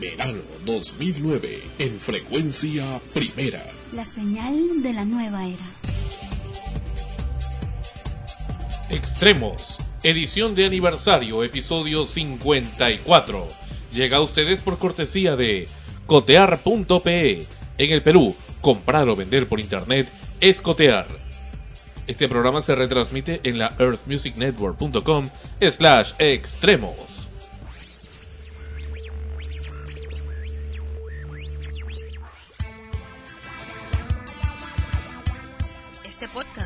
Verano 2009 en frecuencia primera. La señal de la nueva era. Extremos, edición de aniversario, episodio 54. Llega a ustedes por cortesía de cotear.pe. En el Perú, comprar o vender por internet es cotear. Este programa se retransmite en la earthmusicnetwork.com slash extremos.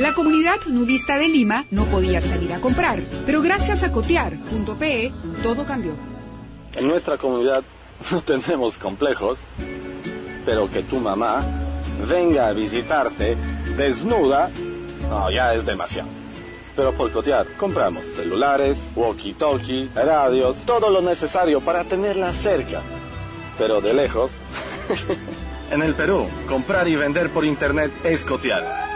La comunidad nudista de Lima no podía salir a comprar, pero gracias a cotear.pe todo cambió. En nuestra comunidad no tenemos complejos, pero que tu mamá venga a visitarte desnuda, no, ya es demasiado. Pero por cotear compramos celulares, walkie-talkie, radios, todo lo necesario para tenerla cerca. Pero de lejos, en el Perú, comprar y vender por internet es cotear.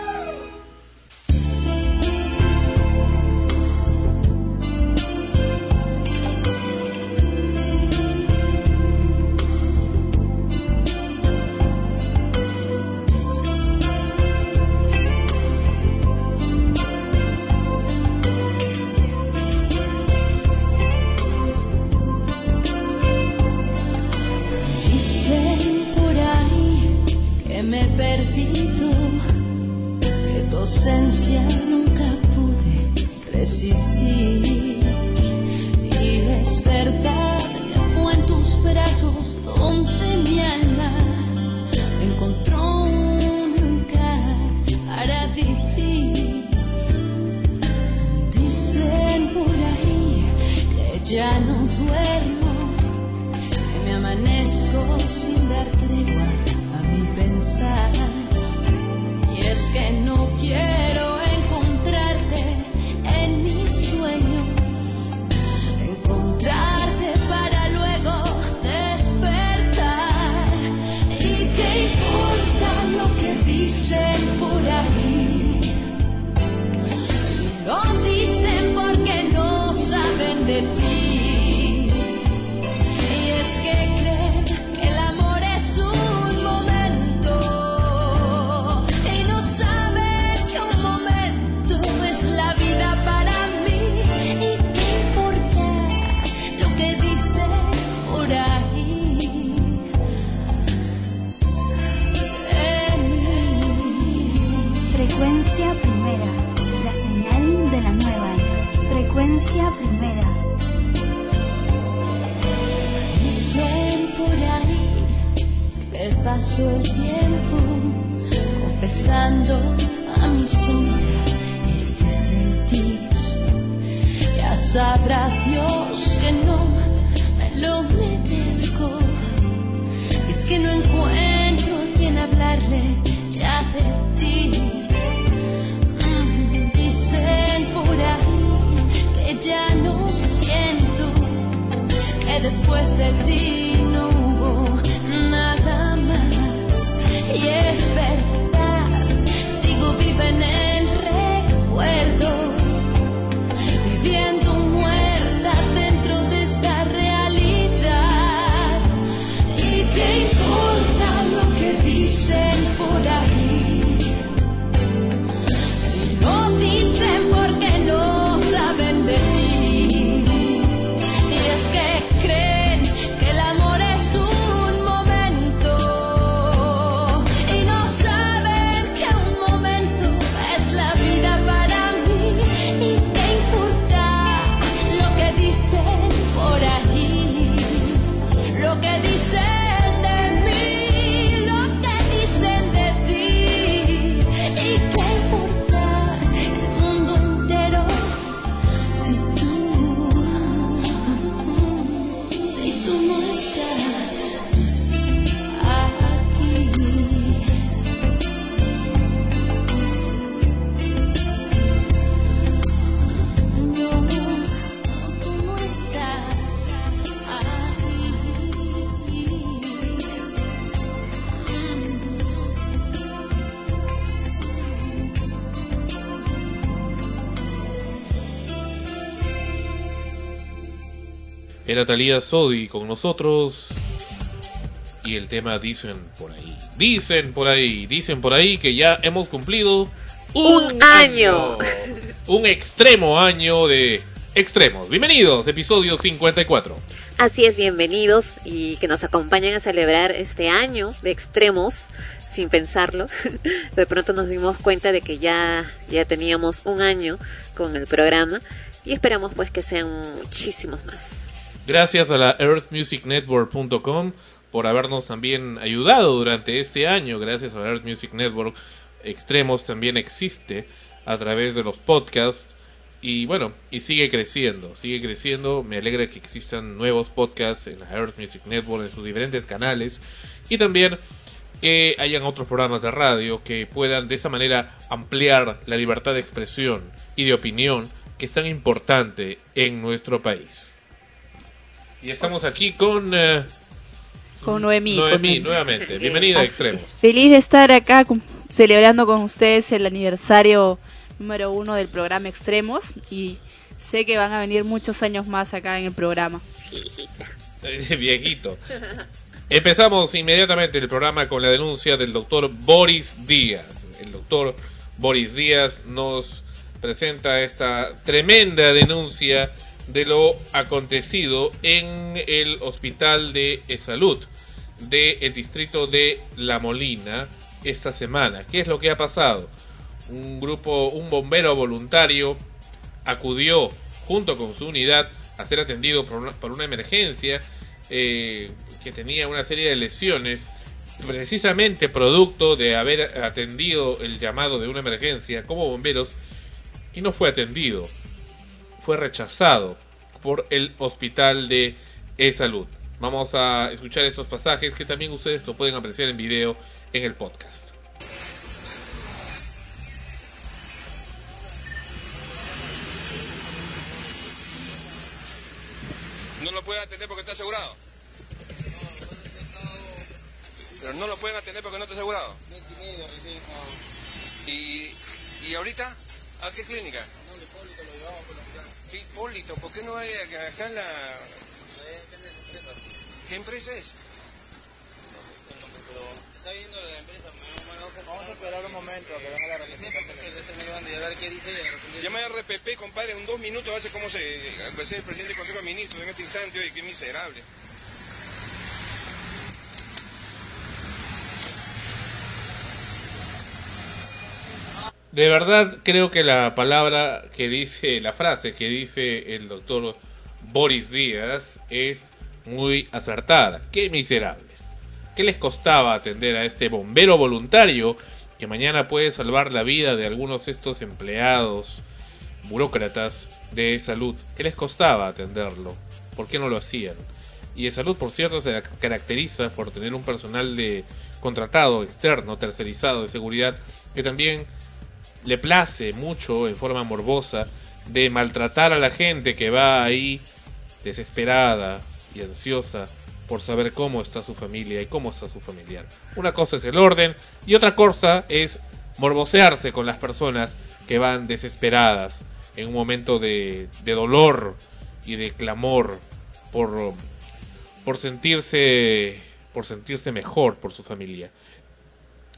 Era Talía Sodi con nosotros. Y el tema dicen por ahí. Dicen por ahí, dicen por ahí que ya hemos cumplido Un año. Un extremo año de extremos. Bienvenidos, episodio 54. Así es, bienvenidos y que nos acompañen a celebrar este año de extremos sin pensarlo. De pronto nos dimos cuenta de que ya, ya teníamos un año con el programa y esperamos pues que sean muchísimos más. Gracias a la earthmusicnetwork.com por habernos también ayudado durante este año. Gracias a la Earth Music Network, Extremos también existe a través de los podcasts. Y bueno, y sigue creciendo, sigue creciendo. Me alegra que existan nuevos podcasts en la Earth Music Network, en sus diferentes canales. Y también que hayan otros programas de radio que puedan de esa manera ampliar la libertad de expresión y de opinión que es tan importante en nuestro país. Y estamos aquí con eh, Con Noemí. Noemí, con- nuevamente. Bienvenida a Extremos. es. Feliz de estar acá celebrando con ustedes el aniversario número uno del programa Extremos y sé que van a venir muchos años más acá en el programa. Viejito. Empezamos inmediatamente el programa con la denuncia del doctor Boris Díaz. El doctor Boris Díaz nos presenta esta tremenda denuncia de lo acontecido en el hospital de salud del distrito de La Molina esta semana. ¿Qué es lo que ha pasado? Un grupo, un bombero voluntario acudió junto con su unidad a ser atendido por una, por una emergencia eh, que tenía una serie de lesiones precisamente producto de haber atendido el llamado de una emergencia como bomberos y no fue atendido fue rechazado por el hospital de salud vamos a escuchar estos pasajes que también ustedes lo pueden apreciar en video en el podcast No lo pueden atender porque está asegurado. Pero no lo pueden atender porque no está asegurado. ¿Y, y ahorita? ¿A qué clínica? ¿Qué Hipólito? ¿Por qué no hay acá acá en la... ¿Qué empresa es? Vamos a esperar un momento a que venga la representante. Llama a RPP, compadre, en dos minutos a ver cómo se... El presidente del Consejo de Ministros en este instante, oye, qué miserable. De verdad creo que la palabra que dice, la frase que dice el doctor Boris Díaz es muy acertada. Qué miserables. ¿Qué les costaba atender a este bombero voluntario que mañana puede salvar la vida de algunos de estos empleados burócratas de salud? ¿Qué les costaba atenderlo? ¿Por qué no lo hacían? Y de salud, por cierto, se caracteriza por tener un personal de contratado, externo, tercerizado de seguridad, que también le place mucho en forma morbosa de maltratar a la gente que va ahí desesperada y ansiosa por saber cómo está su familia y cómo está su familiar. Una cosa es el orden y otra cosa es morbosearse con las personas que van desesperadas en un momento de, de dolor y de clamor por, por sentirse por sentirse mejor por su familia.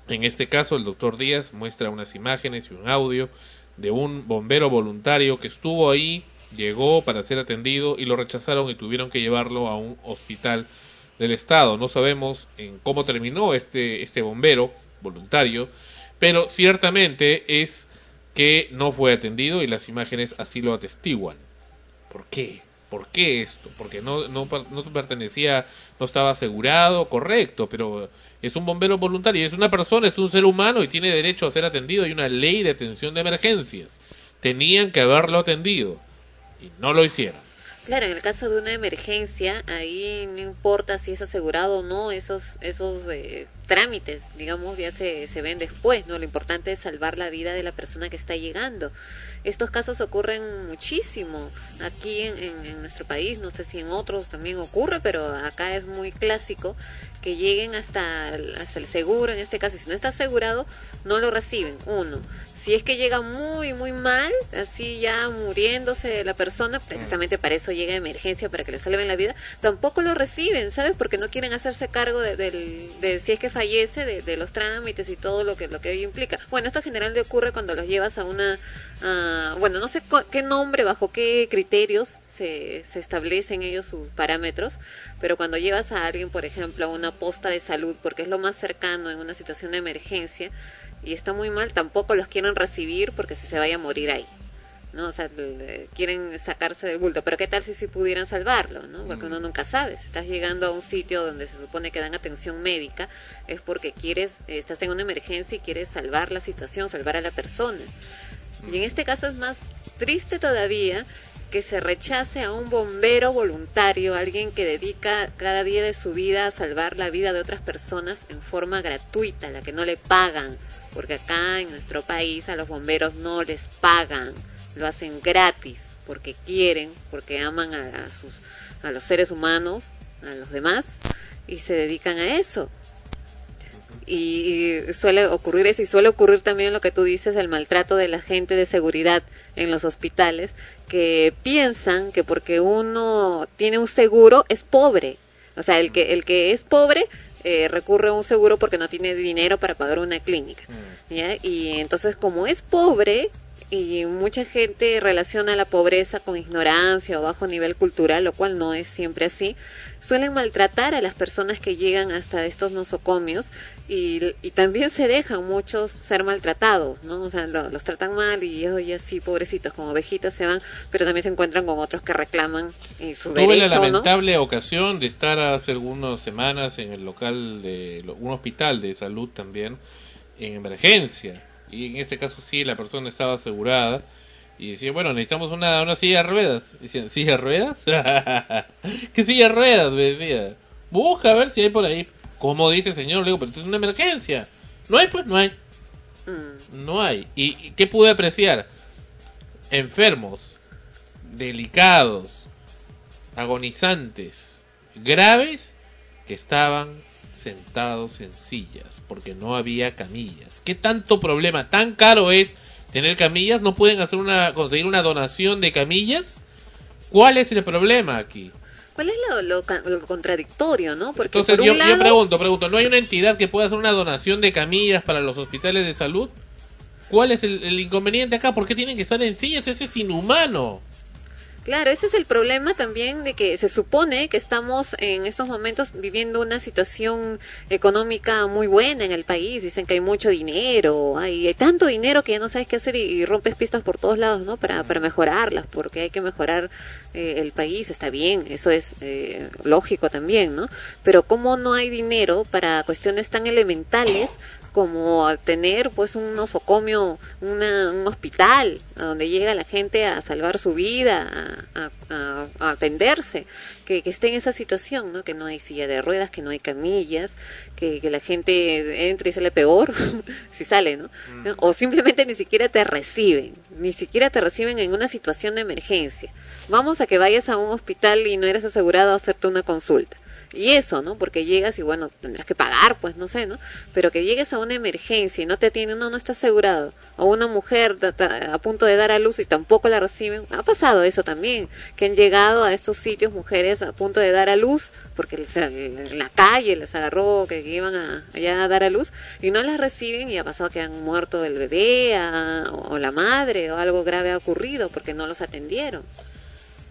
En este caso, el doctor Díaz muestra unas imágenes y un audio de un bombero voluntario que estuvo ahí, llegó para ser atendido y lo rechazaron y tuvieron que llevarlo a un hospital del estado. No sabemos en cómo terminó este, este bombero voluntario, pero ciertamente es que no fue atendido y las imágenes así lo atestiguan. ¿Por qué? ¿Por qué esto? Porque no, no, no pertenecía, no estaba asegurado, correcto, pero es un bombero voluntario, es una persona, es un ser humano y tiene derecho a ser atendido. Hay una ley de atención de emergencias. Tenían que haberlo atendido y no lo hicieron. Claro, en el caso de una emergencia, ahí no importa si es asegurado o no, esos, esos eh, trámites, digamos, ya se, se ven después, ¿no? Lo importante es salvar la vida de la persona que está llegando. Estos casos ocurren muchísimo aquí en, en- en nuestro país, no sé si en otros también ocurre, pero acá es muy clásico que lleguen hasta el, hasta el seguro, en este caso, si no está asegurado, no lo reciben, uno. Si es que llega muy, muy mal, así ya muriéndose la persona, precisamente para eso llega emergencia, para que le salven la vida, tampoco lo reciben, ¿sabes? Porque no quieren hacerse cargo de, del- de si es que fallece, de, de los trámites y todo lo que, lo que ello implica. Bueno, esto generalmente ocurre cuando los llevas a una, a- bueno, no sé qué nombre, bajo qué criterios se, se establecen ellos sus parámetros, pero cuando llevas a alguien, por ejemplo, a una posta de salud, porque es lo más cercano en una situación de emergencia, y está muy mal, tampoco los quieren recibir porque si se vaya a morir ahí. ¿no? O sea, quieren sacarse del bulto. Pero ¿qué tal si si pudieran salvarlo? ¿no? Porque uno nunca sabe. Si estás llegando a un sitio donde se supone que dan atención médica, es porque quieres, eh, estás en una emergencia y quieres salvar la situación, salvar a la persona. Y en este caso es más triste todavía que se rechace a un bombero voluntario, alguien que dedica cada día de su vida a salvar la vida de otras personas en forma gratuita, a la que no le pagan, porque acá en nuestro país a los bomberos no les pagan, lo hacen gratis, porque quieren, porque aman a, sus a los seres humanos, a los demás y se dedican a eso. Y suele ocurrir eso y suele ocurrir también lo que tú dices el maltrato de la gente de seguridad en los hospitales que piensan que porque uno tiene un seguro es pobre. O sea el que el que es pobre eh, recurre a un seguro porque no tiene dinero para pagar una clínica ¿ya? y entonces como es pobre y mucha gente relaciona la pobreza con ignorancia o bajo nivel cultural, lo cual no es siempre así, suelen maltratar a las personas que llegan hasta estos nosocomios y, y también se dejan muchos ser maltratados, ¿no? O sea, lo- los tratan mal y oye, así, pobrecitos, como ovejitas se van, pero también se encuentran con otros que reclaman y su Tuve la lamentable ocasión de estar hace algunas semanas en el local de lo- un hospital de salud también en emergencia y en este caso sí la persona estaba asegurada y decía bueno necesitamos una, una silla de ruedas decían silla de ruedas qué silla de ruedas me decía. Busca a ver si hay por ahí como dice señor le digo pero esto es una emergencia no hay pues no hay no hay y, y qué pude apreciar enfermos delicados agonizantes graves que estaban sentados en sillas porque no había camillas. ¿Qué tanto problema tan caro es tener camillas? ¿No pueden hacer una conseguir una donación de camillas? ¿Cuál es el problema aquí? ¿Cuál es lo, lo ca- lo contradictorio, no? Porque Entonces por yo, yo pregunto, pregunto, ¿no hay una entidad que pueda hacer una donación de camillas para los hospitales de salud? ¿Cuál es el, el inconveniente acá? ¿Por qué tienen que estar en sillas? Ese es inhumano. Claro, ese es el problema también de que se supone que estamos en estos momentos viviendo una situación económica muy buena en el país. Dicen que hay mucho dinero, hay, tanto dinero que ya no sabes qué hacer y, y rompes pistas por todos lados, ¿no? Para, para mejorarlas, porque hay que mejorar eh, el país, está bien, eso es eh, lógico también, ¿no? Pero ¿cómo no hay dinero para cuestiones tan elementales como tener pues un nosocomio, una, un hospital a donde llega la gente a salvar su vida, a, a- a- a atenderse, que, que esté en esa situación, ¿no? que no hay silla de ruedas, que no hay camillas, que, que la gente entre y sale peor, si sale, ¿no? O simplemente ni siquiera te reciben, ni siquiera te reciben en una situación de emergencia. Vamos a que vayas a un hospital y no eres asegurado a hacerte una consulta. Y eso, ¿no? Porque llegas y bueno, tendrás que pagar, pues no sé, ¿no? Pero que llegues a una emergencia y no te atienden, no, no está asegurado. O una mujer a punto de dar a luz y tampoco la reciben. Ha pasado eso también, que han llegado a estos sitios mujeres a punto de dar a luz, porque en la calle les agarró que, iban a, allá a dar a luz y no las reciben y ha pasado que han muerto el bebé o la madre o algo grave ha ocurrido porque no los atendieron.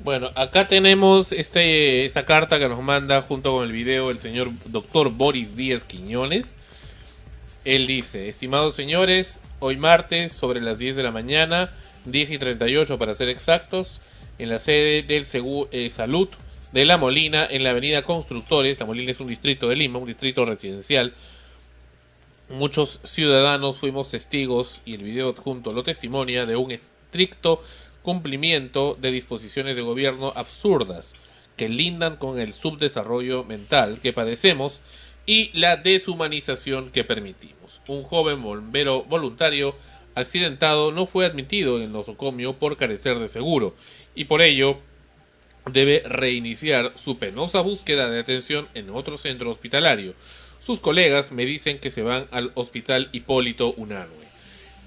Bueno, acá tenemos este, esta carta que nos manda junto con el video el señor doctor Boris Díaz Quiñones. Él dice, estimados señores, hoy martes sobre las 10 de la mañana, 10 y 38 para ser exactos, en la sede del Segu- eh, Salud de La Molina, en la avenida Constructores, La Molina es un distrito de Lima, un distrito residencial, muchos ciudadanos fuimos testigos y el video adjunto lo testimonia de un estricto cumplimiento de disposiciones de gobierno absurdas que lindan con el subdesarrollo mental que padecemos y la deshumanización que permitimos. Un joven bombero voluntario accidentado no fue admitido en el nosocomio por carecer de seguro y por ello debe reiniciar su penosa búsqueda de atención en otro centro hospitalario. Sus colegas me dicen que se van al Hospital Hipólito Unanue.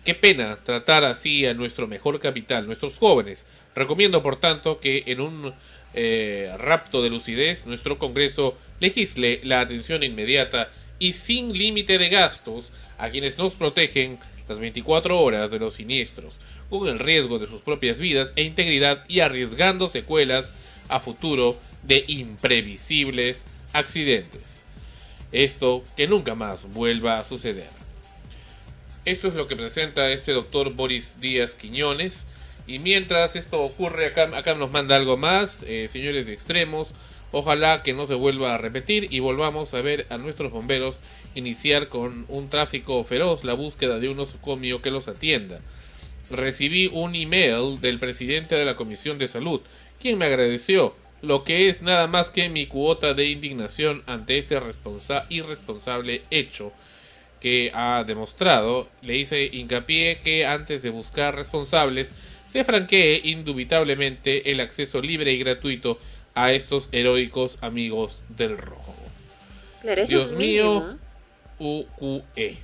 Qué pena tratar así a nuestro mejor capital, nuestros jóvenes. Recomiendo, por tanto, que en un eh, rapto de lucidez nuestro Congreso legisle la atención inmediata y sin límite de gastos a quienes nos protegen las 24 horas de los siniestros, con el riesgo de sus propias vidas e integridad y arriesgando secuelas a futuro de imprevisibles accidentes. Esto que nunca más vuelva a suceder. Esto es lo que presenta este doctor Boris Díaz Quiñones. Y mientras esto ocurre, acá, acá nos manda algo más, eh, señores de extremos. Ojalá que no se vuelva a repetir y volvamos a ver a nuestros bomberos iniciar con un tráfico feroz la búsqueda de un osocomio que los atienda. Recibí un email del presidente de la Comisión de Salud, quien me agradeció, lo que es nada más que mi cuota de indignación ante ese responsa irresponsable hecho que ha demostrado. Le hice hincapié que antes de buscar responsables se franquee indubitablemente el acceso libre y gratuito a estos heroicos amigos del rojo. Claro, es Dios lo mío, mínimo, UQE.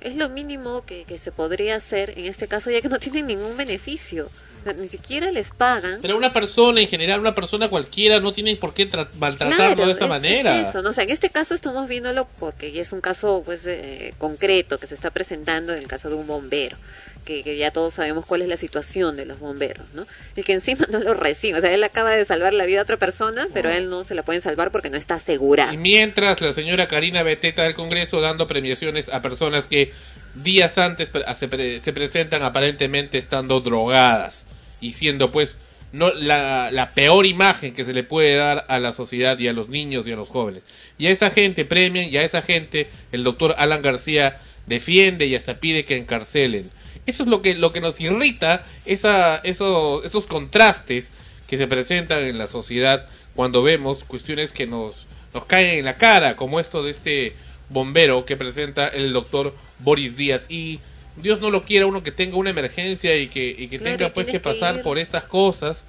es lo mínimo que, que se podría hacer en este caso ya que no tienen ningún beneficio. Ni siquiera les pagan. Pero una persona en general, una persona cualquiera, no tiene por qué tra- maltratarlo Claro, de esa es- manera. es eso, ¿no? O sea, en este caso estamos viéndolo porque ya es un caso pues eh, concreto que se está presentando en el caso de un bombero. Que, que ya todos sabemos cuál es la situación de los bomberos, ¿no? Y que encima no lo reciben. O sea, él acaba de salvar la vida a otra persona, pero a él no se la pueden salvar porque no está asegurado. Y mientras la señora Karina Beteta del Congreso dando premiaciones a personas que días antes se, pre- se presentan aparentemente estando drogadas y siendo pues no la, la peor imagen que se le puede dar a la sociedad y a los niños y a los jóvenes. Y a esa gente premian y a esa gente el doctor Alan García defiende y hasta pide que encarcelen. Eso es lo que, lo que nos irrita, esa, eso, esos contrastes que se presentan en la sociedad cuando vemos cuestiones que nos, nos caen en la cara, como esto de este bombero que presenta el doctor Boris Díaz. Y Dios no lo quiera uno que tenga una emergencia y que, y que Claro, tenga y pues que pasar por estas cosas.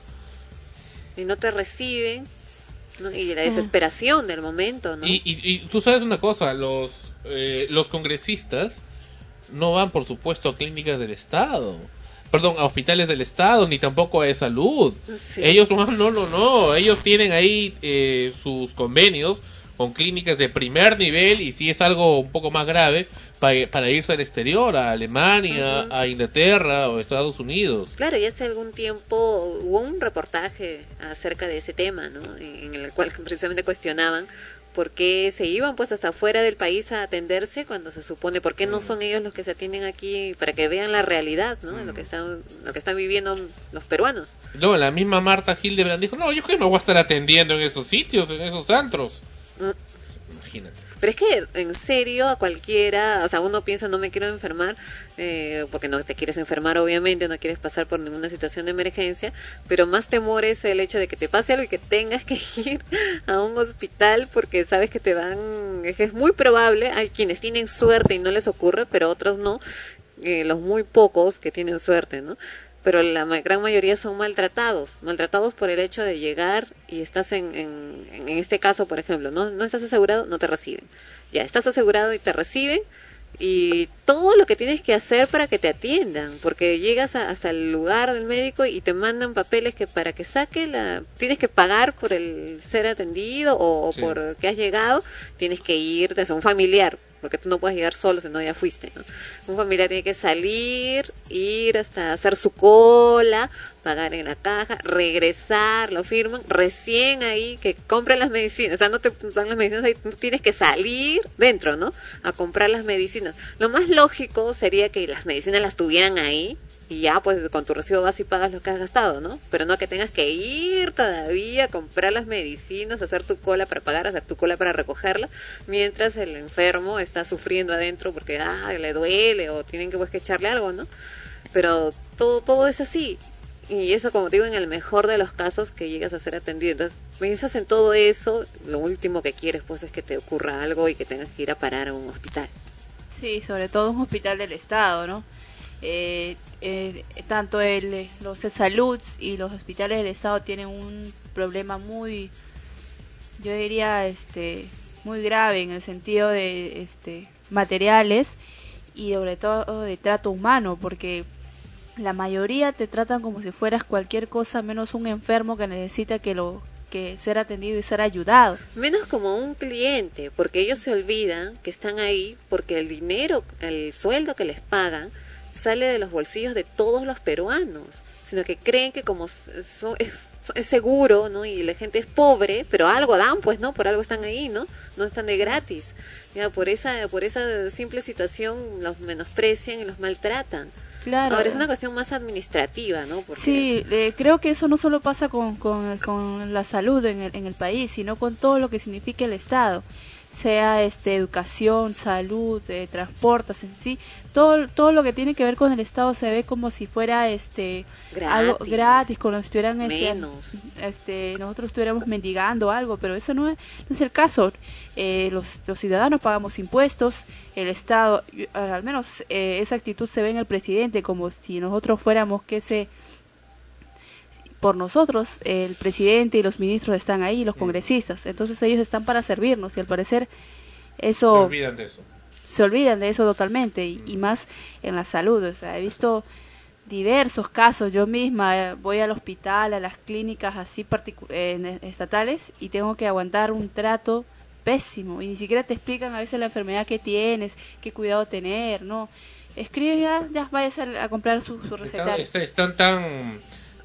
Y no te reciben. ¿no? Y la desesperación del momento, ¿no? Y, y, y tú sabes una cosa, los, eh, los congresistas no van, por supuesto, a clínicas del Estado. Perdón, a hospitales del Estado, ni tampoco a de salud. Sí. Ellos no, no, no, no. Ellos tienen ahí eh, sus convenios con clínicas de primer nivel y si es algo un poco más grave, pa- para irse al exterior, a Alemania, a Inglaterra o Estados Unidos. Claro, ya hace algún tiempo hubo un reportaje acerca de ese tema, ¿no? En el cual precisamente cuestionaban por qué se iban pues hasta afuera del país a atenderse cuando se supone por qué no son ellos los que se atienden aquí para que vean la realidad, ¿no? Lo que están lo que están viviendo los peruanos. No, la misma Marta Hildebrand dijo, no, yo que me voy a estar atendiendo en esos sitios, en esos antros. Pero es que en serio a cualquiera, o sea, uno piensa no me quiero enfermar, eh, porque no te quieres enfermar obviamente, no quieres pasar por ninguna situación de emergencia, pero más temor es el hecho de que te pase algo y que tengas que ir a un hospital porque sabes que te van, es es muy probable, hay quienes tienen suerte y no les ocurre, pero otros no, eh, los muy pocos que tienen suerte, ¿no? Pero la gran mayoría son maltratados, maltratados por el hecho de llegar y estás en, en, en este caso, por ejemplo, no, no estás asegurado, no te reciben. Ya estás asegurado y te reciben y todo lo que tienes que hacer para que te atiendan, porque llegas a- hasta el lugar del médico y te mandan papeles que para que saque la, tienes que pagar por el ser atendido o, Sí. por que has llegado, tienes que ir desde un familiar, porque tú no puedes llegar solo si no ya fuiste, ¿no? Un familiar tiene que salir, ir hasta hacer su cola, pagar en la caja, regresar, lo firman, recién ahí que compren las medicinas, o sea, no te dan las medicinas ahí, tienes que salir dentro, ¿no? A comprar las medicinas. Lo más lógico sería que las medicinas las tuvieran ahí y ya pues con tu recibo vas y pagas lo que has gastado, ¿no? Pero no que tengas que ir todavía a comprar las medicinas, hacer tu cola para pagar, hacer tu cola para recogerla, mientras el enfermo está sufriendo adentro porque ah, le duele o tienen que pues que echarle algo, ¿no? Pero todo todo es así. Y eso, como te digo, en el mejor de los casos que llegas a ser atendido. Entonces, piensas en todo eso, lo último que quieres pues es que te ocurra algo y que tengas que ir a parar a un hospital. Sí, sobre todo un hospital del Estado, ¿no? Eh, eh, tanto el, los de salud y los hospitales del Estado tienen un problema muy, yo diría, este, muy grave en el sentido de este, materiales y sobre todo de trato humano, porque la mayoría te tratan como si fueras cualquier cosa menos un enfermo que necesita que lo que ser atendido y ser ayudado. Menos como un cliente, porque ellos se olvidan que están ahí porque el dinero, el sueldo que les pagan sale de los bolsillos de todos los peruanos, sino que creen que como so- es, es seguro, ¿no? Y la gente es pobre, pero algo dan, pues, ¿no? Por algo están ahí, ¿no? No están de gratis. Ya, por esa por esa simple situación los menosprecian y los maltratan. Claro. Ahora es una cuestión más administrativa, ¿no? Porque Sí, eh, creo que eso no solo pasa con, con, con la salud en el, en el país, sino con todo lo que significa el Estado, sea este educación, salud, eh, transportes en sí, todo todo lo que tiene que ver con el Estado se ve como si fuera este algo Gratis. como si estuvieran este, Menos. este nosotros estuviéramos mendigando algo, pero eso no es, no es el caso. Eh, los, los ciudadanos pagamos impuestos, el Estado, al menos eh, esa actitud se ve en el presidente, como si nosotros fuéramos que se por nosotros el presidente y los ministros están ahí, los congresistas, entonces ellos están para servirnos y al parecer Se eso olvidan de eso. se olvidan de eso totalmente y, y más en la salud. O sea, he visto diversos casos. Yo misma eh, voy al hospital, a las clínicas así eh, estatales y tengo que aguantar un trato pésimo y ni siquiera te explican a veces la enfermedad que tienes, qué cuidado tener, ¿no? Escribe ya, ya vayas a, a comprar su, su Están, recetario. est- están tan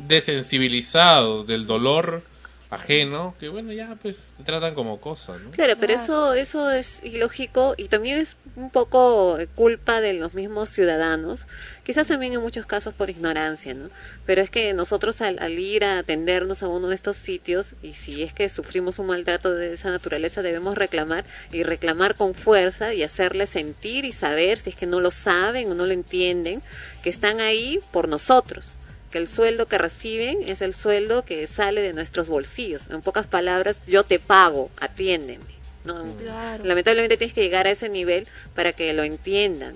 desensibilizados del dolor ajeno que bueno, ya pues te tratan como cosas, ¿no? Claro, pero eso, eso es ilógico y también es un poco culpa de los mismos ciudadanos, quizás también en muchos casos por ignorancia, ¿no? Pero es que nosotros al, al ir a atendernos a uno de estos sitios y si es que sufrimos un maltrato de esa naturaleza debemos reclamar y reclamar con fuerza y hacerles sentir y saber si es que no lo saben o no lo entienden, que están ahí por nosotros que el sueldo que reciben es el sueldo que sale de nuestros bolsillos. En pocas palabras, yo te pago, atiéndeme. ¿no? Claro. Lamentablemente tienes que llegar a ese nivel para que lo entiendan.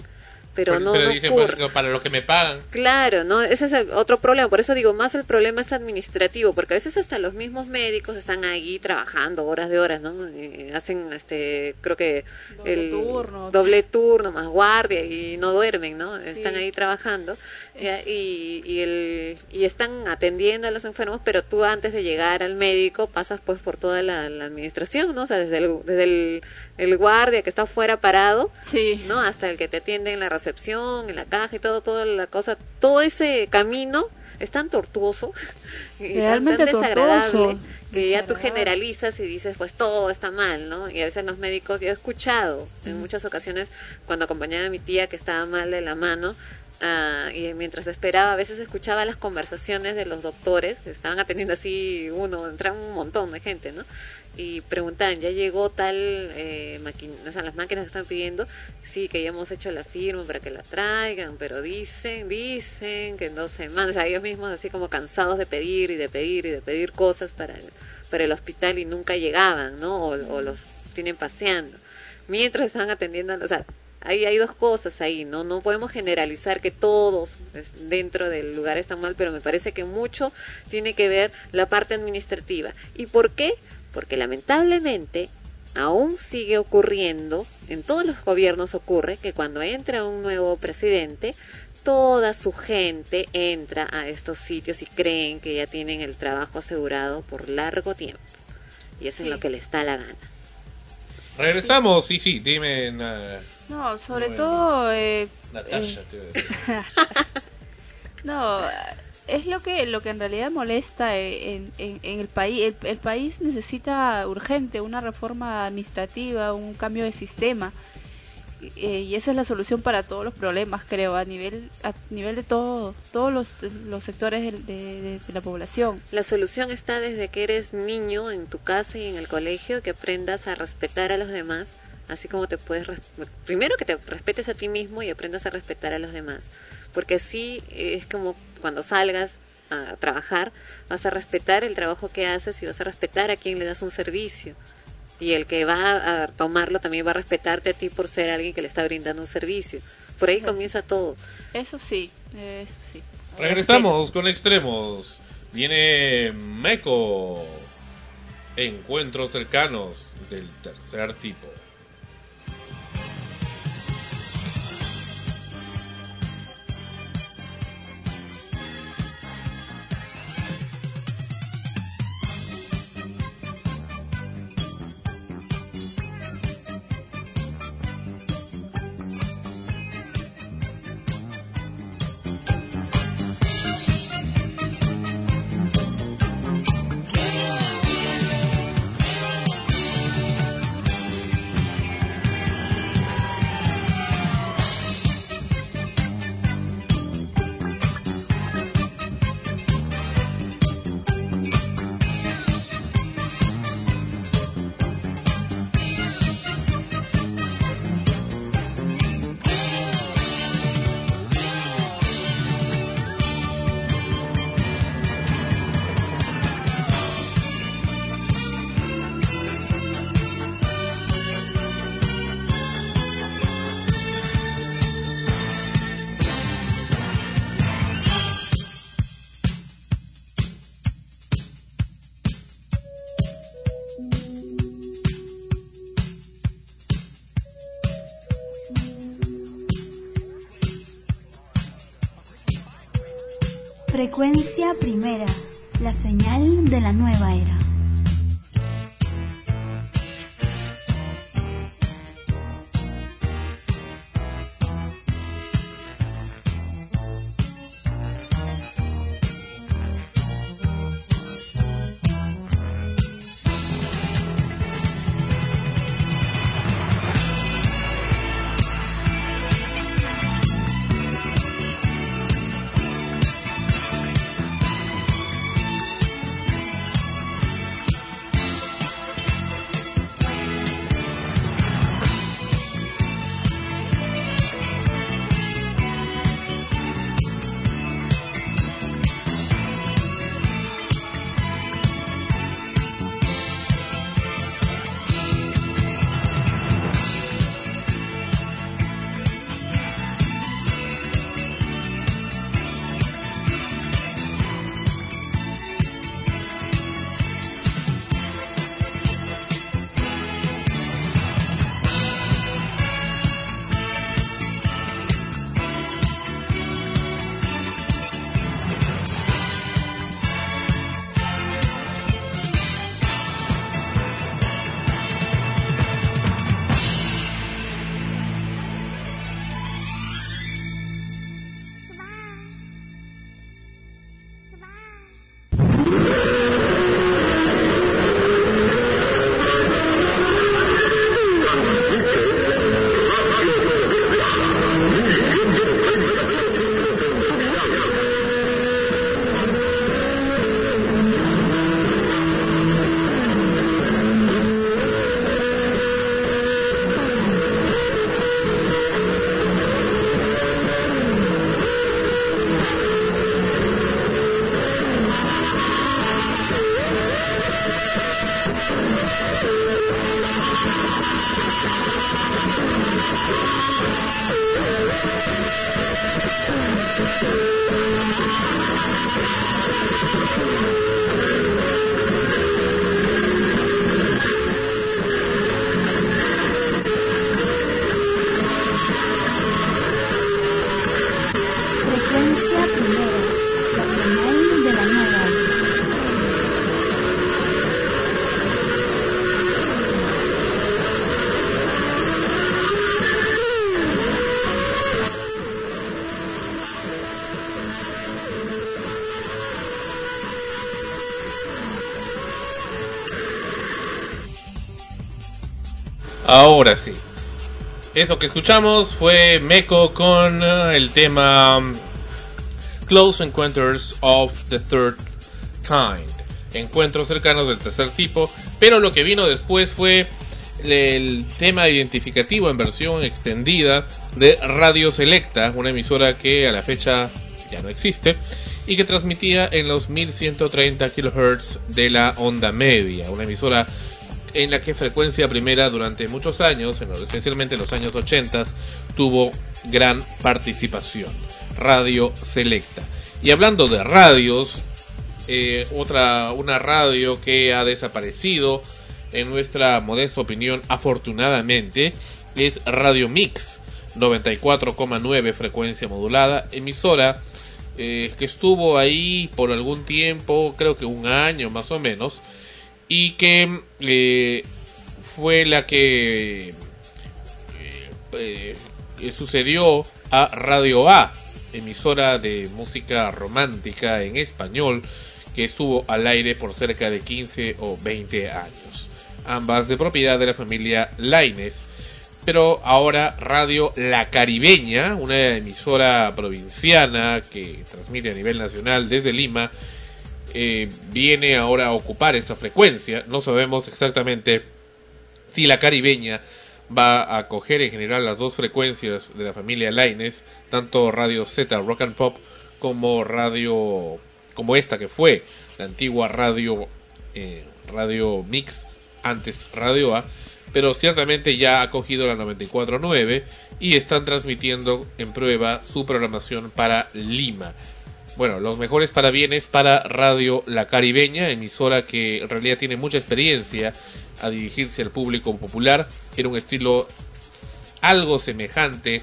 Pero, no, no dicen, ocurre. pues, para lo que me pagan. Claro, no, ese es el otro problema. Por eso digo, más el problema es administrativo, porque a veces hasta los mismos médicos están ahí trabajando horas de horas, ¿no? Eh, hacen, este, creo que Doble el turno. doble turno más guardia y no duermen, ¿no? Están ahí trabajando ya, y, y, el, y están atendiendo a los enfermos, pero tú antes de llegar al médico pasas pues por toda la, la administración, ¿no? O sea, desde el, desde el, el guardia que está afuera parado, Sí. ¿no? Hasta el que te atiende en la recepción, en la caja y todo, toda la cosa, todo ese camino es tan tortuoso y tan- Realmente tan, desagradable tortuoso, que ya tú generalizas y dices pues todo está mal, ¿no? Y a veces los médicos, yo he escuchado en muchas ocasiones cuando acompañaba a mi tía que estaba mal de la mano, ah, y mientras esperaba a veces escuchaba las conversaciones de los doctores que estaban atendiendo así uno, entraban un montón de gente, ¿no? Y preguntaban, ¿ya llegó tal eh, máquina, o sea, las máquinas que están pidiendo? Sí, que ya hemos hecho la firma para que la traigan, pero dicen, dicen que en dos semanas, o sea, ellos mismos así como cansados de pedir y de pedir y de pedir cosas para el, para el hospital y nunca llegaban, ¿no? O, o los tienen paseando. Mientras están atendiendo, o sea, hay, hay dos cosas ahí, ¿no? No podemos generalizar que todos dentro del lugar están mal, pero me parece que mucho tiene que ver la parte administrativa. ¿Y por qué? Porque lamentablemente aún sigue ocurriendo, en todos los gobiernos ocurre, que cuando entra un nuevo presidente, toda su gente entra a estos sitios y creen que ya tienen el trabajo asegurado por largo tiempo. Y eso es lo que les da la gana. Regresamos, sí, sí, dime. na- No, sobre todo... Eh, Natasha, eh, te iba a decir. No, es lo que lo que en realidad molesta eh, en, en, en el país. El, el país necesita urgente una reforma administrativa, un cambio de sistema. Eh, y esa es la solución para todos los problemas, creo, a nivel a nivel de todo, todos los, los sectores de, de- la población. La solución está desde que eres niño en tu casa y en el colegio, que aprendas a respetar a los demás, así como te puedes... Primero que te respetes a ti mismo y aprendas a respetar a los demás, porque así es como cuando salgas a trabajar, vas a respetar el trabajo que haces y vas a respetar a quien le das un servicio. Y el que va a tomarlo también va a respetarte a ti por ser alguien que le está brindando un servicio. Por ahí comienza todo. Eso sí, eso sí. Regresamos con extremos. Viene Meco. Encuentros cercanos del tercer tipo. Frecuencia primera, Ahora sí. Eso que escuchamos fue Meco con eh, el tema um, Close Encounters of the Third Kind. Encuentros cercanos del tercer tipo. Pero lo que vino después fue el tema identificativo en versión extendida de Radio Selecta, una emisora que a la fecha ya no existe. y que transmitía en los 1130 kHz de la onda media, una emisora en la que frecuencia primera durante muchos años, especialmente en los años 80, tuvo gran participación. Radio Selecta. Y hablando de radios, eh, otra, una radio que ha desaparecido, en nuestra modesta opinión, afortunadamente, es Radio Mix, 94,9 frecuencia modulada, emisora eh, que estuvo ahí por algún tiempo, creo que un año más o menos, y que eh, fue la que eh, eh, sucedió a Radio A, emisora de música romántica en español, que estuvo al aire por cerca de 15 o 20 años. Ambas de propiedad de la familia Laines. Pero ahora Radio La Caribeña, una emisora provinciana que transmite a nivel nacional desde Lima, eh, viene ahora a ocupar esa frecuencia. No sabemos exactamente si la caribeña va a coger en general las dos frecuencias de la familia Laines, tanto Radio Z Rock and Pop como radio como esta que fue la antigua radio eh, radio Mix antes Radio A, pero ciertamente ya ha cogido la 94.9 y están transmitiendo en prueba su programación para Lima. Bueno, los mejores parabienes para Radio La Caribeña, emisora que en realidad tiene mucha experiencia a dirigirse al público popular. Era un estilo algo semejante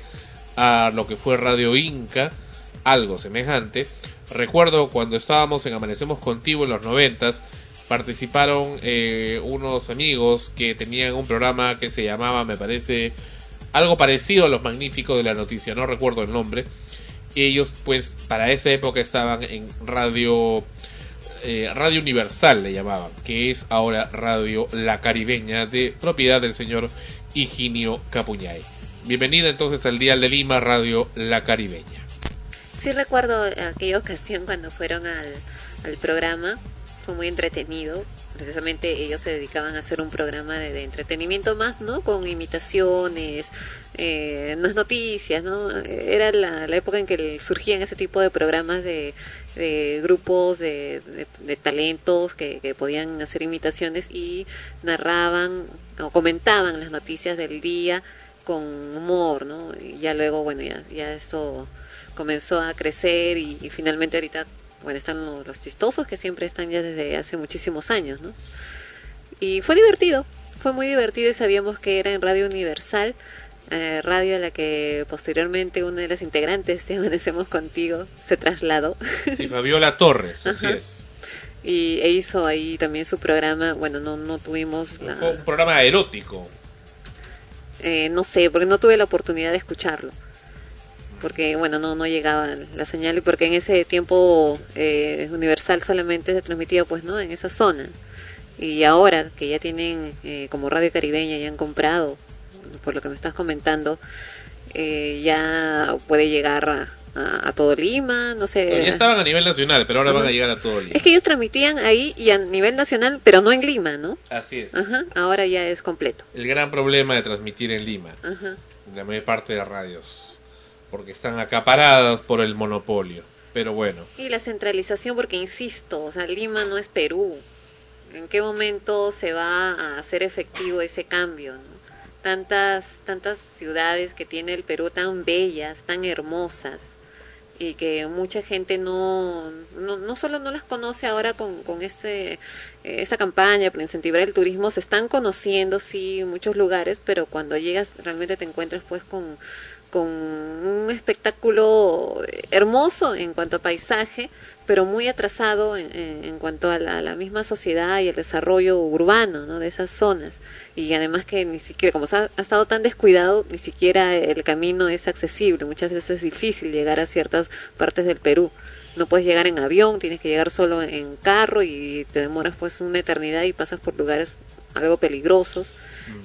a lo que fue Radio Inca, algo semejante. Recuerdo cuando estábamos en Amanecemos Contigo en los noventas, participaron eh, unos amigos que tenían un programa que se llamaba, me parece, algo parecido a Los Magníficos de la Noticia, no recuerdo el nombre. Ellos, pues, para esa época estaban en Radio eh, Radio Universal, le llamaban, que es ahora Radio La Caribeña, de propiedad del señor Higinio Capuñay. Bienvenida entonces al Dial de Lima, Radio La Caribeña. Sí recuerdo aquella ocasión cuando fueron al, al programa, fue muy entretenido. Precisamente ellos se dedicaban a hacer un programa de, de entretenimiento más, ¿no? Con imitaciones, eh, las noticias, ¿no? Era la, época en que surgían ese tipo de programas de, de grupos de, talentos que, que podían hacer imitaciones y narraban o comentaban las noticias del día con humor, ¿no? Y ya luego, bueno, ya, ya esto comenzó a crecer y finalmente ahorita, bueno, están los, los, chistosos que siempre están ya desde hace muchísimos años, ¿no? Y fue divertido, fue muy divertido y sabíamos que era en Radio Universal, eh, radio a la que posteriormente una de las integrantes de Amanecemos Contigo se trasladó. Sí, Fabiola Torres, así Ajá. es. Y e hizo ahí también su programa, bueno, no, no tuvimos la... Fue un programa erótico. Eh, no sé, porque no tuve la oportunidad de escucharlo. Porque, bueno, no, no llegaba la señal y porque en ese tiempo eh, Universal solamente se transmitía, pues, ¿no? En esa zona. Y ahora que ya tienen, eh, como Radio Caribeña, ya han comprado, por lo que me estás comentando, eh, ya puede llegar a, a, a, todo Lima, no sé. Ya estaban a nivel nacional, pero ahora van a llegar a todo Lima. Es que ellos transmitían ahí y a nivel nacional, pero no en Lima, ¿no? Así es. Ajá, ahora ya es completo. El gran problema de transmitir en Lima, Ajá. la mayor parte de radios, porque están acaparadas por el monopolio. Pero bueno. Y la centralización, porque insisto, o sea, Lima no es Perú. ¿En qué momento se va a hacer efectivo ese cambio? ¿no? Tantas, tantas ciudades que tiene el Perú tan bellas, tan hermosas, y que mucha gente no, no, no solo no las conoce ahora con, con este, esta campaña para incentivar el turismo, se están conociendo, sí, muchos lugares, pero cuando llegas realmente te encuentras pues con, con un espectáculo hermoso en cuanto a paisaje, pero muy atrasado en, en, cuanto a la, a la, misma sociedad y el desarrollo urbano ¿no? de esas zonas. Y además que ni siquiera, como ha, ha, estado tan descuidado, ni siquiera el camino es accesible. Muchas veces es difícil llegar a ciertas partes del Perú. No puedes llegar en avión, tienes que llegar solo en carro y te demoras pues una eternidad y pasas por lugares algo peligrosos.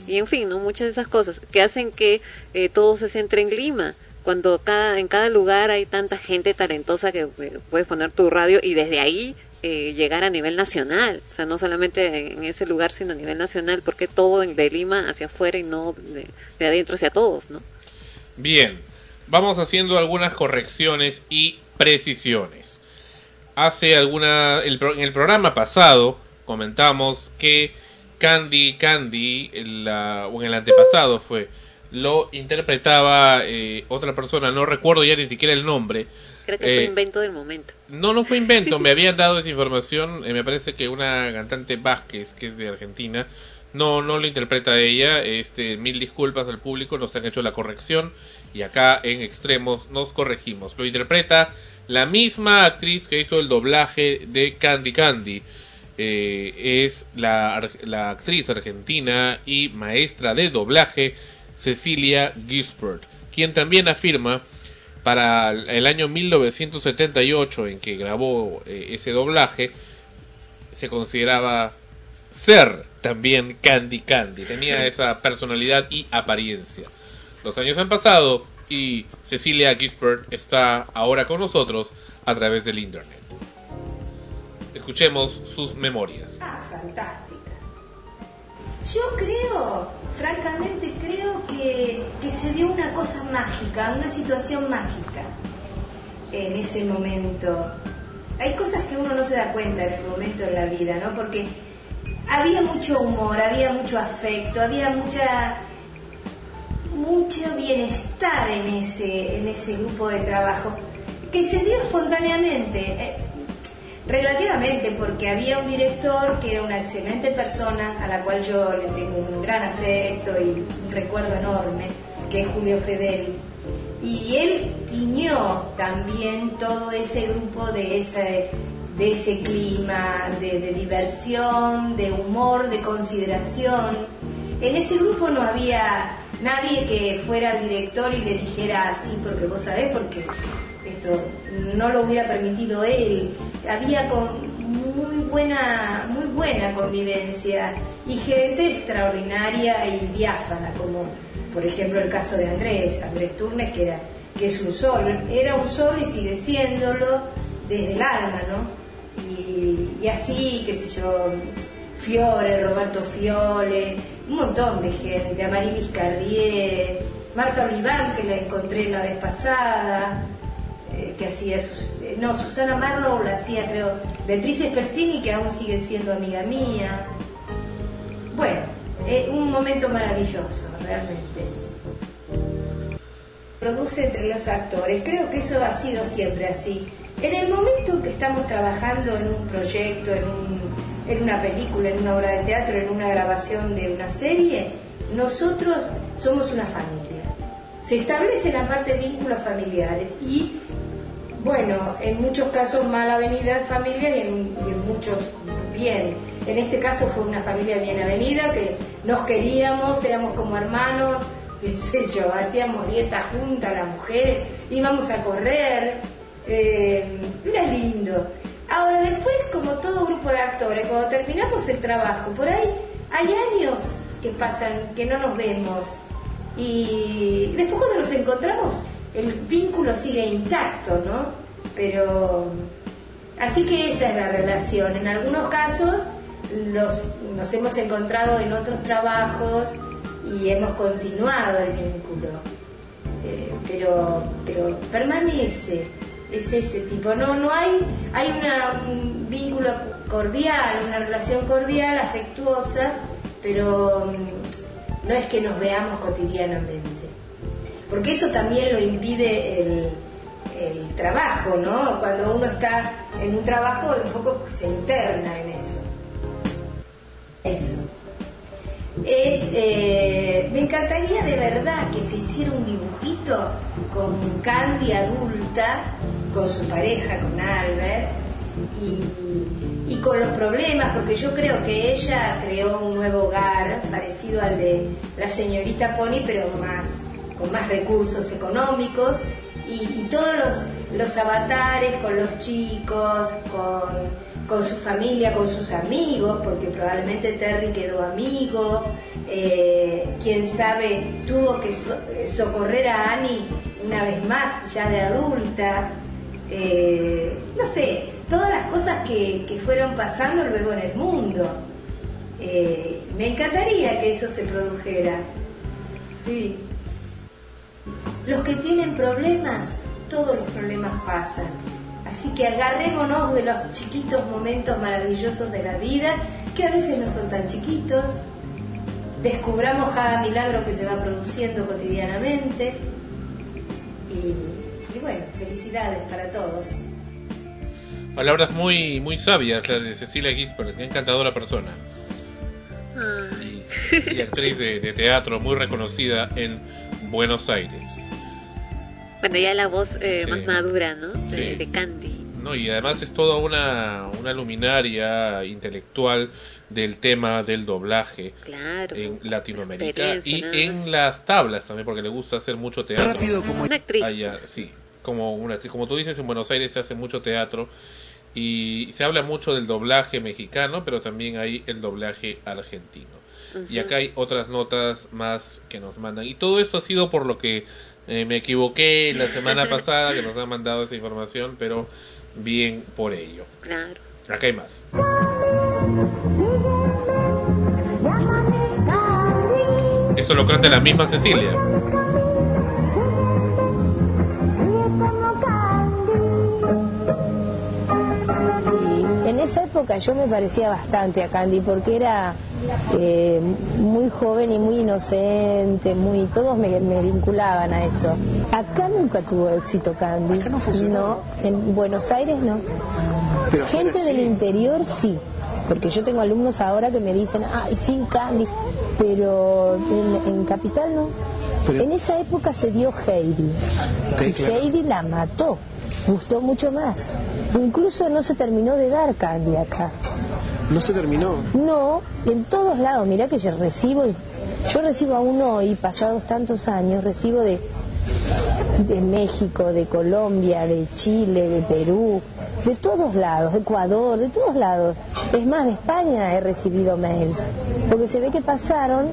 Y en fin, ¿no? muchas de esas cosas que hacen que eh, todo se centre en Lima cuando cada, en cada lugar hay tanta gente talentosa que eh, puedes poner tu radio y desde ahí eh, llegar a nivel nacional, o sea, no solamente en ese lugar, sino a nivel nacional, porque todo de Lima hacia afuera y no de, de adentro hacia todos, ¿no? Bien, vamos haciendo algunas correcciones y precisiones. hace alguna en el programa pasado comentamos que Candy Candy en la- o en el antepasado fue lo interpretaba eh, otra persona no recuerdo ya ni siquiera el nombre Creo que fue Eh, invento del momento. no, no fue invento, me habían dado esa información, eh, me parece que una cantante Vázquez, que es de Argentina, no, no lo interpreta ella, este, mil disculpas al público, nos han hecho la corrección y acá en extremos nos corregimos. Lo interpreta la misma actriz que hizo el doblaje de Candy Candy. Eh, es la, actriz argentina y maestra de doblaje Cecilia Gisbert, quien también afirma para el año 1978 en que grabó eh, ese doblaje, se consideraba ser también Candy Candy. Tenía esa personalidad y apariencia. Los años han pasado y Cecilia Gisbert está ahora con nosotros a través del Internet. Escuchemos sus memorias. Ah, fantástica. Yo creo, francamente creo que, se dio una cosa mágica, una situación mágica en ese momento. Hay cosas que uno no se da cuenta en el momento de la vida, ¿no? Porque había mucho humor, había mucho afecto, había mucha mucho bienestar en ese, en ese grupo de trabajo, que se dio espontáneamente, eh, relativamente, porque había un director que era una excelente persona, a la cual yo le tengo un gran afecto y un recuerdo enorme, que es Julio Fedeli. Y él tiñó también todo ese grupo de ese, de ese clima de, diversión, de humor, de consideración. En ese grupo no había nadie que fuera director y le dijera así porque vos sabés porque esto no lo hubiera permitido él había con muy buena muy buena convivencia y gente extraordinaria y diáfana como por ejemplo el caso de Andrés Andrés Turnes que era que es un sol era un sol y sigue siéndolo desde el alma no y, así qué sé yo Fiore, Roberto Fiole, un montón de gente, Amarilis Carrier, Marta Oliván, que la encontré la vez pasada, eh, que hacía eh, no, Susana Marlowe la hacía, creo, Beatriz Spersini, que aún sigue siendo amiga mía. Bueno, eh, un momento maravilloso, realmente. Produce entre los actores, creo que eso ha sido siempre así. En el momento que estamos trabajando en un proyecto, en, un, en una película, en una obra de teatro, en una grabación de una serie, nosotros somos una familia. Se establece la parte vínculos familiares y, bueno, en muchos casos mala avenida de familia y en, muchos bien. En este caso fue una familia bien avenida que nos queríamos, éramos como hermanos, qué sé yo, hacíamos dieta juntas las mujeres, íbamos a correr, eh, era lindo. Ahora después, como todo grupo de actores, cuando terminamos el trabajo, por ahí hay años que pasan, que no nos vemos. Y después cuando nos encontramos, el vínculo sigue intacto, ¿no? Pero así que esa es la relación. En algunos casos los, nos hemos encontrado en otros trabajos y hemos continuado el vínculo. Eh, pero, pero permanece, es ese tipo. No, no hay, hay un vínculo cordial, una relación cordial, afectuosa, pero mm, no es que nos veamos cotidianamente. Porque eso también lo impide el, trabajo, ¿no? Cuando uno está en un trabajo, un poco se interna en eso. Eso. Es, eh, me encantaría de verdad que se hiciera un dibujito con Candy adulta, con su pareja, con Albert, y con los problemas, porque yo creo que ella creó un nuevo hogar parecido al de la señorita Pony, pero más con más recursos económicos, y, todos los, los avatares con los chicos, con con su familia, con sus amigos, porque probablemente Terry quedó amigo, eh, quién sabe, tuvo que so- socorrer a Annie una vez más, ya de adulta, eh, no sé, todas las cosas que, que fueron pasando luego en el mundo. Eh, me encantaría que eso se produjera. Sí. Los que tienen problemas, todos los problemas pasan. Así que agarrémonos de los chiquitos momentos maravillosos de la vida, que a veces no son tan chiquitos. Descubramos cada milagro que se va produciendo cotidianamente. Y, y bueno, felicidades para todos. Palabras muy muy sabias las de Cecilia Gispert, encantadora persona. Y, y actriz de, de teatro muy reconocida en Buenos Aires. Bueno, ya la voz eh, Sí. más madura, ¿no? De, Sí. de Candy. No, y además es toda una, una luminaria intelectual del tema del doblaje Claro. en Latinoamérica y en las tablas también porque le gusta hacer mucho teatro. Rápido como- Una actriz. Allá, sí, como una actriz. Como tú dices, en Buenos Aires se hace mucho teatro y se habla mucho del doblaje mexicano, pero también hay el doblaje argentino. Y acá hay otras notas más que nos mandan. Y todo esto ha sido por lo que eh, me equivoqué la semana pasada, que nos han mandado esa información, pero bien por ello. Claro. Acá hay más. Eso lo canta la misma Cecilia. Esa época yo me parecía bastante a Candy porque era eh, muy joven y muy inocente, muy todos me, me vinculaban a eso. Acá nunca tuvo éxito Candy. no en Buenos Aires no. Pero Gente del interior sí, porque yo tengo alumnos ahora que me dicen, ay, sí, Candy, pero en, en Capital no. Pero- En esa época se dio Heidi. Y claro. Heidi la mató. Gustó mucho más. Incluso no se terminó de dar Candy acá. No se terminó. No, en todos lados. Mirá que yo recibo, yo recibo aún hoy, pasados tantos años, recibo de, de México, de Colombia, de Chile, de Perú, de todos lados, de Ecuador, de todos lados. Es más, de España he recibido mails, porque se ve que pasaron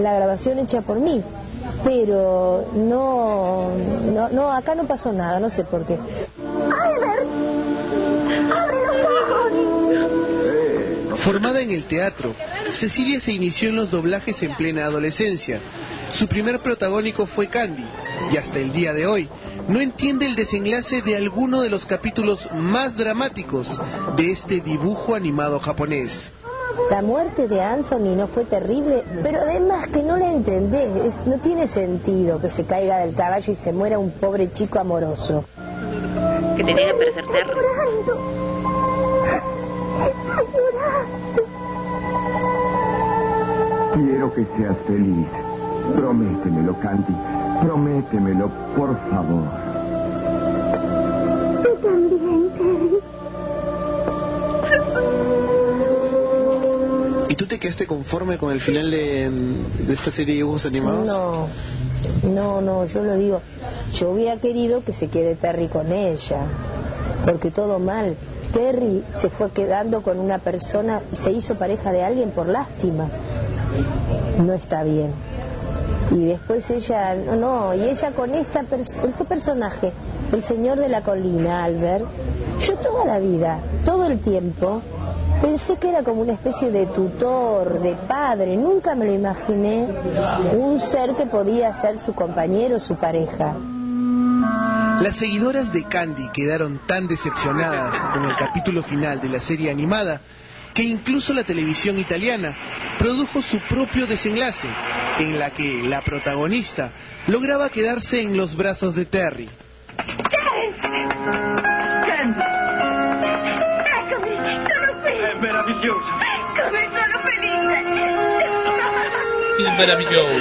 la grabación hecha por mí. Pero no, no, no, acá no pasó nada, no sé por qué. Formada en el teatro, Cecilia se inició en los doblajes en plena adolescencia. Su primer protagónico fue Candy, y hasta el día de hoy no entiende el desenlace de alguno de los capítulos más dramáticos de este dibujo animado japonés. La muerte de Anthony no fue terrible, pero además que no la entendés, es- no tiene sentido que se caiga del caballo y se muera un pobre chico amoroso. Que tenía que parecer Terry. Quiero que seas feliz. Prométemelo, Candy. Prométemelo, por favor. ¿Y tú te quedaste conforme con el final de, esta serie de dibujos animados? No, no, no, yo lo digo. Yo hubiera querido que se quede Terry con ella, porque todo mal. Terry se fue quedando con una persona se hizo pareja de alguien por lástima. No está bien. Y después ella, no, no, y ella con esta pers- este personaje, el señor de la colina, Albert, yo toda la vida, todo el tiempo, pensé que era como una especie de tutor, de padre, nunca me lo imaginé un ser que podía ser su compañero, su pareja. Las seguidoras de Candy quedaron tan decepcionadas con el capítulo final de la serie animada que incluso la televisión italiana produjo su propio desenlace, en la que la protagonista lograba quedarse en los brazos de Terry. Meraviglioso. Come sono felice. Es maravilloso.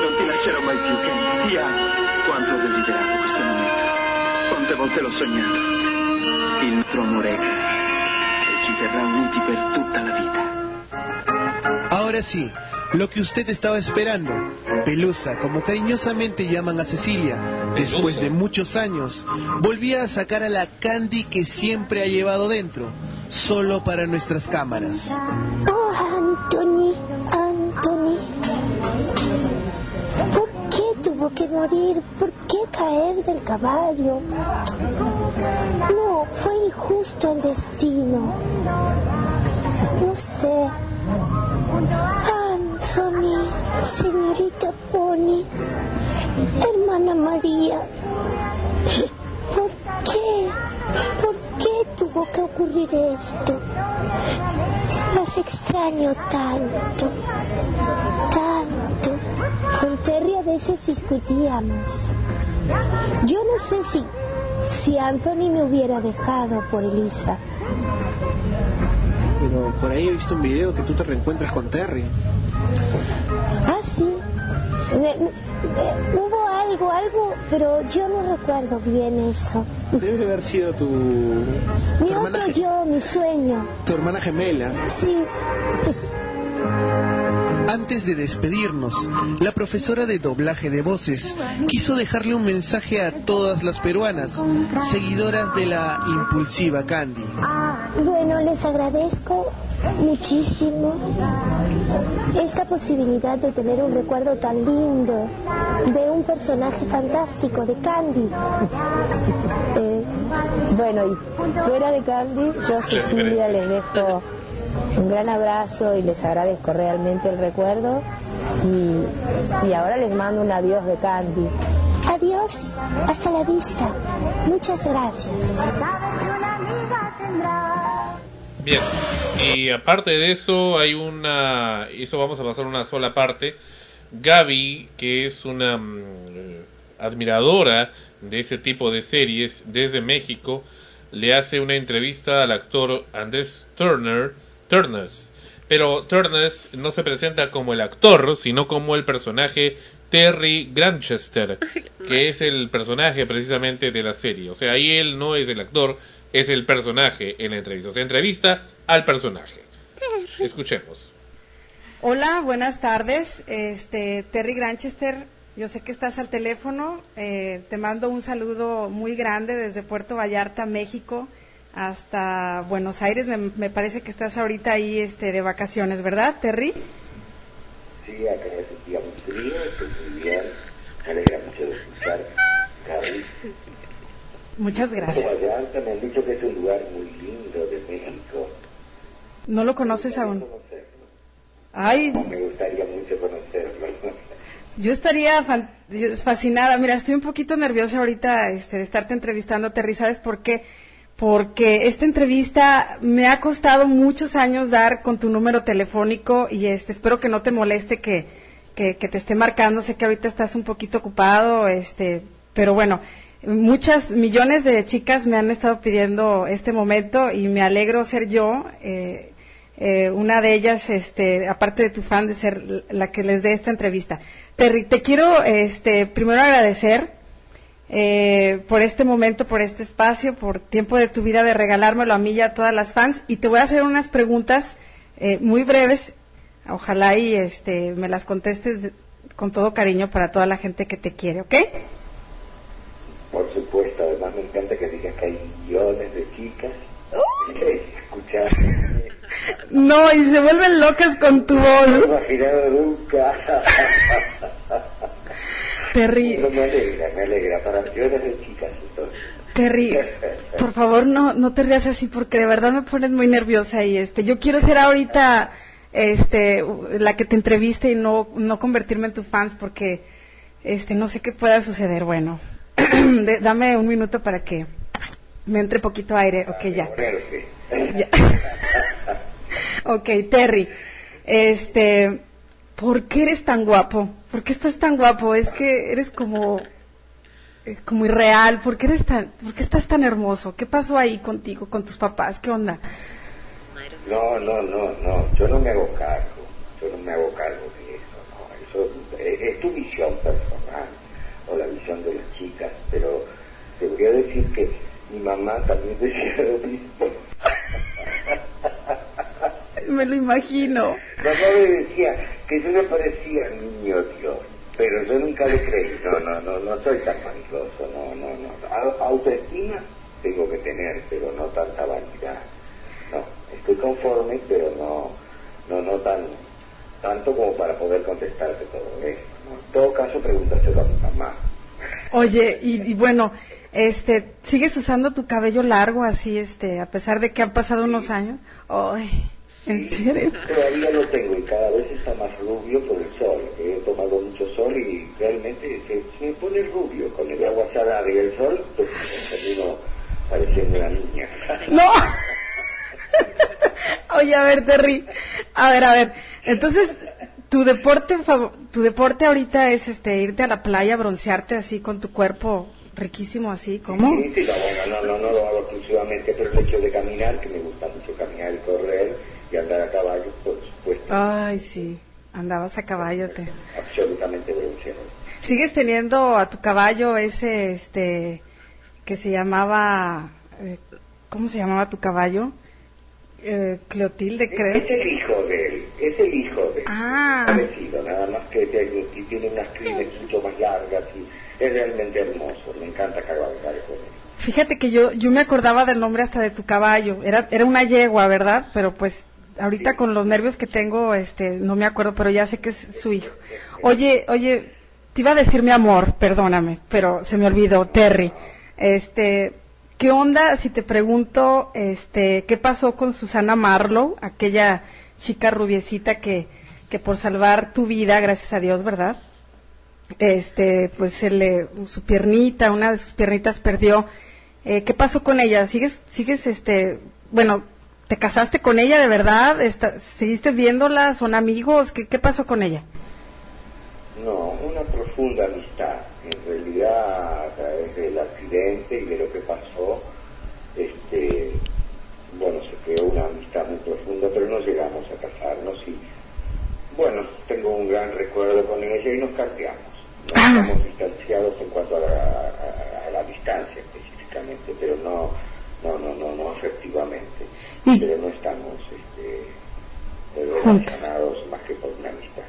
Non ti lascerò mai più, Candy. Ti amo. Quanto ho desiderato questo momento. Quante volte l'ho sognato. Il nostro amore è grande e ci terrà uniti per tutta la vita. Ahora sí, lo que usted estaba esperando, Pelusa, como cariñosamente llaman a Cecilia, después de muchos años, volvía a sacar a la Candy que siempre ha llevado dentro, solo para nuestras cámaras. Oh, Anthony, Anthony. ¿Por qué tuvo que morir? ¿Por qué caer del caballo? No, fue injusto el destino. No sé. Anthony, señorita Pony, hermana María. ¿Por qué? ¿Por qué tuvo que ocurrir esto? Las extraño tanto, tanto. Con Terry a veces discutíamos. Yo no sé si, si Anthony me hubiera dejado por Elisa. Pero por ahí he visto un video que tú te reencuentras con Terry. Ah, sí. Me- me- me- hubo algo, algo, pero yo no recuerdo bien eso. Debe haber sido tu, Mi otro yo, mi sueño. tu hermana gemela. Sí. Antes de despedirnos, la profesora de doblaje de voces quiso dejarle un mensaje a todas las peruanas, seguidoras de la impulsiva Candy. Bueno, les agradezco muchísimo esta posibilidad de tener un recuerdo tan lindo de un personaje fantástico de Candy. Eh, bueno, y fuera de Candy, yo Cecilia les dejo un gran abrazo y les agradezco realmente el recuerdo y, y ahora les mando un adiós de Candy. Adiós, hasta la vista. Muchas gracias. Bien, y aparte de eso, hay una. Eso vamos a pasar una sola parte. Gaby, que es una mm, eh, admiradora de ese tipo de series desde México, le hace una entrevista al actor Andrés Turner, Turners. Pero Turners no se presenta como el actor, sino como el personaje Terry Granchester, que es el personaje precisamente de la serie. O sea, ahí él no es el actor, es el personaje en la entrevista. O sea, entrevista al personaje. Escuchemos. Hola, buenas tardes. Este, Terry Granchester, yo sé que estás al teléfono. eh, te mando un saludo muy grande desde Puerto Vallarta, México, hasta Buenos Aires. Me, me parece que estás ahorita ahí este, de vacaciones, ¿verdad, Terry? Sí, acá es un día muy frío, estoy muy bien, me alegra mucho de escuchar, Gaby. Muchas gracias. Como Vallarta me han dicho que es un lugar muy lindo de México. ¿No lo conoces aún? Ay, Me gustaría mucho conocerlo. Yo estaría fascinada. Mira, estoy un poquito nerviosa ahorita este, de estarte entrevistando, Terry. ¿Sabes por qué? Porque esta entrevista me ha costado muchos años dar con tu número telefónico y este, espero que no te moleste que, que, que te esté marcando. Sé que ahorita estás un poquito ocupado, este, pero bueno, muchas millones de chicas me han estado pidiendo este momento y me alegro ser yo. eh, eh, una de ellas, este, aparte de tu fan, de ser la que les dé esta entrevista. Terry, te quiero este, primero agradecer eh, por este momento, por este espacio, por tiempo de tu vida de regalármelo a mí y a todas las fans. Y te voy a hacer unas preguntas eh, muy breves. Ojalá y este, me las contestes con todo cariño para toda la gente que te quiere, ¿ok? Por supuesto, además me encanta que digas que hay millones de chicas que escuchan. No, y se vuelven locas con tu No voz. me he imaginado nunca. Terry, No me alegra, me alegra para millones de chicas entonces. Terry, por favor no, no te rías así porque de verdad me pones muy nerviosa y este, yo quiero ser ahorita este, la que te entreviste y no, no convertirme en tu fans porque este, no sé qué pueda suceder. Bueno, de- dame un minuto para que me entre poquito aire. Ok, ya. Ya. ok, Terry, este, ¿por qué eres tan guapo? ¿Por qué estás tan guapo? Es que eres como, eh, como irreal. ¿Por qué eres tan, por qué estás tan hermoso? ¿Qué pasó ahí contigo, con tus papás? ¿Qué onda? No, no, no, no, yo no me hago cargo, yo no me hago cargo de eso, no, eso es, es tu visión personal o la visión de las chicas, pero te voy a decir que mi mamá también decía lo mismo. Me lo imagino. Mamá me decía que yo me parecía niño Dios, pero yo nunca le creí, no, no, no, no soy tan vanidoso, no, no, no, Au- autoestima tengo que tener, pero no tanta vanidad, no, estoy conforme, pero no, no, no tan, tanto como para poder contestarte todo esto, ¿no? En todo caso, pregúntaselo a mi mamá. Oye, y, y bueno, este, ¿sigues usando tu cabello largo así, este, a pesar de que han pasado unos años? Ay, ¿En serio? Todavía lo tengo y cada vez está más rubio por el sol. He tomado mucho sol y realmente se, se me pone rubio con el agua salada y el sol, pues termino pareciendo una niña. No. Oye, a ver, Terry. A ver, a ver. Entonces, tu deporte, tu deporte ahorita es este irte a la playa, broncearte así con tu cuerpo riquísimo así, ¿cómo? Sí, sí, no, bueno, no, no, no lo hago exclusivamente, pero el hecho de caminar, que me gusta mucho caminar y correr y andar a caballo, por supuesto, Ay, sí. Andabas a caballo, te. absolutamente bronceado. ¿Sigues teniendo a tu caballo ese, este, que se llamaba, eh, ¿cómo se llamaba tu caballo? Eh, Cleotilde, creo. Es el hijo de él, es el hijo de él. Ah. Parecido, nada más que tiene, unas crines mucho más largas y es realmente hermoso. Me encanta cabalgar con él. Fíjate que yo, yo me acordaba del nombre hasta de tu caballo. Era, era una yegua, ¿verdad? Pero pues ahorita con los nervios que tengo, este, no me acuerdo, pero ya sé que es su hijo. Oye, oye, te iba a decir mi amor, perdóname, pero se me olvidó, Terry. Este, ¿qué onda si te pregunto, este, qué pasó con Susana Marlowe, aquella chica rubiecita que, que por salvar tu vida, gracias a Dios, ¿verdad? este pues se le su piernita una de sus piernitas perdió. Eh, qué pasó con ella sigues sigues este bueno te casaste con ella de verdad Esta- seguiste viéndola son amigos qué, qué pasó con ella No, una profunda amistad. En realidad, a través del accidente y de lo que pasó, este, bueno, se creó una amistad muy profunda, pero no llegamos a casarnos y, bueno, tengo un gran recuerdo con ella y nos cambiamos. No estamos distanciados en cuanto a la, a- a la distancia específicamente, pero no, no, no, no, no afectivamente. Pero no estamos, este, Juntos. relacionados más que por una amistad.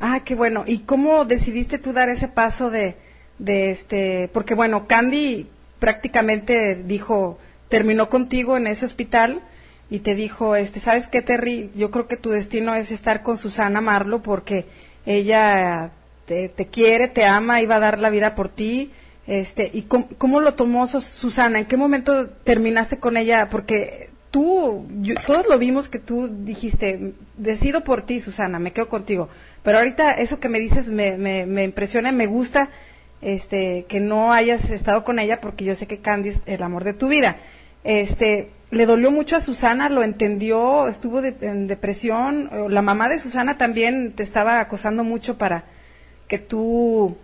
ah qué bueno y cómo decidiste tú dar ese paso de de este porque bueno Candy prácticamente dijo terminó contigo en ese hospital y te dijo este sabes qué Terry yo creo que tu destino es estar con Susana Marlo porque ella te, quiere te ama iba a dar la vida por ti este y cómo, cómo lo tomó Sus- Susana en qué momento terminaste con ella porque tú todos lo vimos que tú dijiste decido por ti Susana me quedo contigo pero ahorita eso que me dices me, me, me impresiona y me gusta este que no hayas estado con ella porque yo sé que Candy es el amor de tu vida. Este le dolió mucho a Susana lo entendió estuvo de- en depresión. La mamá de Susana también te estaba acosando mucho para que tú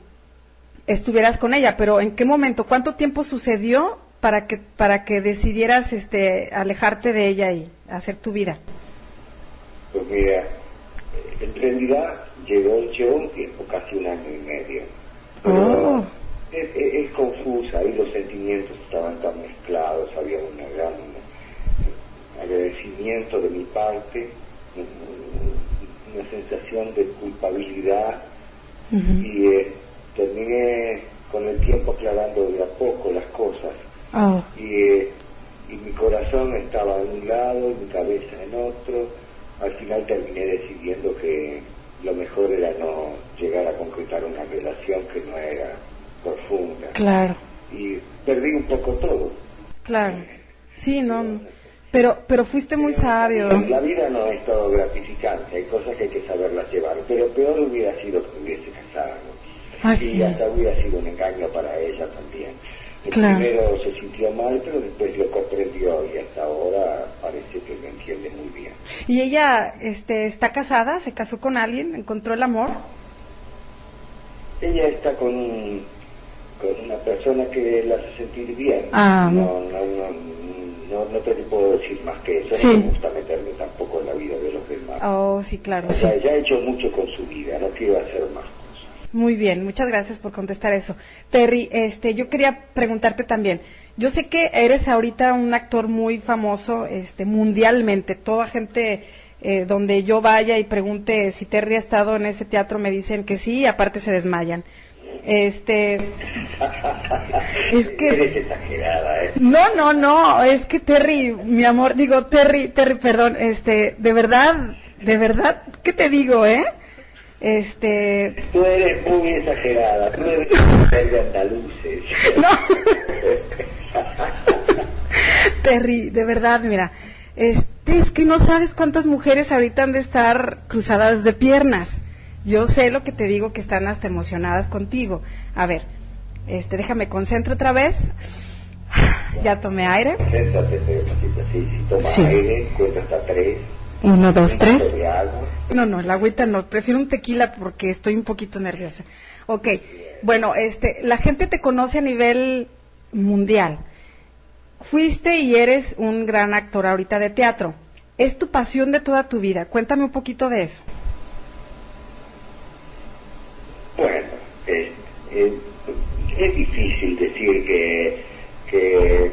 estuvieras con ella pero en qué momento cuánto tiempo sucedió para que para que decidieras este alejarte de ella y hacer tu vida Pues mira, eh, en realidad llevó un tiempo, casi un año y medio. Pero es, es- es confusa, ahí los sentimientos estaban tan mezclados, había un gran agradecimiento de mi parte, un- una sensación de culpabilidad y eh, terminé con el tiempo aclarando de a poco las cosas Oh. y, eh, y mi corazón estaba en un lado y mi cabeza en otro. Al final terminé decidiendo que lo mejor era no llegar a concretar una relación que no era profunda. Claro. Y perdí un poco todo. claro sí no no. Pero pero fuiste muy sabio La vida no es todo gratificante, hay cosas que hay que saberlas llevar, pero peor hubiera sido que hubiese casado. Ah, y sí. hasta hubiera sido un engaño para ella también. El Claro. Primero se sintió mal, pero después lo comprendió y hasta ahora parece que lo entiende muy bien. y ella este está casada se casó con alguien encontró el amor Ella está con, un- con una persona que la hace sentir bien. Ah, no, no, no, no, no te puedo decir más que eso. Sí. No me gusta meterme tampoco en la vida de los demás. oh sí claro O sí sea, ella ha hecho mucho con su vida, no quiero hacer más. Muy bien, muchas gracias por contestar eso. Terry, este, yo quería preguntarte también. Yo sé que eres ahorita un actor muy famoso, este, mundialmente. Toda gente eh, donde yo vaya y pregunte si Terry ha estado en ese teatro me dicen que sí, y aparte se desmayan. Este, es que Eres exagerada, ¿eh? no, no, no, es que Terry, mi amor, digo Terry, Terry, perdón, este, de verdad, de verdad, ¿qué te digo, eh? Este, Tú eres muy exagerada, tú eres de andaluces. Terry, de verdad, mira, este, Es que no sabes cuántas mujeres ahorita han de estar cruzadas de piernas. Yo sé lo que te digo, que están hasta emocionadas contigo. A ver, este, déjame concentro otra vez. Ya tomé aire. Así. Si tomas Sí. aire, cuenta hasta tres. Uno, dos, tres. No, no, la agüita no. Prefiero un tequila porque estoy un poquito nerviosa. Ok, bueno, este, la gente te conoce a nivel mundial. Fuiste y eres un gran actor ahorita de teatro. Es tu pasión de toda tu vida. Cuéntame un poquito de eso. Bueno, es, es, es difícil decir que, que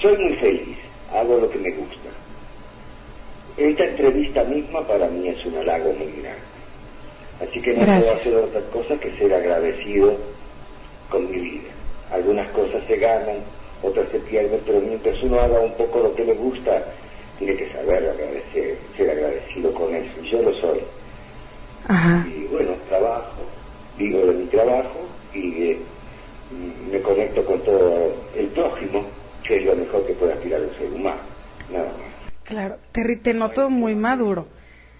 soy muy feliz, hago lo que me gusta. Esta entrevista misma para mí es un halago muy grande. Así que no puedo hacer otra cosa que ser agradecido con mi vida. Algunas cosas se ganan, otras se pierden, pero mientras uno haga un poco lo que le gusta, tiene que saber agradecer, ser agradecido con eso. Yo lo soy. Ajá. Y bueno, trabajo, vivo de mi trabajo y eh, me conecto con todo el prójimo, que es lo mejor que puede aspirar un ser humano. Nada más. Claro, Terry, te noto muy maduro.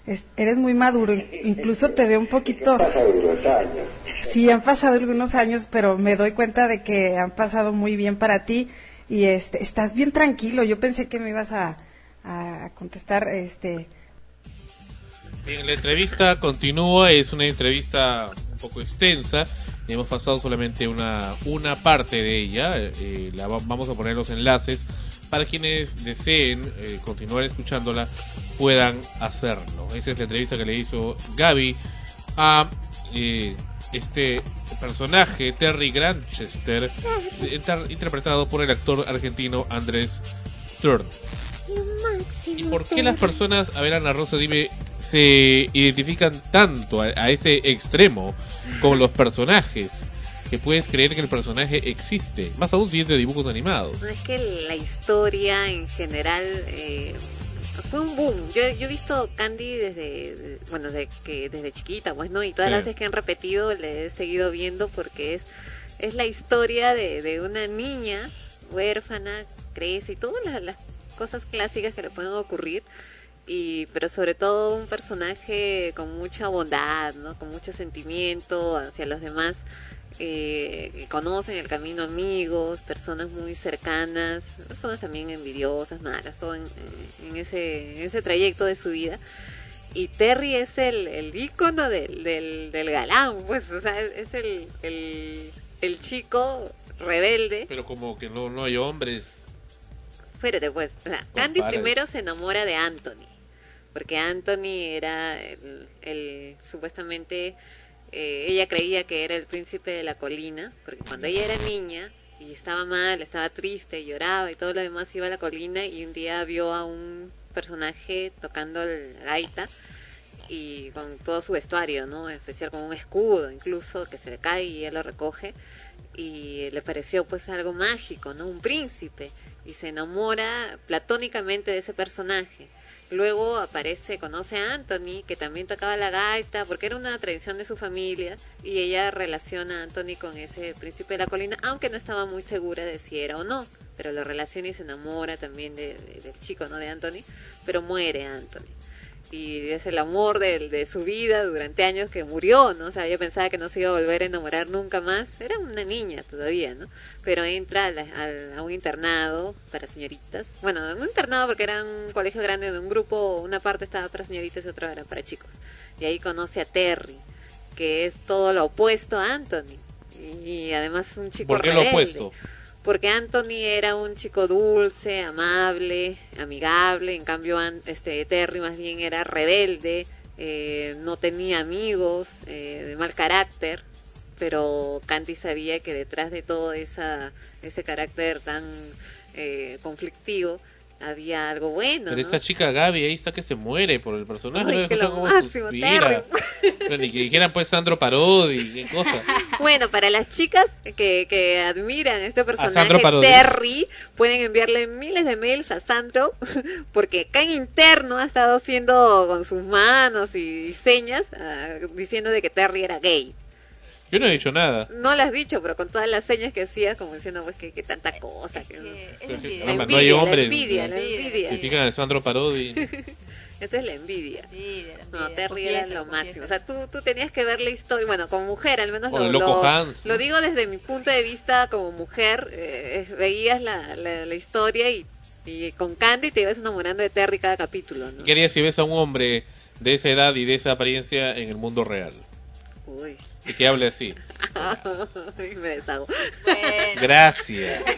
Es- eres muy maduro. in- Incluso te veo un poquito. Han pasado unos años. Sí, han pasado algunos años, pero me doy cuenta de que han pasado muy bien para ti y este, estás bien tranquilo. Yo pensé que me ibas a, a contestar, este, Bien, la entrevista continúa, es una entrevista un poco extensa. Hemos pasado solamente una, una parte de ella. eh, la va- vamos a poner los enlaces para quienes deseen eh, continuar escuchándola puedan hacerlo. Esa es la entrevista que le hizo Gaby a eh, este personaje, Terry Granchester, inter- interpretado por el actor argentino Andrés Turn. ¿Y por qué las personas, a ver Ana Rosa, dime, se identifican tanto a, a ese extremo con los personajes? Que puedes creer que el personaje existe, más aún si es de dibujos animados. No es que la historia en general eh, fue un boom. Yo, yo he visto Candy desde, de- bueno, desde que desde chiquita, pues no, y todas Sí. las veces que han repetido le he seguido viendo porque es es la historia de, de una niña huérfana, crece y todas las, las cosas clásicas que le pueden ocurrir. Y, pero sobre todo un personaje con mucha bondad, ¿no? Con mucho sentimiento hacia los demás eh, que conocen el camino amigos, personas muy cercanas, personas también envidiosas, malas, todo en, en ese, en ese trayecto de su vida. Y Terry es el, el ícono del, del, del galán, pues, o sea, es el, el, el chico rebelde. Pero como que no, no hay hombres. Espérate, pues, o sea, Candy primero se enamora de Anthony, porque Anthony era el, supuestamente eh, ella creía que era el príncipe de la colina, porque cuando ella era niña y estaba mal, estaba triste, lloraba y todo lo demás iba a la colina y un día vio a un personaje tocando el gaita y con todo su vestuario, ¿no? Especial con un escudo, incluso que se le cae y él lo recoge y le pareció pues algo mágico, ¿no? Un príncipe y se enamora platónicamente de ese personaje. Luego aparece, conoce a Anthony, que también tocaba la gaita, porque era una tradición de su familia, y ella relaciona a Anthony con ese príncipe de la colina, aunque no estaba muy segura de si era o no, pero lo relaciona y se enamora también de- de- del chico, ¿no? De Anthony, pero muere Anthony y es el amor de, de su vida durante años que murió, ¿no? O sea, yo pensaba que no se iba a volver a enamorar nunca más. Era una niña todavía, ¿no? Pero entra a, la- al- a un internado para señoritas. Bueno, un internado porque era un colegio grande de un grupo, una parte estaba para señoritas y otra era para chicos. Y ahí conoce a Terry, que es todo lo opuesto a Anthony. Y además un chico ¿Por qué lo rebelde. opuesto? Porque Anthony era un chico dulce, amable, amigable, en cambio este Terry más bien era rebelde, eh, no tenía amigos, eh, de mal carácter, pero Candy sabía que detrás de todo esa, ese carácter tan eh, conflictivo había algo bueno. Pero ¿no? esta chica Gaby ahí está que se muere por el personaje. Ay, ¿no? que lo máximo. Pero ni que dijeran pues Sandro Parodi, qué cosa. Bueno, para las chicas que, que admiran este personaje. Terry, pueden enviarle miles de mails a Sandro, porque acá en interno ha estado haciendo con sus manos y señas, ah, diciendo de que Terry era gay. Yo no he dicho nada. No lo has dicho, pero con todas las señas que hacías, como diciendo, pues, que, que tanta cosa. Que, no. Que- La no, no hay envidia, la envidia, la envidia. Se fijan en Sandro Parodi. Esa es la envidia. No, envidia, Terry era confiésalo, lo máximo. O sea, tú, tú tenías que ver la historia, bueno, como mujer al menos O lo, lo- Hans, lo digo desde mi punto de vista como mujer, eh, veías la, la, la historia y, y con Candy te ibas enamorando de Terry cada capítulo, ¿no? ¿Qué harías si ves a un hombre de esa edad y de esa apariencia en el mundo real? Uy, Y que hable así. me deshago. Gracias.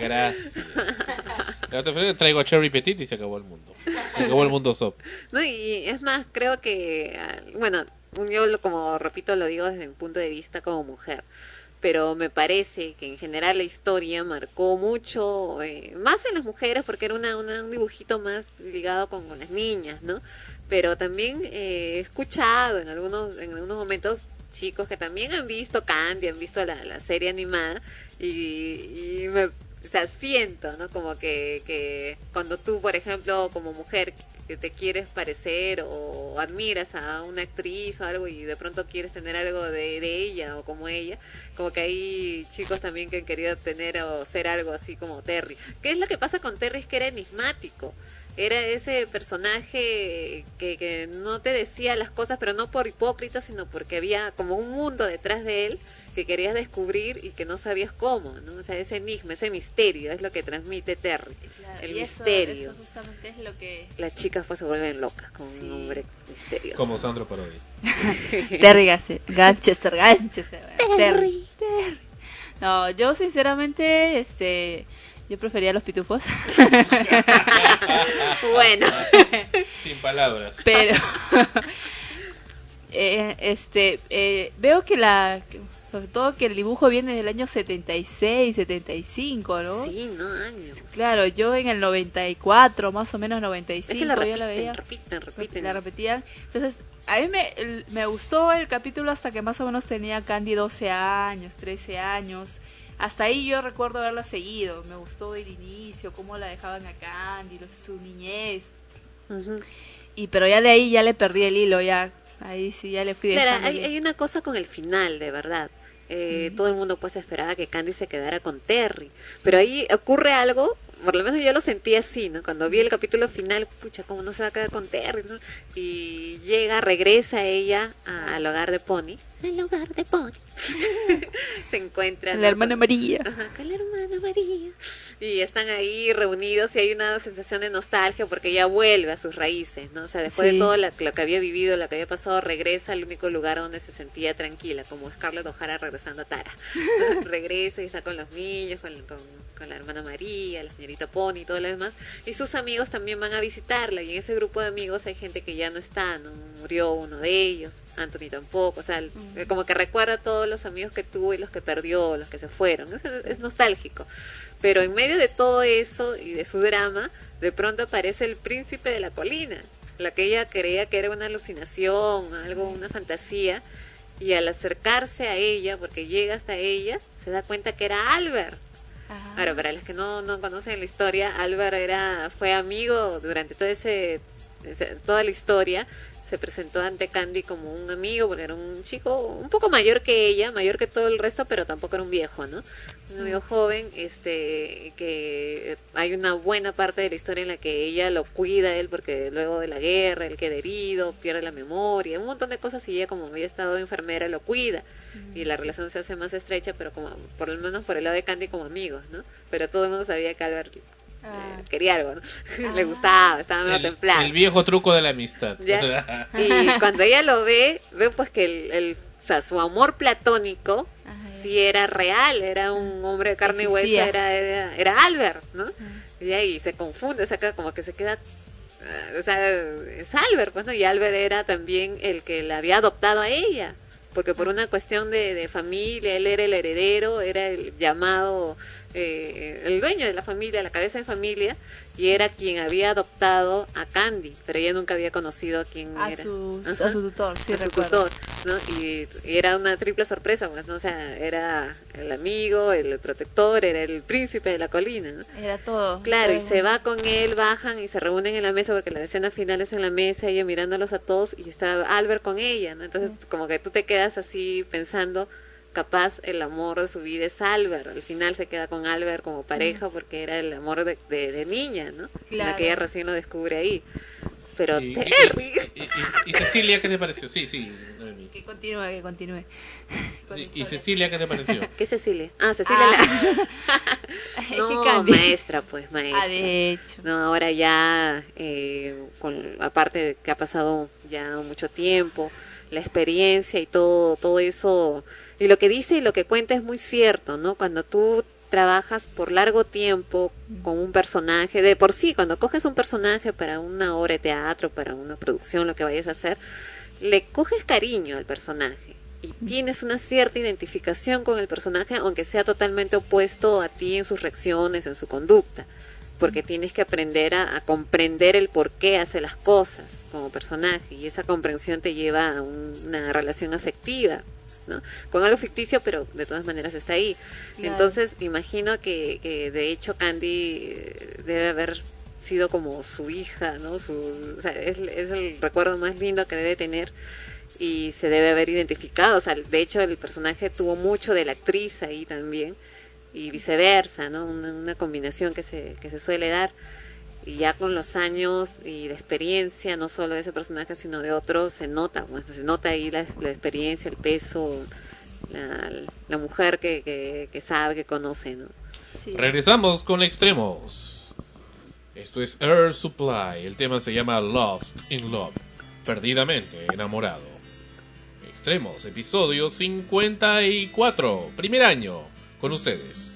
Gracias. La otra vez traigo a Cherry Petit y se acabó el mundo. Se acabó el mundo SOP. No, y es más, creo que, ah, bueno, yo lo- como repito lo digo desde mi punto de vista como mujer, pero me parece que en general la historia marcó mucho, eh, más en las mujeres, porque era una, un dibujito más ligado con, las niñas, ¿no? Pero también eh, he escuchado en algunos, en algunos momentos chicos que también han visto Candy, han visto la, la serie animada y, y me, siento, ¿no? Como que, que cuando tú, por ejemplo, como mujer que te quieres parecer o admiras a una actriz o algo y de pronto quieres tener algo de, de ella o como ella, como que hay chicos también que han querido tener o ser algo así como Terry. ¿Qué es lo que pasa con Terry? Es que era enigmático. Era ese personaje que, que no te decía las cosas, pero no por hipócrita, sino porque había como un mundo detrás de él que querías descubrir y que no sabías cómo, ¿no? O sea, ese enigma, ese misterio es lo que transmite Terry. Claro, el y misterio. Eso, justamente es lo que Las chicas pues se vuelven locas con un hombre misterioso. Como Sandro Parodi. Terry Ganchester, Ganchester. Terry. Terry. No, yo sinceramente, este, yo prefería los pitufos. bueno. Sin palabras. Pero, eh, este, eh, veo que la, sobre todo que el dibujo viene del año 76, 75, ¿no? Sí, no años. Claro, yo en el 94, más o menos 95, Es que la ya repiten, la veía. repiten, repiten. La repetían. Entonces, a mí me, gustó el capítulo hasta que más o menos tenía Candy 12 años, 13 años. Hasta ahí yo recuerdo haberla seguido. Me gustó el inicio, cómo la dejaban a Candy, su niñez. Y pero ya de ahí ya le perdí el hilo, ya. Ahí sí, ya le fui Claro, hay, hay una cosa con el final, de verdad. Eh, Todo el mundo pues esperaba que Candy se quedara con Terry. Pero ahí ocurre algo, por lo menos yo lo sentí así, ¿no? Cuando vi el capítulo final, pucha, ¿cómo no se va a quedar con Terry? no? Y llega, regresa ella al hogar de Pony. Al hogar de Pony. se encuentra. La hermana María. Ajá, con la hermana María. Y están ahí reunidos y hay una sensación de nostalgia porque ella vuelve a sus raíces, ¿no? O sea, después Sí. de todo la- lo que había vivido, lo que había pasado, regresa al único lugar donde se sentía tranquila, como Scarlett O'Hara regresando a Tara. regresa y está con los niños, con, con- con la hermana María, la señorita Pony y todo lo demás. Y sus amigos también van a visitarla y en ese grupo de amigos hay gente que ya no está, ¿no? Murió uno de ellos, Anthony tampoco, o sea, el- como que recuerda a todos los amigos que tuvo y los que perdió, los que se fueron. Es, es nostálgico. Pero en medio de todo eso y de su drama, de pronto aparece el príncipe de la colina, la que ella creía que era una alucinación, algo, una fantasía, y al acercarse a ella, porque llega hasta ella, se da cuenta que era Albert. Ahora, para los que no, no conocen la historia, Albert era, fue amigo durante todo ese- toda la historia. Se presentó ante Candy como un amigo, porque era un chico un poco mayor que ella, mayor que todo el resto, pero tampoco era un viejo, ¿no? Un amigo joven, este, que hay una buena parte de la historia en la que ella lo cuida él, porque luego de la guerra, él queda herido, pierde la memoria, un montón de cosas, y ella como había estado de enfermera, lo cuida y la relación se hace más estrecha, pero como por lo menos por el lado de Candy como amigos, ¿no? Pero todo el mundo sabía que Albert eh, quería algo, ¿no? Le gustaba, estaba medio templado. el viejo truco de la amistad. Ya. Y cuando ella lo ve, ve pues que el, el- o sea, su amor platónico sí era real, era un hombre de carne y hueso, Existía. era, era, era Albert, ¿no? Y ahí se confunde, o sea, como que se queda, ah, o sea, es Albert, pues, ¿no? Y Albert era también el que la había adoptado a ella, porque por una cuestión de, de familia, él era el heredero, era el llamado eh, el dueño de la familia, la cabeza de familia, y era quien había adoptado a Candy, pero ella nunca había conocido a quien A era. Ajá, a su tutor, sí, a su recuerdo. tutor, ¿no? Y, y era una triple sorpresa, pues, ¿no? O sea, era el amigo, el protector, era el príncipe de la colina, ¿no? Era todo. Claro, y se va con él, bajan y se reúnen en la mesa porque la escena final es en la mesa, ella mirándolos a todos y está Albert con ella, ¿no? Entonces como que tú te quedas así pensando, capaz el amor de su vida es Albert, al final se queda con Albert como pareja porque era el amor de, de, de niña, ¿no? En la Claro. que ella recién lo descubre ahí. Pero Y, y- Terry, y- y- y Cecilia, ¿qué te pareció? Sí, sí. Que continúe, que continúe. Y, Cecilia, ¿qué te pareció? ¿qué Cecilia? Ah, Cecilia la... No, maestra, pues, maestra. Ah, de hecho. No, ahora ya, eh, con, aparte de que ha pasado ya mucho tiempo, la experiencia y todo, todo eso, y lo que dice y lo que cuenta es muy cierto, ¿no? Cuando tú trabajas por largo tiempo con un personaje, de por sí, cuando coges un personaje para una obra de teatro, para una producción, lo que vayas a hacer, le coges cariño al personaje y tienes una cierta identificación con el personaje, aunque sea totalmente opuesto a ti en sus reacciones, en su conducta, porque tienes que aprender a, a comprender el por qué hace las cosas como personaje y esa comprensión te lleva a un- una relación afectiva. ¿No? Con algo ficticio, pero de todas maneras está ahí. Claro. Entonces, imagino que, que de hecho Candy eh, debe haber sido como su hija, ¿no? Su, o sea, es, es el recuerdo más lindo que debe tener y se debe haber identificado. O sea, de hecho, el personaje tuvo mucho de la actriz ahí también y viceversa, ¿no? Una, una combinación que se, que se suele dar. Y ya con los años y de experiencia, no solo de ese personaje, sino de otros, se nota, pues, se nota ahí la, la experiencia, el peso, la, la mujer que, que, que sabe, que conoce, ¿no? Regresamos con extremos. Esto es Air Supply. El tema se llama Lost in Love. Perdidamente enamorado. Extremos, episodio 54. Primer año. Con ustedes.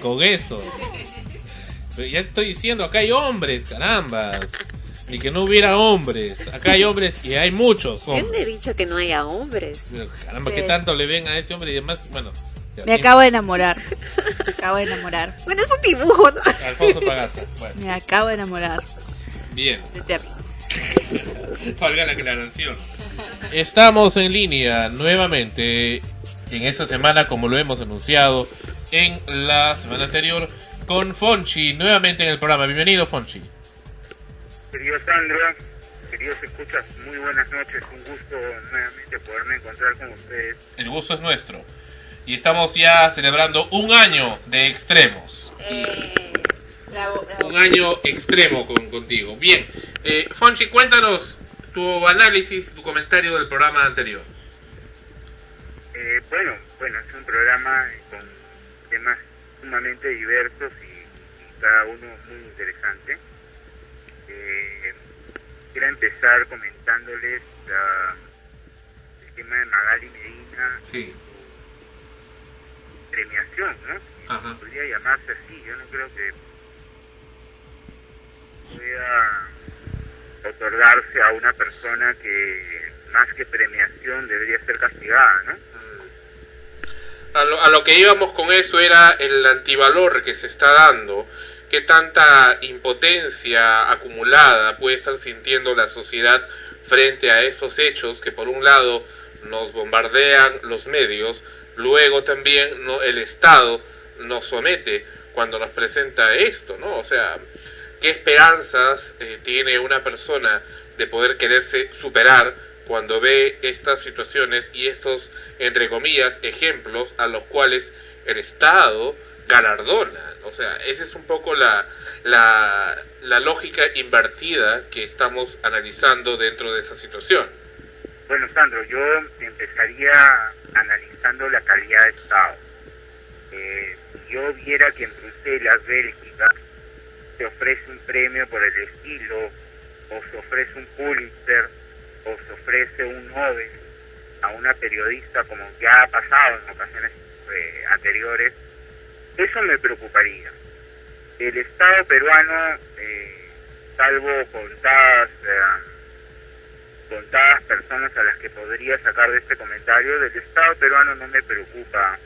Con eso. Pero ya estoy diciendo, acá hay hombres, carambas. Y que no hubiera hombres. Acá hay hombres y hay muchos Yo hombres. no he dicho que no haya hombres. Pero, caramba, ¿qué tanto le ven a ese hombre? Y además, bueno. Me acabo de enamorar. Me acabo de enamorar. Bueno, es un dibujo, ¿no? Alfonso Pagasa. Bueno, Me acabo de enamorar bien. de Terry. Valga la aclaración. Estamos en línea nuevamente en esta semana, como lo hemos anunciado en la semana anterior, con Fonchi, nuevamente en el programa. Bienvenido, Fonchi. Querido Sandro, queridos escuchas, muy buenas noches. Un gusto nuevamente poderme encontrar con ustedes. El gusto es nuestro. Y estamos ya celebrando un año de extremos. Bravo, bravo. Un año extremo con, contigo. Bien, eh, Fonchi, cuéntanos tu análisis, tu comentario del programa anterior. Eh, bueno, bueno, es un programa con temas sumamente diversos y, y cada uno muy interesante. Eh, quiero empezar comentándoles la- el tema de Magali Medina, Sí. premiación, ¿no? Ajá. Podría llamarse así, yo no creo que pueda otorgarse a una persona que más que premiación debería ser castigada, ¿no? A lo, a lo que íbamos con eso era el antivalor que se está dando, qué tanta impotencia acumulada puede estar sintiendo la sociedad frente a estos hechos que por un lado nos bombardean los medios, luego también no, el Estado nos somete cuando nos presenta esto, ¿no? O sea, ¿qué esperanzas eh, tiene una persona de poder quererse superar cuando ve estas situaciones y estos, entre comillas, ejemplos a los cuales el Estado galardona? O sea, esa es un poco la, la, lógica invertida que estamos analizando dentro de esa situación. Bueno, Sandro, yo empezaría analizando la calidad de Estado. Eh, yo viera que en Bruselas, Bélgica, se ofrece un premio por el estilo, o se ofrece un Pulitzer, o se ofrece un Nobel a una periodista, como ya ha pasado en ocasiones eh, anteriores, eso me preocuparía. El Estado peruano, eh, salvo contadas, eh, contadas personas a las que podría sacar de este comentario, del Estado peruano no me preocupa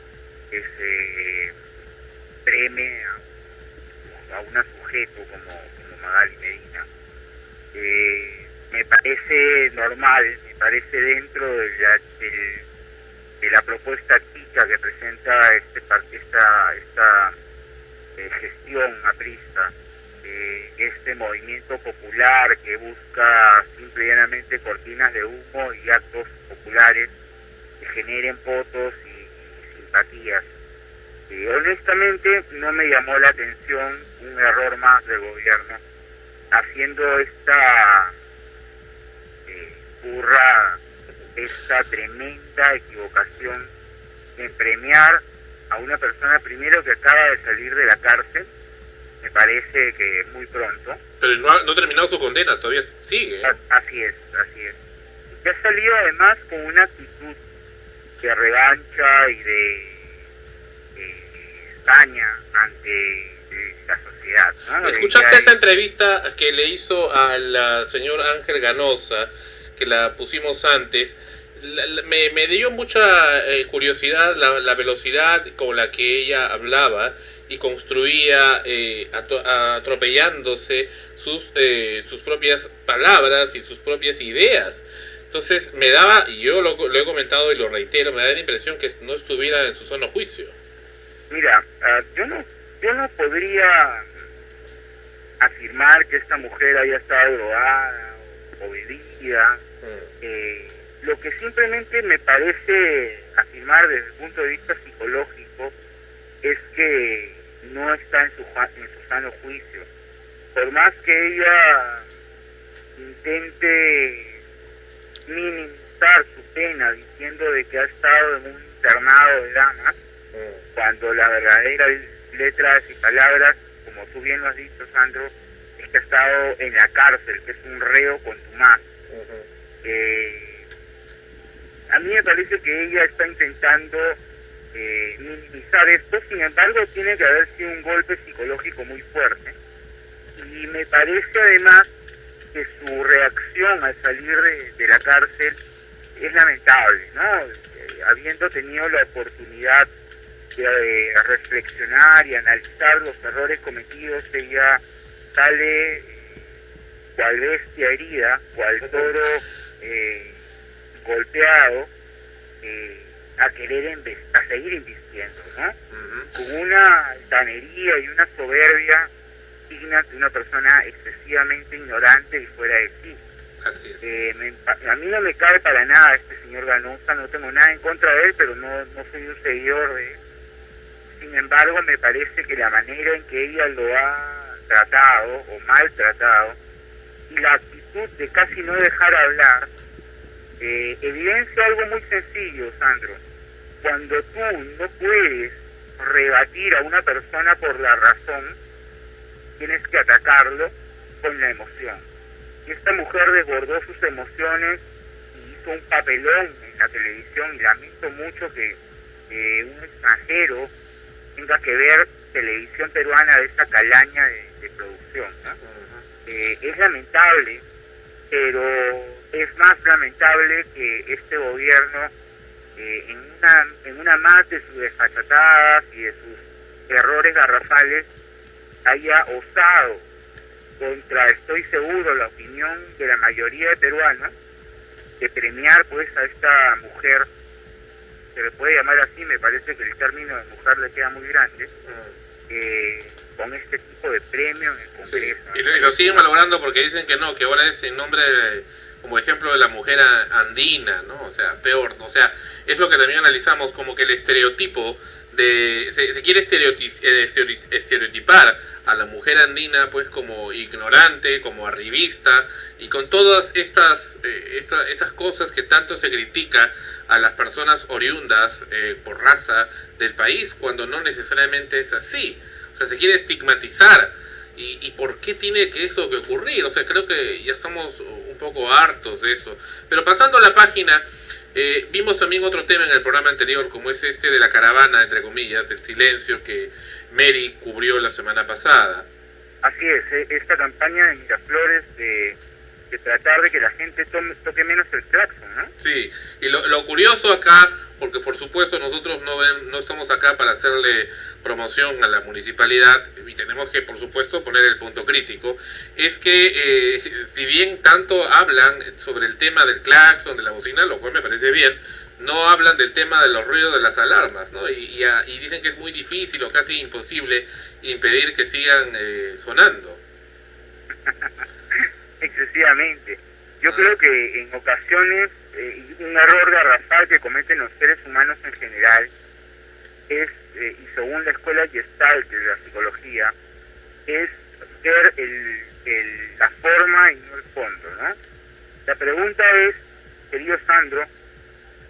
que se premie a, a un sujeto como, como Magali Medina. Parece normal, me parece dentro de la, del- de la propuesta chica que presenta este esta, esta eh, gestión aprista, eh, este movimiento popular que busca simple y llanamente cortinas de humo y actos populares que generen votos y, simpatías. Eh, honestamente no me llamó la atención un error más del gobierno haciendo esta burrada, esta tremenda equivocación en premiar a una persona primero que acaba de salir de la cárcel, me parece que muy pronto, Pero no ha, no ha terminado su condena, todavía sigue. ¿eh? a- así es, así es. Y ha salido además con una actitud de revancha y de, de saña ante la sociedad. ¿Escuchaste esta entrevista que le hizo al señor Ángel Ganosa, que la pusimos antes? La- la- me, me dio mucha eh, curiosidad la, la velocidad con la que ella hablaba y construía eh, atropellándose sus, eh, sus propias palabras y sus propias ideas. Entonces me daba, y yo lo, lo he comentado y lo reitero, me da la impresión que no estuviera en su sano juicio. Mira, ah, yo no yo no podría afirmar que esta mujer haya estado drogada o bebida. Eh, lo que simplemente me parece afirmar desde el punto de vista psicológico es que no está en su, en su sano juicio. Por más que ella intente minimizar su pena diciendo de que ha estado en un internado de damas, cuando la verdadera letras y palabras, como tú bien lo has dicho, Sandro, que ha estado en la cárcel, que es un reo contumaz. Eh, a mí me parece que ella está intentando eh, minimizar esto, sin embargo tiene que haber sido un golpe psicológico muy fuerte. Y me parece además que su reacción al salir de, de la cárcel es lamentable, ¿no? Eh, habiendo tenido la oportunidad de eh, reflexionar y analizar los errores cometidos, ella sale cual bestia herida, cual toro eh, golpeado, eh, a querer a seguir invirtiendo, ¿no? Con una altanería y una soberbia digna de una persona excesivamente ignorante y fuera de sí. Así es. Eh, me- a mí no me cae para nada este señor Ganosa, no tengo nada en contra de él, pero no, no soy un seguidor de él. Sin embargo, me parece que la manera en que ella lo ha tratado o maltratado y la actitud de casi no dejar hablar eh, evidencia algo muy sencillo, Sandro. Cuando tú no puedes rebatir a una persona por la razón, tienes que atacarlo con la emoción. Y esta mujer desbordó sus emociones y hizo un papelón en la televisión y lamento mucho que eh, un extranjero tenga que ver televisión peruana de esta calaña de, de producción. ¿no? Eh, es lamentable, pero es más lamentable que este gobierno, eh, en, una, en una más de sus desfachatadas y de sus errores garrafales, haya osado contra, estoy seguro, la opinión de la mayoría de peruanos, de premiar pues a esta mujer, se le puede llamar así, me parece que el término de mujer le queda muy grande, eh, con este tipo de premio en el Congreso. Y lo, y lo siguen malogrando porque dicen que no, que ahora es en nombre, de- como ejemplo, de la mujer andina, ¿no? O sea, peor, ¿no? o sea, es lo que también analizamos, como que el estereotipo de... Se, se quiere eh, estereoti- estereotipar a la mujer andina, pues, como ignorante, como arribista, y con todas estas, eh, esta- estas cosas que tanto se critica a las personas oriundas eh, por raza del país, cuando no necesariamente es así. O sea, se quiere estigmatizar. ¿Y, y por qué tiene que eso que ocurrir? O sea, creo que ya estamos un poco hartos de eso. Pero pasando a la página, eh, vimos también otro tema en el programa anterior, como es este de la caravana, entre comillas, del silencio que Mary cubrió la semana pasada. Así es, eh, esta campaña de Miraflores de, de tratar de que la gente tome, toque menos el claxon, ¿no? Sí, y lo, lo curioso acá, porque por supuesto nosotros no, ven- no estamos acá para hacerle promoción a la municipalidad y tenemos que por supuesto poner el punto crítico, es que eh, si bien tanto hablan sobre el tema del claxon, de la bocina, lo cual me parece bien, no hablan del tema de los ruidos de las alarmas, ¿no? Y, y, a- y dicen que es muy difícil o casi imposible impedir que sigan eh, sonando. excesivamente. Yo creo que en ocasiones eh, un error garrafal que cometen los seres humanos en general es, eh, y según la escuela Gestalt de la psicología, es ver el, el- la forma y no el fondo, ¿no? La pregunta es, querido Sandro,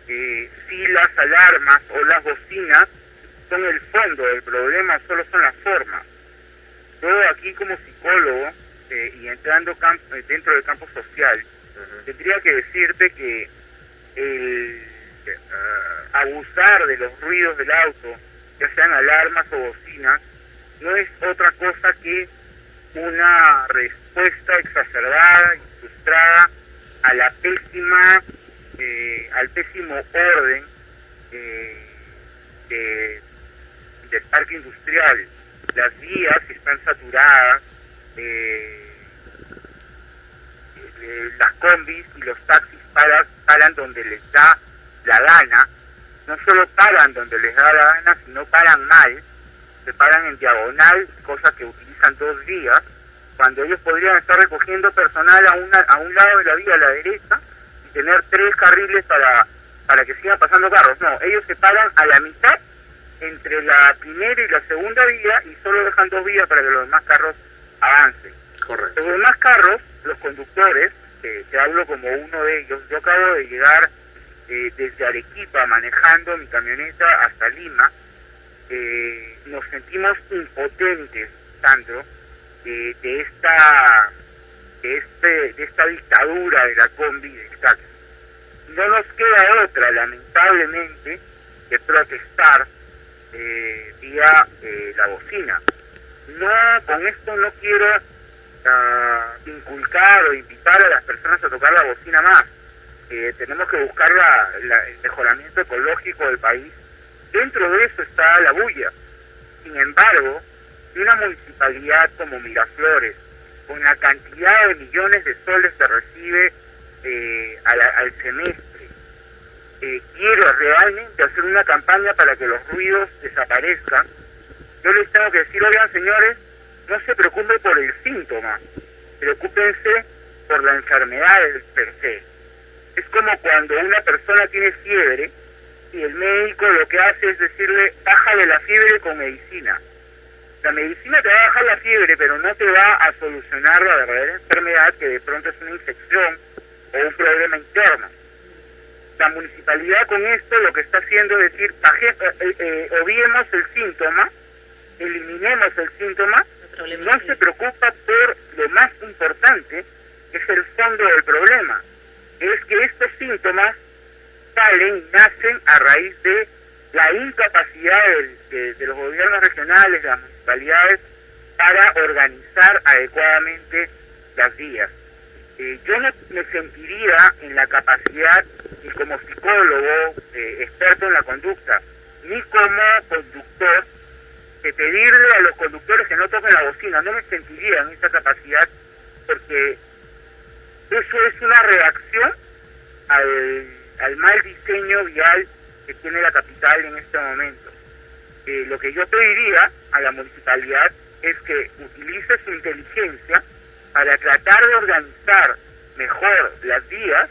eh, si las alarmas o las bocinas son el fondo del problema, solo son la forma. Yo aquí como psicólogo eh, y entrando eh, dentro del campo social, tendría que decirte que el eh, abusar de los ruidos del auto, ya sean alarmas o bocinas, no es otra cosa que una respuesta exacerbada y frustrada a la pésima, eh, al pésimo orden eh, de- del parque industrial. Las vías están saturadas, eh, las combis y los taxis paran, paran donde les da la gana, no solo paran donde les da la gana, sino paran mal, se paran en diagonal, cosa que utilizan dos vías, cuando ellos podrían estar recogiendo personal a, una, a un lado de la vía, a la derecha, y tener tres carriles para, para que sigan pasando carros. No, ellos se paran a la mitad entre la primera y la segunda vía y solo dejan dos vías para que los demás carros avancen. Correcto. Los demás carros, los conductores, eh, te hablo como uno de ellos, yo acabo de llegar eh, desde Arequipa manejando mi camioneta hasta Lima, eh, nos sentimos impotentes, Sandro, de esta de, este, de esta dictadura de la combi del taxi. No nos queda otra, lamentablemente, que protestar eh, vía eh, la bocina. No, con esto no quiero ah, inculcar o invitar a las personas a tocar la bocina más. Eh, tenemos que buscar la- el mejoramiento ecológico del país. Dentro de eso está la bulla. Sin embargo, una municipalidad como Miraflores, con la cantidad de millones de soles que recibe eh, a la- al semestre, eh, quiere realmente hacer una campaña para que los ruidos desaparezcan, yo les tengo que decir, oigan señores, no se preocupen por el síntoma, preocúpense por la enfermedad del per se. Es como cuando una persona tiene fiebre y el médico lo que hace es decirle, bájale la fiebre con medicina. La medicina te va a bajar la fiebre, pero no te va a solucionar la verdadera enfermedad que de pronto es una infección o un problema interno. La municipalidad con esto lo que está haciendo es decir, eh, eh, eh, obviemos el síntoma, eliminemos el síntoma, no se preocupa por lo más importante, que es el fondo del problema. Es que estos síntomas salen y nacen a raíz de la incapacidad de los gobiernos regionales, de las municipalidades, para organizar adecuadamente las vías. Eh, yo no me sentiría en la capacidad, ni como psicólogo, eh, experto en la conducta, ni como conductor, de pedirle a los conductores que no toquen la bocina. No me sentiría en esa capacidad porque eso es una reacción al, al mal diseño vial que tiene la capital en este momento. Eh, lo que yo pediría a la municipalidad es que utilice su inteligencia para tratar de organizar mejor las vías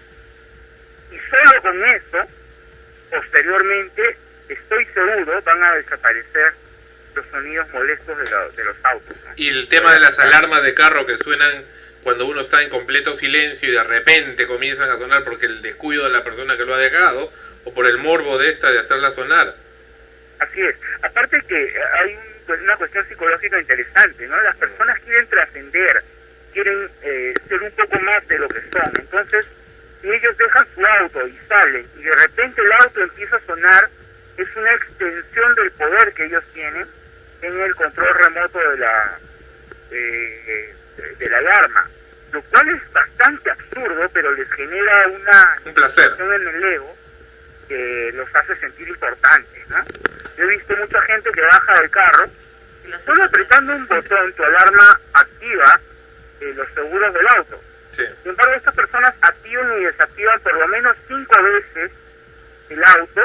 y solo con eso, posteriormente, estoy seguro, van a desaparecer los sonidos molestos de, la- de los autos. ¿no? Y el tema de las alarmas de carro que suenan cuando uno está en completo silencio y de repente comienzan a sonar porque el descuido de la persona que lo ha dejado o por el morbo de esta de hacerla sonar. Así es. Aparte que hay un- pues, una cuestión psicológica interesante, ¿no? Las personas quieren trascender, quieren eh, ser un poco más de lo que son. Entonces, si ellos dejan su auto y salen y de repente el auto empieza a sonar, es una extensión del poder que ellos tienen en el control remoto de la eh, de, de la alarma, lo cual es bastante absurdo, pero les genera una Un placer. sensación en el ego que los hace sentir importantes, ¿no? Yo he visto mucha gente que baja del carro y solo apretando un botón tu alarma activa eh, los seguros del auto. Sí. Sin embargo, estas personas activan y desactivan por lo menos cinco veces el auto,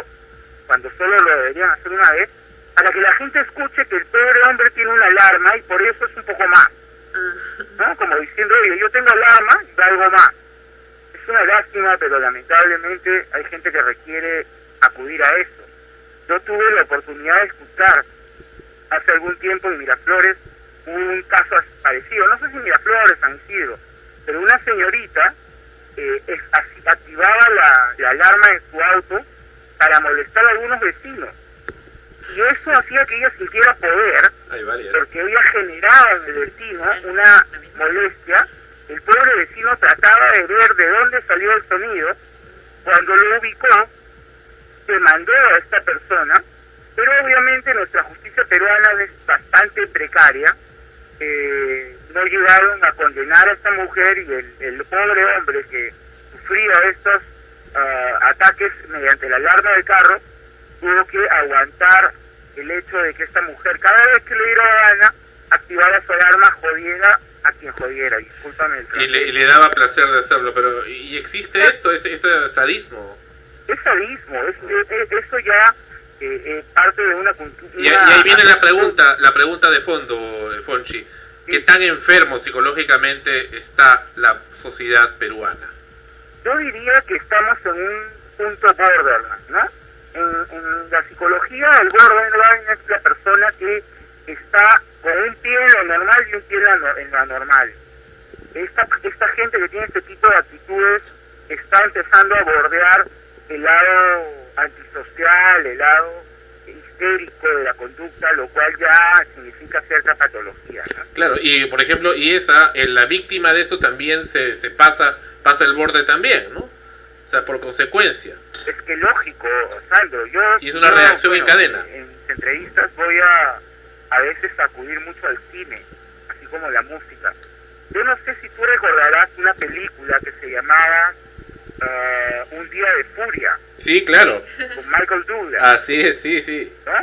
cuando solo lo deberían hacer una vez, para que la gente escuche que el pobre hombre tiene una alarma y por eso es un poco más. ¿No? Como diciendo, oye, yo tengo alarma y algo más. Es una lástima, pero lamentablemente hay gente que requiere acudir a eso. Yo tuve la oportunidad de escuchar hace algún tiempo en Miraflores un caso parecido, no sé si Miraflores, San Isidro, pero una señorita eh, es- activaba la, la alarma de su auto para molestar a algunos vecinos. Y eso hacía que ella sintiera poder, porque ella generaba en el vecino una molestia. El pobre vecino trataba de ver de dónde salió el sonido. Cuando lo ubicó, demandó a esta persona, pero obviamente nuestra justicia peruana es bastante precaria. Eh, no llegaron a condenar a esta mujer y el, el pobre hombre que sufría estos ah, ataques mediante la alarma del carro tuvo que aguantar el hecho de que esta mujer cada vez que le diera gana activara su alarma jodiera a quien jodiera discúlpame el Y le, y le daba placer de hacerlo, pero ¿y existe esto, este, este sadismo? es sadismo es, es- eso ya eh, eh, parte de una cultura Y, y ahí viene la pregunta, la pregunta de fondo, eh, Fonchi. ¿Qué tan enfermo psicológicamente está la sociedad peruana? yo diría que estamos en un punto borderline, ¿no? En, en la psicología, el borderline es la persona que está con un pie en lo normal y un pie en lo anormal. Esta, esta gente que tiene este tipo de actitudes está empezando a bordear el lado antisocial, el lado histérico de la conducta, lo cual ya significa cierta patología. Claro, y por ejemplo, y esa, la víctima de eso también se, se pasa, pasa el borde también, ¿no? Sea, por consecuencia. Es que lógico, Sandro, yo... Y es una yo, reacción en cadena. En mis entrevistas voy a a veces acudir mucho al cine, así como la música. Yo no sé si tú recordarás una película que se llamaba eh, Un día de furia, Sí, claro. con Michael Douglas. Así es, sí, sí. ¿no?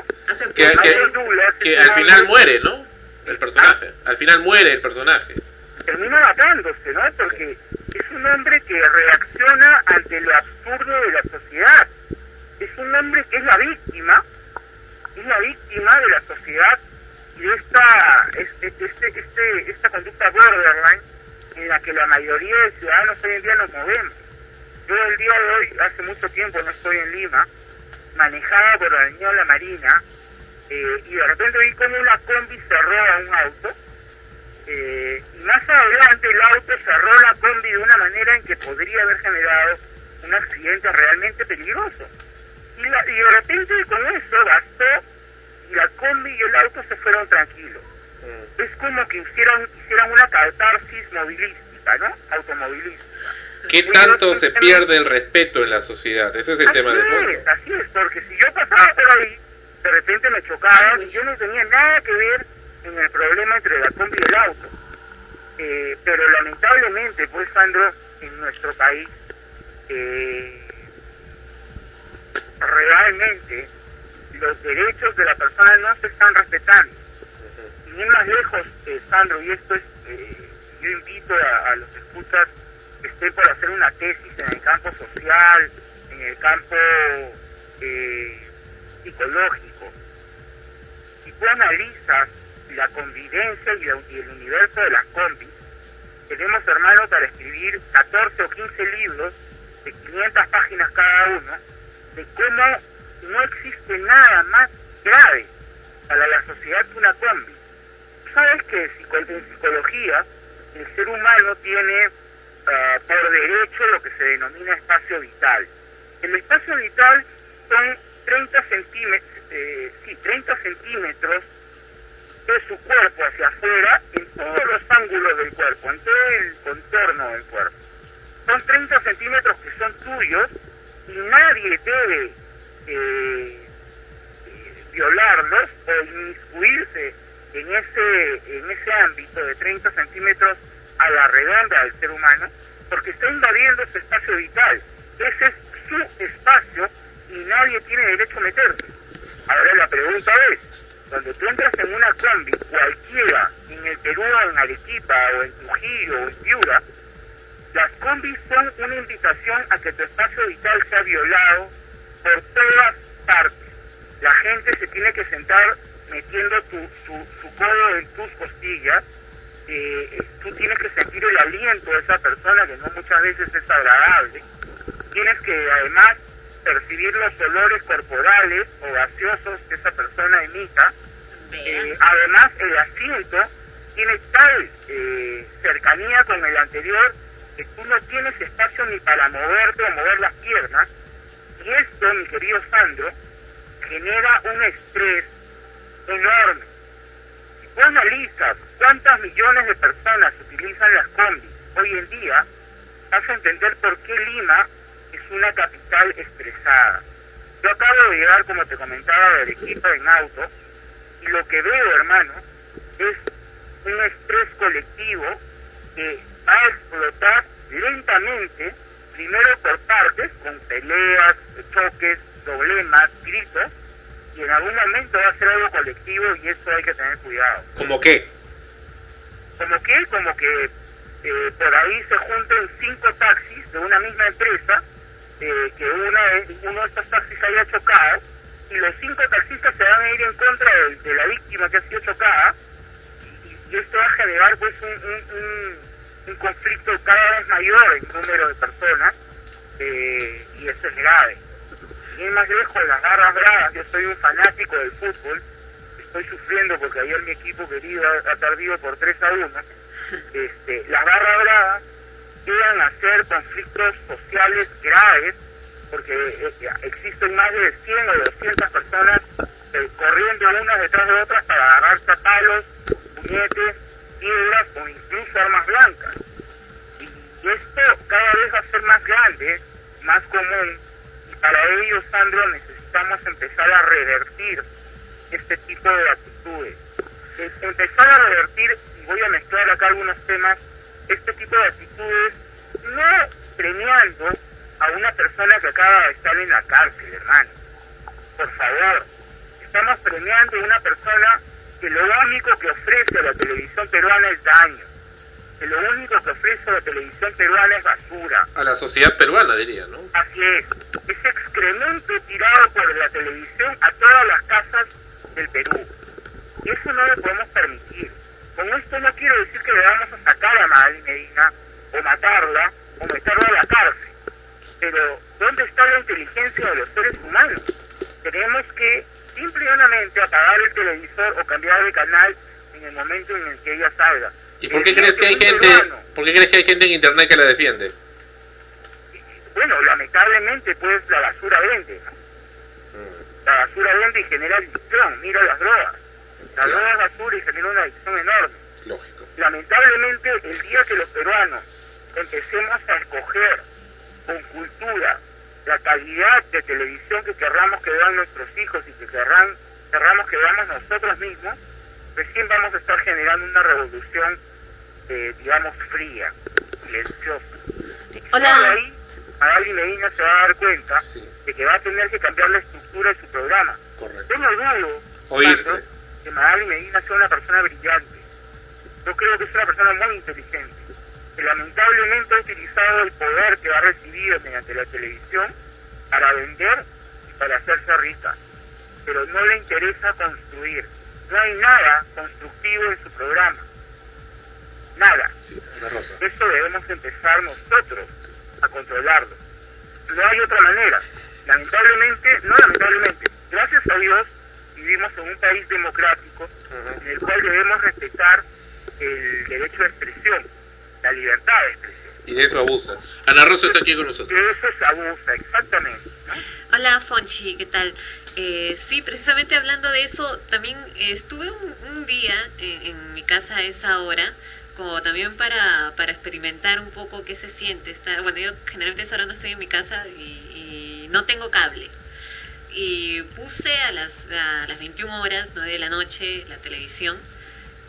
Que, que, Michael Douglas que es al final muere, ¿no? El personaje. Al final muere el personaje. termina matándose, ¿no? Porque es un hombre que reacciona ante lo absurdo de la sociedad. Es un hombre que es la víctima, es la víctima de la sociedad y de esta, este, este, este, esta conducta borderline en la que la mayoría de ciudadanos hoy en día nos movemos. Yo el día de hoy, hace mucho tiempo no estoy en Lima, manejaba por la avenida La Marina eh, y de repente vi como una combi cerró a un auto eh, y más adelante el auto cerró la combi de una manera en que podría haber generado un accidente realmente peligroso. Y, la- y de repente con eso bastó y la combi y el auto se fueron tranquilos. Es como que hicieron, hicieron una catarsis movilística, ¿no? Automovilística. ¿Qué tanto se pierde el respeto en la sociedad? Ese es el tema de Así fondo. es, así es, porque si yo pasaba por ahí, de repente me chocaban y yo no tenía nada que ver en el problema entre la combi y el auto. Eh, pero lamentablemente, pues, Sandro, en nuestro país, eh, realmente los derechos de la persona no se están respetando. Ir más lejos, eh, Sandro, y esto es, eh, yo invito a, a los escuchas que estén por hacer una tesis en el campo social, en el campo eh, psicológico. Si tú analizas la convivencia y, el universo de las combis, tenemos, hermano, para escribir 14 o 15 libros de 500 páginas cada uno, de cómo no existe nada más grave para la sociedad que una combi. Sabes que en psicología el ser humano tiene ah, por derecho lo que se denomina espacio vital. El espacio vital son 30 centímetros, eh, sí, 30 centímetros de su cuerpo hacia afuera en todos los ángulos del cuerpo, en todo el contorno del cuerpo. Son 30 centímetros que son tuyos y nadie debe eh, eh, violarlos o inmiscuirse en ese, en ese ámbito de 30 centímetros a la redonda del ser humano, porque está invadiendo su espacio vital. Ese es su espacio y nadie tiene derecho a meterse. Ahora la pregunta es, cuando tú entras en una combi, cualquiera, en el Perú o en Arequipa o en Trujillo o en Piura, las combis son una invitación a que tu espacio vital sea violado por todas partes. La gente se tiene que sentar metiendo tu, su, su codo en tus costillas. eh, tú tienes que sentir el aliento de esa persona que no muchas veces es agradable. Tienes que además percibir los olores corporales o gaseosos que esa persona emita. Eh, además, el asiento tiene tal eh, cercanía con el anterior que tú no tienes espacio ni para moverte o mover las piernas. Y esto, mi querido Sandro, genera un estrés enorme. Si tú analizas cuántas millones de personas utilizan las combis hoy en día, vas a entender por qué Lima una capital estresada. Yo acabo de llegar, como te comentaba, de Arequipa en auto, y lo que veo, hermano, es un estrés colectivo que va a explotar lentamente, primero por partes, con peleas, choques, problemas, gritos, y en algún momento va a ser algo colectivo y eso hay que tener cuidado. ¿Cómo qué? Como que, como que eh, por ahí se junten cinco taxis de una misma empresa, eh, que una, uno de estos taxis haya chocado, y los cinco taxistas se van a ir en contra de, de la víctima que ha sido chocada, y, y esto va a generar pues un, un, un- un conflicto cada vez mayor en número de personas, eh, y esto es grave. Ir más lejos, las garras bravas, yo soy un fanático del fútbol, estoy sufriendo porque ayer mi equipo querido ha, ha perdido por 3 a 1. Este, las barras bravas llegan a ser conflictos sociales graves porque eh, existen más de 100 o 200 personas eh, corriendo unas detrás de otras para agarrarse a palos, puñetes, piedras o incluso armas blancas. Y, esto cada vez va a ser más grande, más común, y para ello, Sandro, necesitamos empezar a revertir este tipo de actitudes. Eh, empezar a revertir, voy a mezclar acá algunos temas, este tipo de actitudes, no premiando a una persona que acaba de estar en la cárcel, hermano. Por favor, estamos premiando a una persona que lo único que ofrece a la televisión peruana es daño. Que lo único que ofrece a la televisión peruana es basura. A la sociedad peruana, diría, ¿no? Así es. Es excremento tirado por la televisión a todas las casas del Perú. Y eso no lo podemos permitir. Con esto no quiero decir que le vamos a sacar a Magali Medina, o matarla, o meterla a la cárcel. Pero, ¿dónde está la inteligencia de los seres humanos? Tenemos que simplemente apagar el televisor o cambiar de canal en el momento en el que ella salga. ¿Y por qué El crees que hay gente, por qué crees que hay gente en internet que la defiende? Bueno, lamentablemente, pues la basura vende. ¿no? La basura vende y genera adicción. Mira las drogas. La droga es basura y genera una adicción enorme. Lógico. Lamentablemente, el día que los peruanos empecemos a escoger con cultura la calidad de televisión que querramos que vean nuestros hijos y que querrán, querramos que veamos nosotros mismos, recién vamos a estar generando una revolución, eh, digamos, fría, silenciosa. Hola. Solo ahí, Magali Medina se va a dar cuenta de que va a tener que cambiar la estructura de su programa. Correcto. No dudo Oírse. tanto, que Magali Medina sea una persona brillante. Yo creo que es una persona muy inteligente, que lamentablemente ha utilizado el poder que ha recibido mediante la televisión para vender y para hacerse rica. Pero no le interesa construir. No hay nada constructivo en su programa. Nada. Eso debemos empezar nosotros a controlarlo. No hay otra manera. Lamentablemente, no lamentablemente, gracias a Dios vivimos en un país democrático en el cual debemos respetar el derecho de expresión, la libertad de expresión. Y de eso abusa. Ana Rosa está aquí con nosotros. De eso se abusa, exactamente. Hola Fonchi, ¿qué tal? Eh, sí, precisamente hablando de eso, también estuve un, un día en, en mi casa a esa hora, como también para, para experimentar un poco qué se siente. Estar, bueno, yo generalmente a esa hora no estoy en mi casa y, y no tengo cable. Y puse a las, a las 21 horas, 9 de la noche, la televisión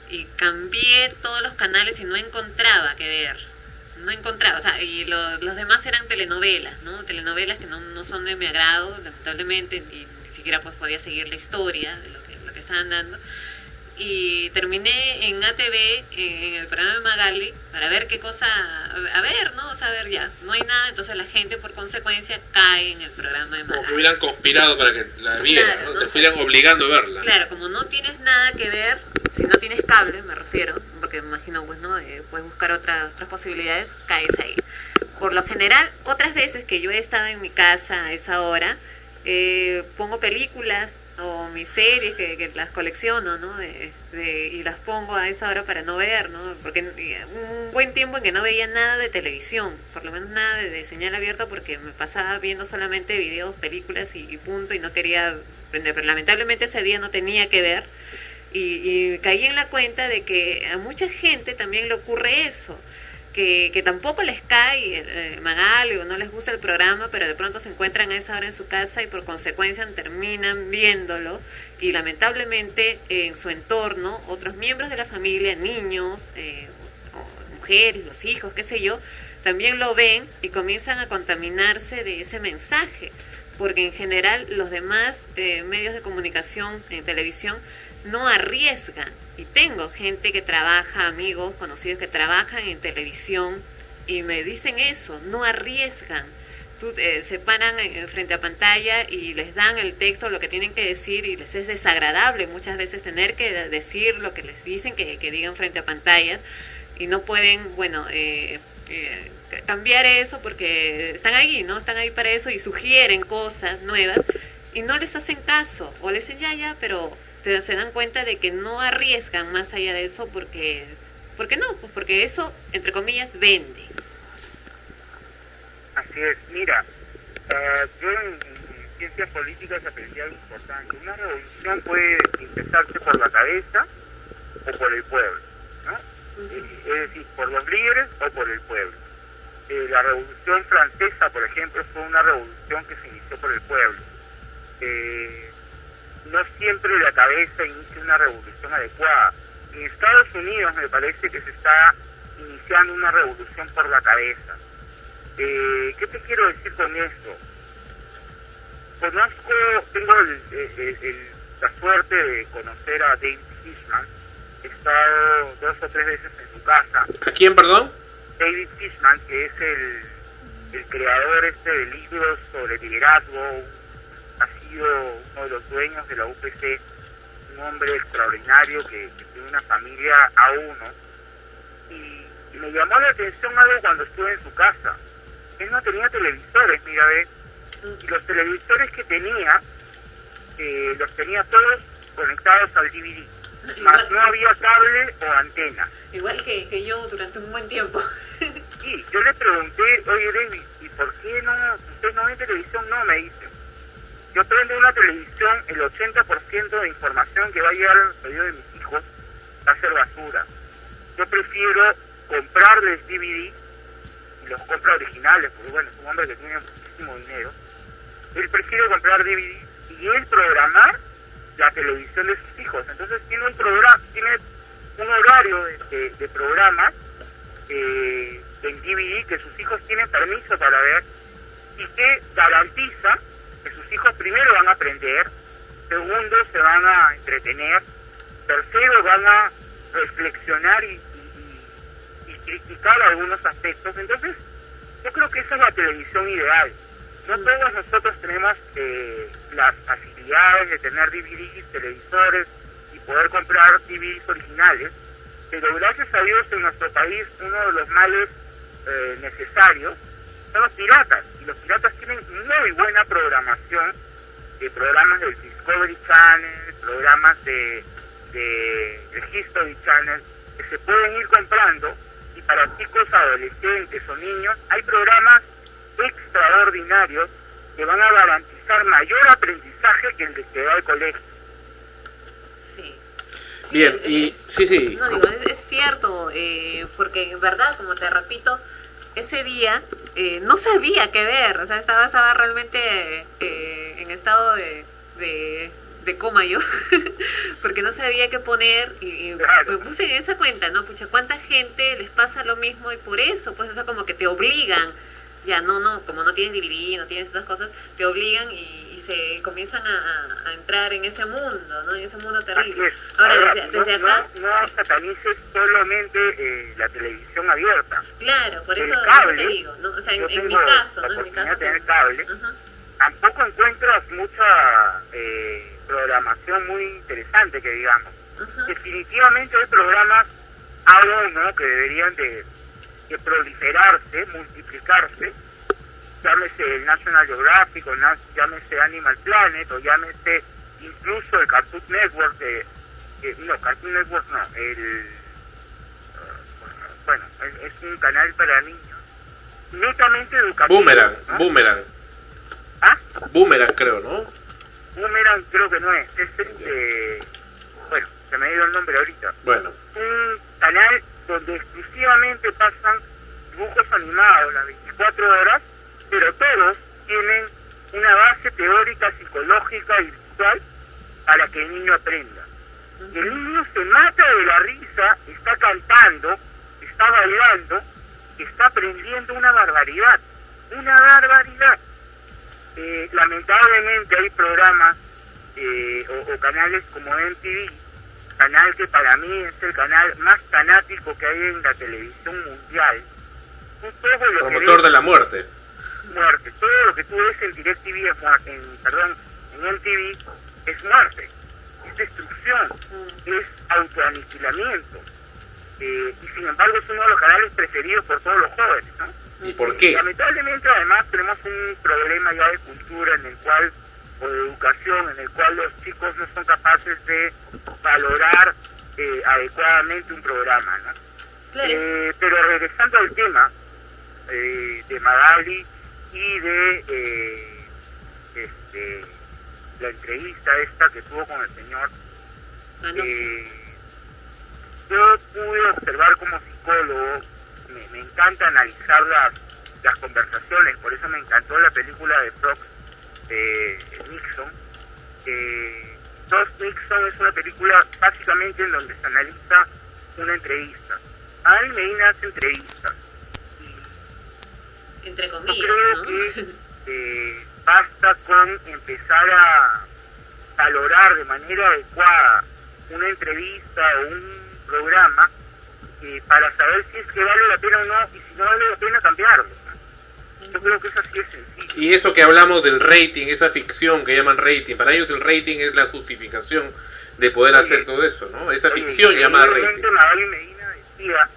y cambié todos los canales y no encontraba qué ver. No encontraba, o sea, y lo- los demás eran telenovelas, ¿no? Telenovelas que no, no son de mi agrado, lamentablemente, y ni siquiera pues podía seguir la historia de lo que, lo que estaban dando. Y terminé en ATV, en el programa de Magali, para ver qué cosa, a ver, ¿no? O sea, a ver ya, no hay nada, entonces la gente por consecuencia cae en el programa de Como que Magali. hubieran conspirado para que la viera, Claro, ¿no? ¿no? Te fueran obligando a verla. Claro, como no tienes nada que ver, si no tienes cable, me refiero, porque me imagino, pues, ¿no? Eh, puedes buscar otras, otras posibilidades, caes ahí. Por lo general, otras veces que yo he estado en mi casa a esa hora, eh, pongo películas o mis series que, las colecciono, ¿no? De- y las pongo a esa hora para no ver, ¿no? Porque eh, un buen tiempo en que no veía nada de televisión, por lo menos nada de, señal abierta, porque me pasaba viendo solamente videos, películas y, punto, y no quería aprender. Pero lamentablemente ese día no tenía que ver. Y caí en la cuenta de que a mucha gente también le ocurre eso, que, que tampoco les cae eh, Magali o no les gusta el programa, pero de pronto se encuentran a esa hora en su casa y por consecuencia terminan viéndolo. Y lamentablemente en su entorno otros miembros de la familia, niños, eh, mujeres, los hijos, qué sé yo, también lo ven y comienzan a contaminarse de ese mensaje, porque en general los demás eh, medios de comunicación en televisión no arriesgan. Y tengo gente que trabaja, amigos, conocidos que trabajan en televisión y me dicen eso, no arriesgan. Eh, se paran en- en frente a pantalla y les dan el texto, lo que tienen que decir y les es desagradable muchas veces tener que de- decir lo que les dicen que, que digan frente a pantallas y no pueden, bueno, eh, eh, ca- cambiar eso porque están ahí, ¿no? Están ahí para eso y sugieren cosas nuevas y no les hacen caso o les dicen ya, ya, pero te, se dan cuenta de que no arriesgan más allá de eso porque, porque no, pues porque eso, entre comillas, vende. Así es, mira, eh, yo en- ciencias políticas aprendí algo importante. Una revolución puede empezarse por la cabeza o por el pueblo, ¿no? Es decir, por los líderes o por el pueblo. Eh, la revolución francesa, por ejemplo, fue una revolución que se inició por el pueblo. Eh, no siempre la cabeza inicia una revolución adecuada. En Estados Unidos me parece que se está iniciando una revolución por la cabeza. Eh, ¿Qué te quiero decir con esto? Conozco, tengo el- el- el- la suerte de conocer a David Fishman. He estado dos o tres veces en su casa. ¿A quién, perdón? David Fishman, que es el, el creador este de libros sobre liderazgo, ha sido uno de los dueños de la UPC, un hombre extraordinario que, que tiene una familia a uno. Y, y me llamó la atención algo cuando estuve en su casa. Él no tenía televisores, mira, ve. Y los televisores que tenía, eh, los tenía todos conectados al DVD. Más no había cable o antena. Igual que, que yo durante un buen tiempo. Sí, yo le pregunté, oye David, ¿y por qué no, usted no ve televisión? No, me dice. Yo prendo una televisión, el 80% de información que va a llegar al oído de mis hijos va a ser basura. Yo prefiero comprarles DVD, y los compra originales, porque bueno, es un hombre que tiene muchísimo dinero. Él prefiere comprar DVD y él programar la televisión de sus hijos. Entonces tiene un programa, tiene un horario de, de- de programas eh, en DVD que sus hijos tienen permiso para ver y que garantiza que sus hijos primero van a aprender, segundo se van a entretener, tercero van a reflexionar y, y- y criticar algunos aspectos. Entonces, yo creo que esa es la televisión ideal. No todos nosotros tenemos eh, las facilidades de tener DVDs, televisores y poder comprar DVDs originales, pero gracias a Dios en nuestro país uno de los males eh, necesarios son los piratas, y los piratas tienen muy buena programación, de programas del Discovery Channel, programas de, de, del History Channel, que se pueden ir comprando, y para chicos, adolescentes o niños, hay programas extraordinarios que van a garantizar mayor aprendizaje que el de que va al colegio. Bien, y sí, sí. No, digo, es, es cierto, eh, porque en verdad, como te repito, ese día eh, no sabía qué ver, o sea, estaba, estaba realmente eh, en estado de, de, de coma yo, porque no sabía qué poner y, y me puse en esa cuenta, ¿no? Pucha, ¿cuánta gente les pasa lo mismo y por eso, pues, o sea, como que te obligan, ya no, no, como no tienes DVD, no tienes esas cosas, te obligan y se comienzan a, a- a entrar en ese mundo, ¿no? En ese mundo terrible. Ahora, Ahora, desde, no, desde no- acá... no satanices solamente eh, la televisión abierta. Claro, por eso, cable, te digo, ¿no? O sea, en, mi caso, ¿no? En mi caso, tener cable, tampoco encuentras mucha eh, programación muy interesante que digamos. Definitivamente hay programas A1 que deberían de, de proliferarse, multiplicarse, llámese el National Geographic, o llámese Animal Planet, o llámese incluso el Cartoon Network, de, que- no, Cartoon Network no, el, uh, bueno, es, es un canal para niños, netamente educativo. Boomerang, ¿no? Boomerang. ¿Ah? Boomerang, creo, ¿no? Boomerang creo que no es, es este, bueno, se me ha ido el nombre ahorita. Bueno, Un canal donde exclusivamente pasan dibujos animados las 24 horas, pero todos tienen una base teórica, psicológica y visual para que el niño aprenda. Y el niño se mata de la risa, está cantando, está bailando, está aprendiendo una barbaridad, una barbaridad. Eh, lamentablemente hay programas eh, o, o canales como MTV, canal que para mí es el canal más fanático que hay en la televisión mundial. Promotor de la muerte. Muerte. Todo lo que tú ves en DirecTV, en, perdón, en MTV, es muerte, es destrucción, es autoaniquilamiento. Eh, y sin embargo es uno de los canales preferidos por todos los jóvenes, ¿no? ¿Y por qué? Lamentablemente además tenemos un problema ya de cultura en el cual, o de educación, en el cual los chicos no son capaces de valorar eh, adecuadamente un programa, ¿no? Eh, pero regresando al tema eh, de Magali y de eh, este, la entrevista esta que tuvo con el señor, eh, yo pude observar como psicólogo, me, me encanta analizar las, las conversaciones, por eso me encantó la película de Fox de Nixon. Eh, Fox Nixon es una película básicamente en donde se analiza una entrevista. Al Medina hace entrevistas. Entre Yo comillas, creo ¿no? que eh, basta con empezar a valorar de manera adecuada una entrevista o un programa eh, para saber si es que vale la pena o no y si no vale la pena cambiarlo. Yo creo que es así de sencillo. Y eso que hablamos del rating, esa ficción que llaman rating, para ellos el rating es la justificación de poder hacer todo eso, ¿no? Esa Oye, ficción llamada rating. Medina decía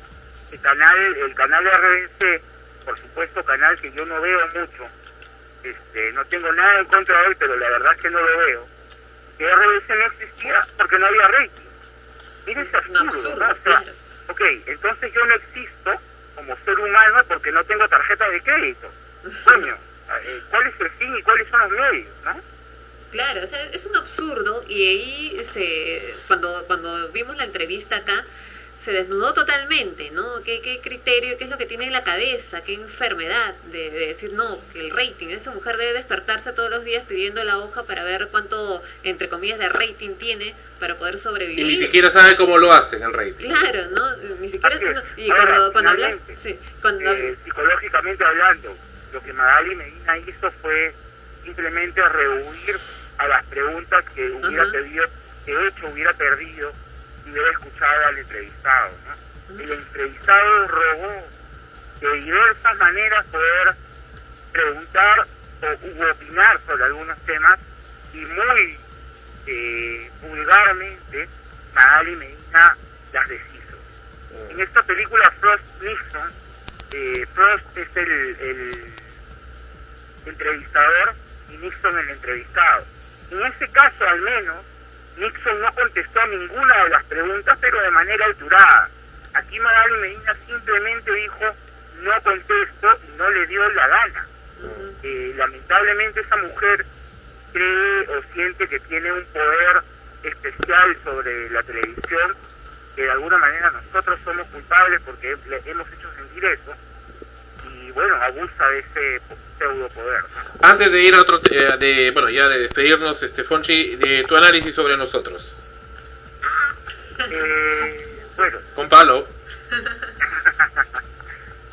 el canal, el canal RBC, por supuesto canal que yo no veo mucho, este, no tengo nada en contra de él, pero la verdad es que no lo veo, que RBC no existía porque no había rating. Mira ese absurdo, ¿no? O sea, ok, entonces yo no existo como ser humano porque no tengo tarjeta de crédito. Coño, eh, ¿cuál es el fin y cuáles son los medios, no? Claro, o sea, es un absurdo y ahí se, cuando, cuando vimos la entrevista acá, se desnudó totalmente, ¿no? ¿Qué, qué criterio, qué es lo que tiene en la cabeza, qué enfermedad de, de decir, no, que el rating, esa mujer debe despertarse todos los días pidiendo la hoja para ver cuánto, entre comillas, de rating tiene para poder Y sobrevivir. ni siquiera sabe cómo lo hacen el rating. Claro, ¿no? Ni siquiera... Así es. no- y Ahora, cuando, cuando hablas... finalmente, Sí, cuando... eh, psicológicamente hablando, lo que Magali Medina hizo fue simplemente rehuir a las preguntas que hubiera Ajá. pedido, que de hecho hubiera perdido hubiera escuchado al entrevistado. ¿no? El entrevistado rogó de diversas maneras poder preguntar o u opinar sobre algunos temas y muy eh, vulgarmente Magali Medina las deshizo. En esta película Frost Nixon, eh, Frost es el, el entrevistador y Nixon el entrevistado. En ese caso al menos, Nixon no contestó ninguna de las preguntas, pero de manera alturada. Aquí Magali Medina simplemente dijo, no contesto y no le dio la gana. Eh, lamentablemente esa mujer cree o siente que tiene un poder especial sobre la televisión, que de alguna manera nosotros somos culpables porque le hemos hecho sentir eso, y bueno, abusa de ese pseudo poder. Antes de ir a otro, eh, de, bueno, ya de despedirnos, este Fonchi, de tu análisis sobre nosotros. Eh, bueno, Con Palo.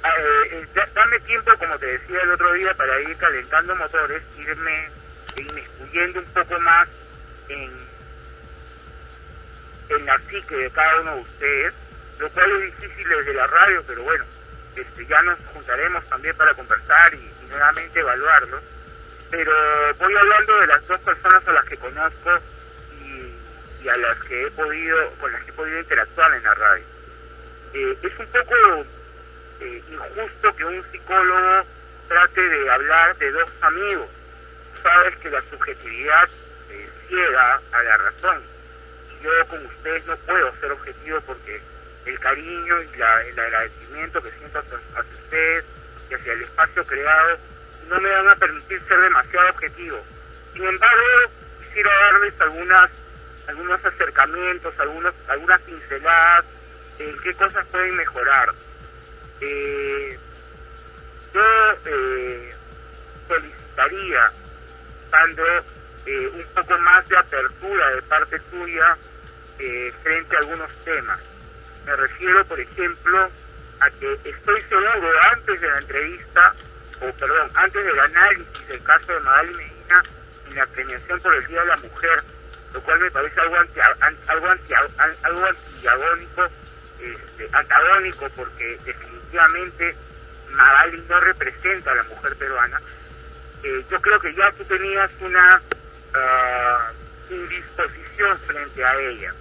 eh, eh, da- dame tiempo, como te decía el otro día, para ir calentando motores, irme inmiscuyendo un poco más en, en la psique de cada uno de ustedes, lo cual es difícil desde la radio, pero bueno, este, ya nos juntaremos también para conversar y, nuevamente evaluarlo. Pero voy hablando de las dos personas a las que conozco y, y a las que he podido, con las que he podido interactuar en la radio. Eh, es un poco eh, injusto que un psicólogo trate de hablar de dos amigos. Sabes que la subjetividad eh, ciega a la razón. Yo con ustedes no puedo ser objetivo porque el cariño y la- el agradecimiento que siento hacia, hacia ustedes y hacia el espacio creado no me van a permitir ser demasiado objetivo. Sin embargo, quisiera darles algunas algunos acercamientos, algunos, algunas pinceladas en qué cosas pueden mejorar. Eh, yo eh, solicitaría, Sandro, eh, un poco más de apertura de parte tuya eh, frente a algunos temas. Me refiero, por ejemplo, a que estoy seguro antes de la entrevista, o perdón, antes del análisis del caso de Magali Medina en la premiación por el Día de la Mujer, lo cual me parece algo anti, an- algo anti, an- algo antiagónico, este, antagónico, porque definitivamente Magali no representa a la mujer peruana. Eh, yo creo que ya tú tenías una ah, indisposición frente a ella.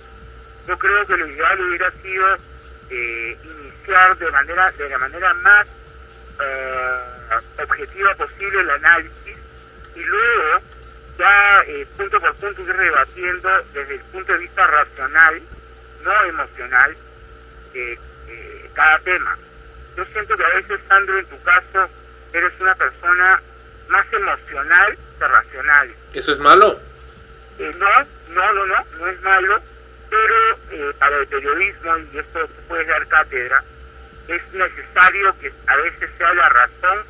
Yo creo que lo ideal hubiera sido eh, iniciar de manera de la manera más ah, objetiva posible el análisis y luego ya eh, punto por punto ir rebatiendo desde el punto de vista racional, no emocional, eh, eh, cada tema. Yo siento que a veces, Sandro, en tu caso, eres una persona más emocional que racional. ¿Eso es malo? Eh, no, no, no, no, no es malo, pero eh, para el periodismo, y esto tú puedes dar cátedra, es necesario que a veces sea la razón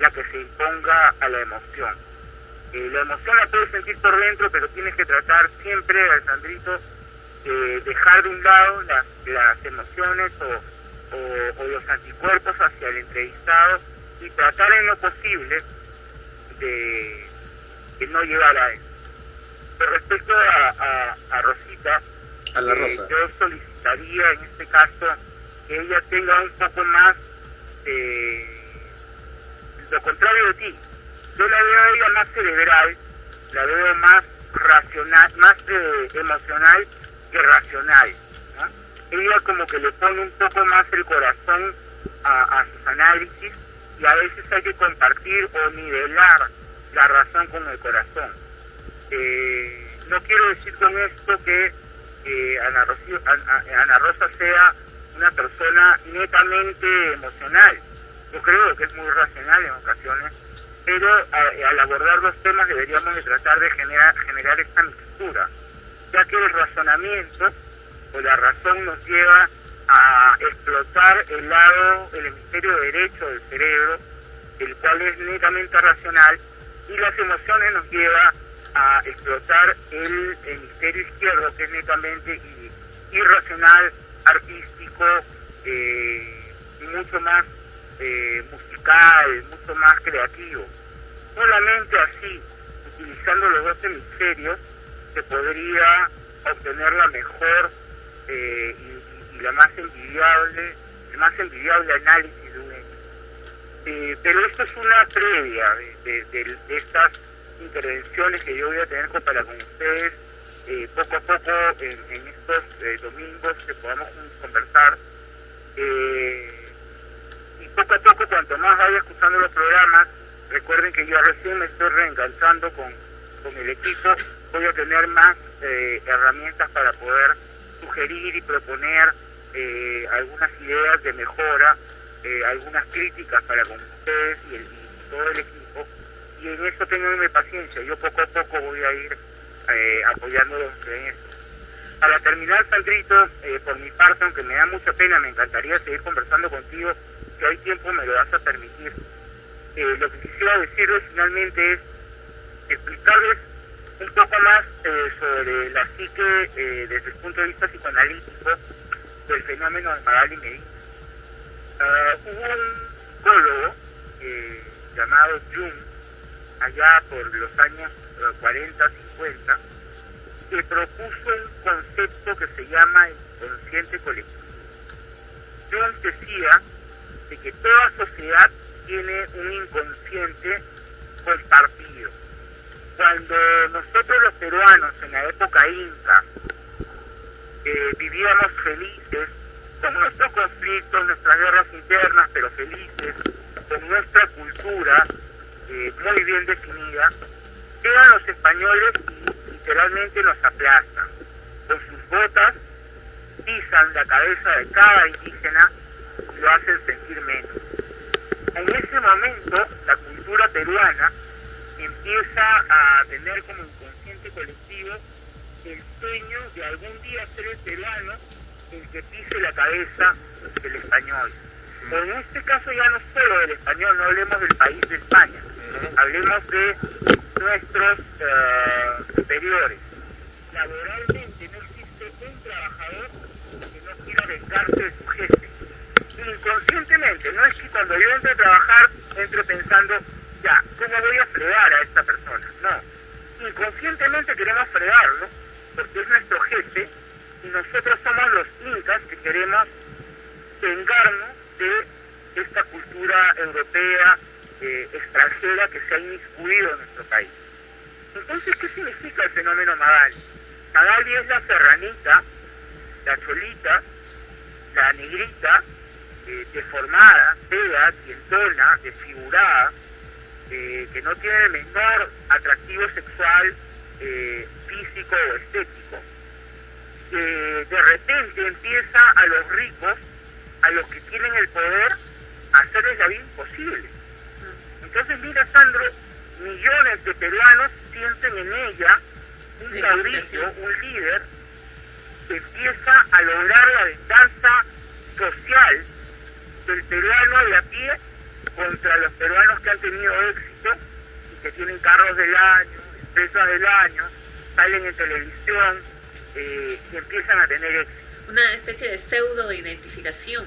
la que se imponga a la emoción. Eh, la emoción la puedes sentir por dentro, pero tienes que tratar siempre, Alessandrito, de dejar de un lado las, las emociones o, o, los anticuerpos hacia el entrevistado y tratar en lo posible de, de no llegar a eso. Con respecto a Rosita, A la eh, yo solicitaría en este caso que ella tenga un poco más de lo contrario de ti. Yo la veo a ella más cerebral, la veo más racional, más eh, emocional que racional. ¿no? Ella como que le pone un poco más el corazón a, a sus análisis y a veces hay que compartir o nivelar la razón con el corazón. Eh, no quiero decir con esto que eh, Ana, Rocío- Ana- Ana Rosa sea una persona netamente emocional. Yo creo que es muy racional en ocasiones, pero a- al abordar los temas deberíamos de tratar de generar, generar esta mixtura, ya que el razonamiento o la razón nos lleva a explotar el lado, el hemisferio derecho del cerebro, el cual es netamente racional, y las emociones nos lleva a explotar el hemisferio izquierdo, que es netamente irracional, artístico, eh, mucho más eh, musical, mucho más creativo. Solamente así, utilizando los dos hemisferios, se podría obtener la mejor eh, y, la más envidiable, el más envidiable análisis de un hecho. Eh, pero esto es una previa de- de estas intervenciones que yo voy a tener para con ustedes eh, poco a poco en, estos eh, domingos que podamos conversar. Eh, y poco a poco, cuanto más vaya escuchando los programas, recuerden que yo recién me estoy reenganchando con, con el equipo, voy a tener más eh, herramientas para poder sugerir y proponer eh, algunas ideas de mejora, algunas críticas para con ustedes y, el, y todo el equipo. Y en eso tenganme paciencia, yo poco a poco voy a ir eh, apoyándolos en esto. Para terminar, Sandrito, eh, por mi parte, aunque me da mucha pena, me encantaría seguir conversando contigo, si hay tiempo me lo vas a permitir. Eh, lo que quisiera decirles finalmente es explicarles un poco más eh, sobre la psique eh, desde el punto de vista psicoanalítico del fenómeno de Magali Medina. Ah, hubo un psicólogo eh, llamado Jung, allá por los años eh, 40, 50, que propuso un concepto que se llama inconsciente colectivo. Jung decía de que toda sociedad tiene un inconsciente compartido. Cuando nosotros los peruanos en la época inca vivíamos felices, con nuestros conflictos, nuestras guerras internas, pero felices, con nuestra cultura eh, muy bien definida, llegan los españoles y literalmente nos aplastan. Con sus botas pisan la cabeza de cada indígena y lo hacen sentir menos. En ese momento, la cultura peruana empieza a tener como inconsciente colectivo el sueño de algún día ser el peruano el que pise la cabeza del español. En este caso ya no solo del español, no hablemos del país de España, hablemos de nuestros eh, superiores. Laboralmente no existe un trabajador que no quiera vengarse de su jefe. Inconscientemente, no es que cuando yo entro a trabajar entre pensando, ya, ¿cómo voy a fregar a esta persona? No. Inconscientemente queremos fregarlo porque es nuestro jefe y nosotros somos los incas que queremos vengarnos de esta cultura europea eh, extranjera que se ha inmiscuido en nuestro país. Entonces, ¿qué significa el fenómeno Magali? Magali es la serranita, la cholita, la negrita, eh, deformada, fea, tientona, desfigurada, eh, que no tiene el menor atractivo sexual, eh, físico o estético, de repente empieza a los ricos, a los que tienen el poder, hacerles la vida imposible. Entonces, mira, Sandro, millones de peruanos sienten en ella un caudillo, un líder que empieza a lograr la venganza social del peruano de a pie contra los peruanos que han tenido éxito y que tienen carros del año, empresas del año, salen en televisión eh, y empiezan a tener éxito. Una especie de pseudo identificación.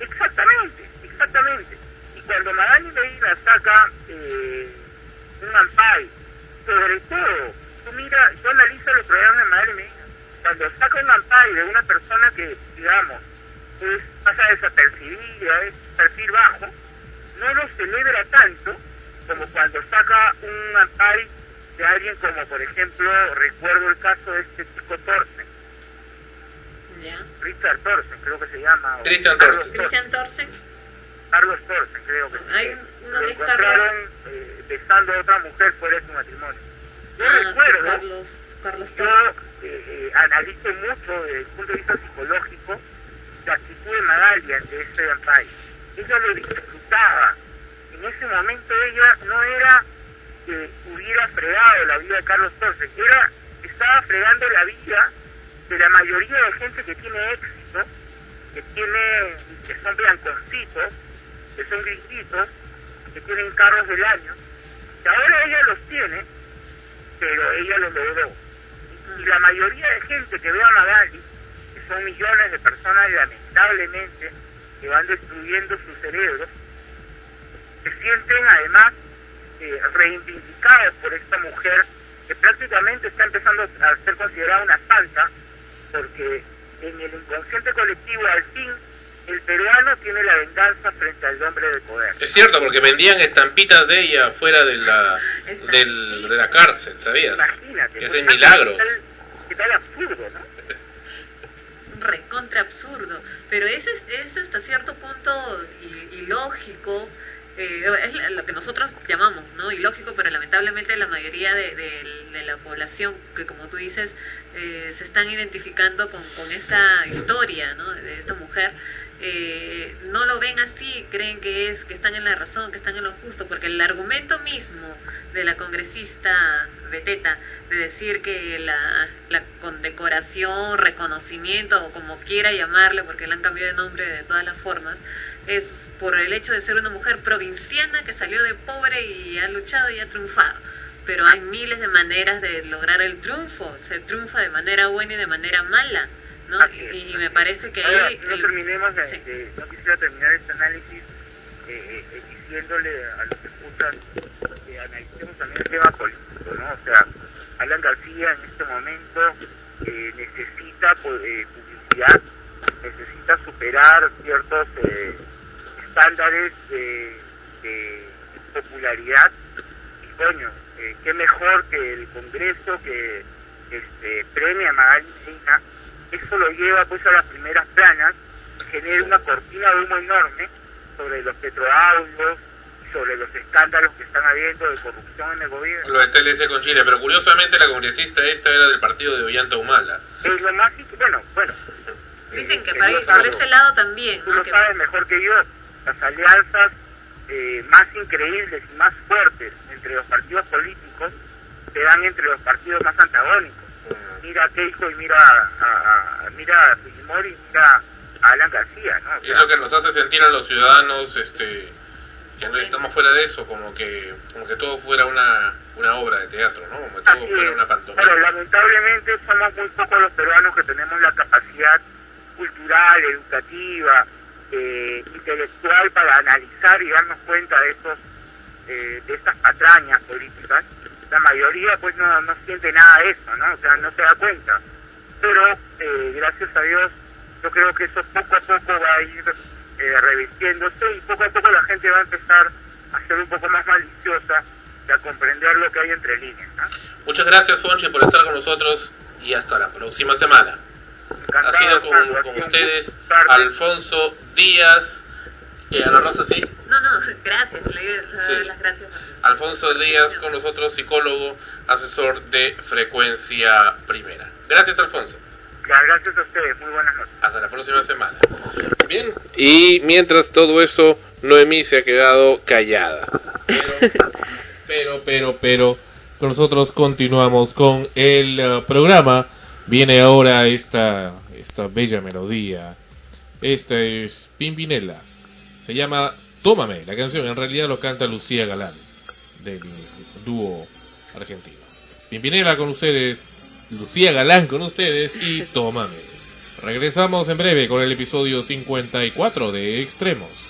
Exactamente, exactamente. Cuando Madani Medina saca eh, un ampay, sobre todo, tú mira, yo analizo los programas de Madani Medina, cuando saca un ampay de una persona que, digamos, es, pasa desapercibida, es perfil bajo, no lo celebra tanto como cuando saca un ampay de alguien como, por ejemplo, recuerdo el caso de este chico Torsen. Richard Torsen, creo que se llama. o Christian Torsen. Christian Torsen. Carlos Torsen, creo que Hay es encontraron eh, besando a otra mujer fuera de su matrimonio. Yo Ah, recuerdo, Carlos, Carlos yo eh, eh, analizo mucho desde el punto de vista psicológico la actitud de Magali ante este vampire. Ella lo disfrutaba. En ese momento ella no era que hubiera fregado la vida de Carlos Torres, era estaba fregando la vida de la mayoría de gente que tiene éxito, que tiene, que son blanconcitos, que son gringuitos, que tienen carros del año, que ahora ella los tiene, pero ella los logró. Y la mayoría de gente que ve a Magali, que son millones de personas lamentablemente que van destruyendo su cerebro, se sienten además eh, reivindicados por esta mujer que prácticamente está empezando a ser considerada una santa, porque en el inconsciente colectivo al fin el peruano tiene la venganza frente al hombre de poder. Es cierto, porque vendían estampitas de ella fuera de la, del, de la cárcel, ¿sabías? Imagínate. Y pues, hacen milagros. ¿Qué tal, qué tal absurdo, no? recontra absurdo, pero ese es, es hasta cierto punto ilógico, eh, es la- lo que nosotros llamamos, ¿no? Ilógico, pero lamentablemente la mayoría de, de- de la población que, como tú dices, eh, se están identificando con, con esta historia, ¿no? De esta mujer, eh, no lo ven así, creen que es que están en la razón, que están en lo justo, porque el argumento mismo de la congresista Beteta de decir que la, la condecoración, reconocimiento o como quiera llamarle, porque le han cambiado de nombre de todas las formas, es por el hecho de ser una mujer provinciana que salió de pobre y ha luchado y ha triunfado. Pero hay miles de maneras de lograr el triunfo, se triunfa de manera buena y de manera mala, ¿no? Y, y me parece que Ahora, no el- terminemos de, de- no quisiera terminar este análisis eh, eh, diciéndole a los que escuchan que analicemos también el tema político, ¿no? O sea, Alan García en este momento eh, necesita pu- eh, publicidad, necesita superar ciertos eh, estándares de, de popularidad y coño, eh, qué mejor que el Congreso que este, premia a Magali Medina, eso lo lleva pues a las primeras planas, genera una cortina de humo enorme sobre los petroaudios, sobre los escándalos que están habiendo de corrupción en el gobierno. Lo del TLC con Chile, pero curiosamente la congresista esta era del partido de Ollanta Humala. Es lo más, bueno, bueno, dicen que eh, por, ahí- yo por ese lado también, tú ¿no? lo Que- sabes mejor que yo, las alianzas eh, más increíbles y más fuertes entre los partidos políticos se dan entre los partidos más antagónicos. Mira a Keiko y mira a, a- mira a Fujimori y mira a Alan García, ¿no? O Y es lo que nos hace sentir a los ciudadanos este que no estamos fuera de eso, como que como que todo fuera una, una obra de teatro, ¿no? Como que todo fuera es. una pantomima. Pero lamentablemente somos muy pocos los peruanos que tenemos la capacidad cultural, educativa, eh, intelectual para analizar y darnos cuenta de estos eh, de estas patrañas políticas. La mayoría pues no, no siente nada de eso, ¿no? O sea, no se da cuenta. Pero eh, gracias a Dios yo creo que eso poco a poco va a ir eh, revistiéndose y poco a poco la gente va a empezar a ser un poco más maliciosa y a comprender lo que hay entre líneas. ¿no? Muchas gracias, Fonchi, por estar con nosotros y hasta la próxima semana. Ha sido con, con ustedes Alfonso Díaz. Eh, Ana Rosa, sí. No, no, gracias, le doy Sí. las gracias. Alfonso Díaz con nosotros, psicólogo, asesor de frecuencia primera. Gracias, Alfonso. Gracias a ustedes, muy buenas noches. Hasta la próxima semana. Bien. Y mientras todo eso, Noemí se ha quedado callada. Pero Pero, pero, pero, nosotros continuamos con el eh, programa. Viene ahora esta, esta bella melodía. Esta es Pimpinela. Se llama Tómame, la canción. En realidad lo canta Lucía Galán, del dúo argentino. Pimpinela con ustedes, Lucía Galán con ustedes y Tómame. Regresamos en breve con el episodio 54 de Extremos.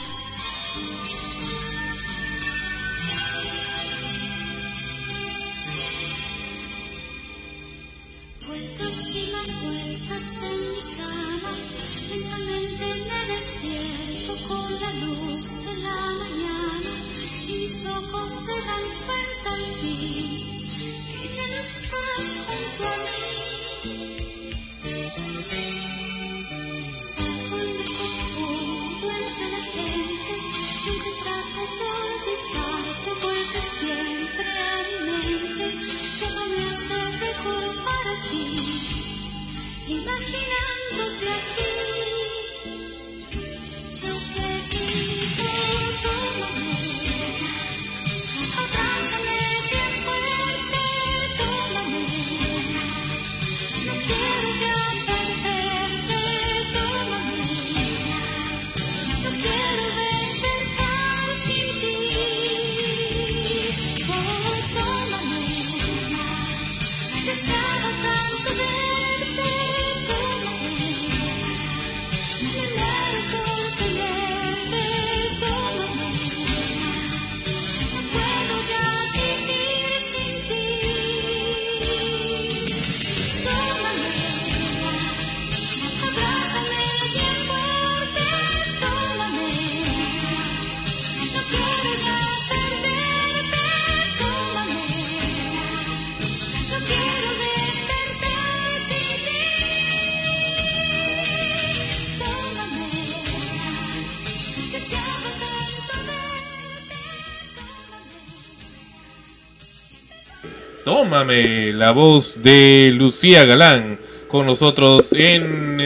La voz de Lucía Galán con nosotros en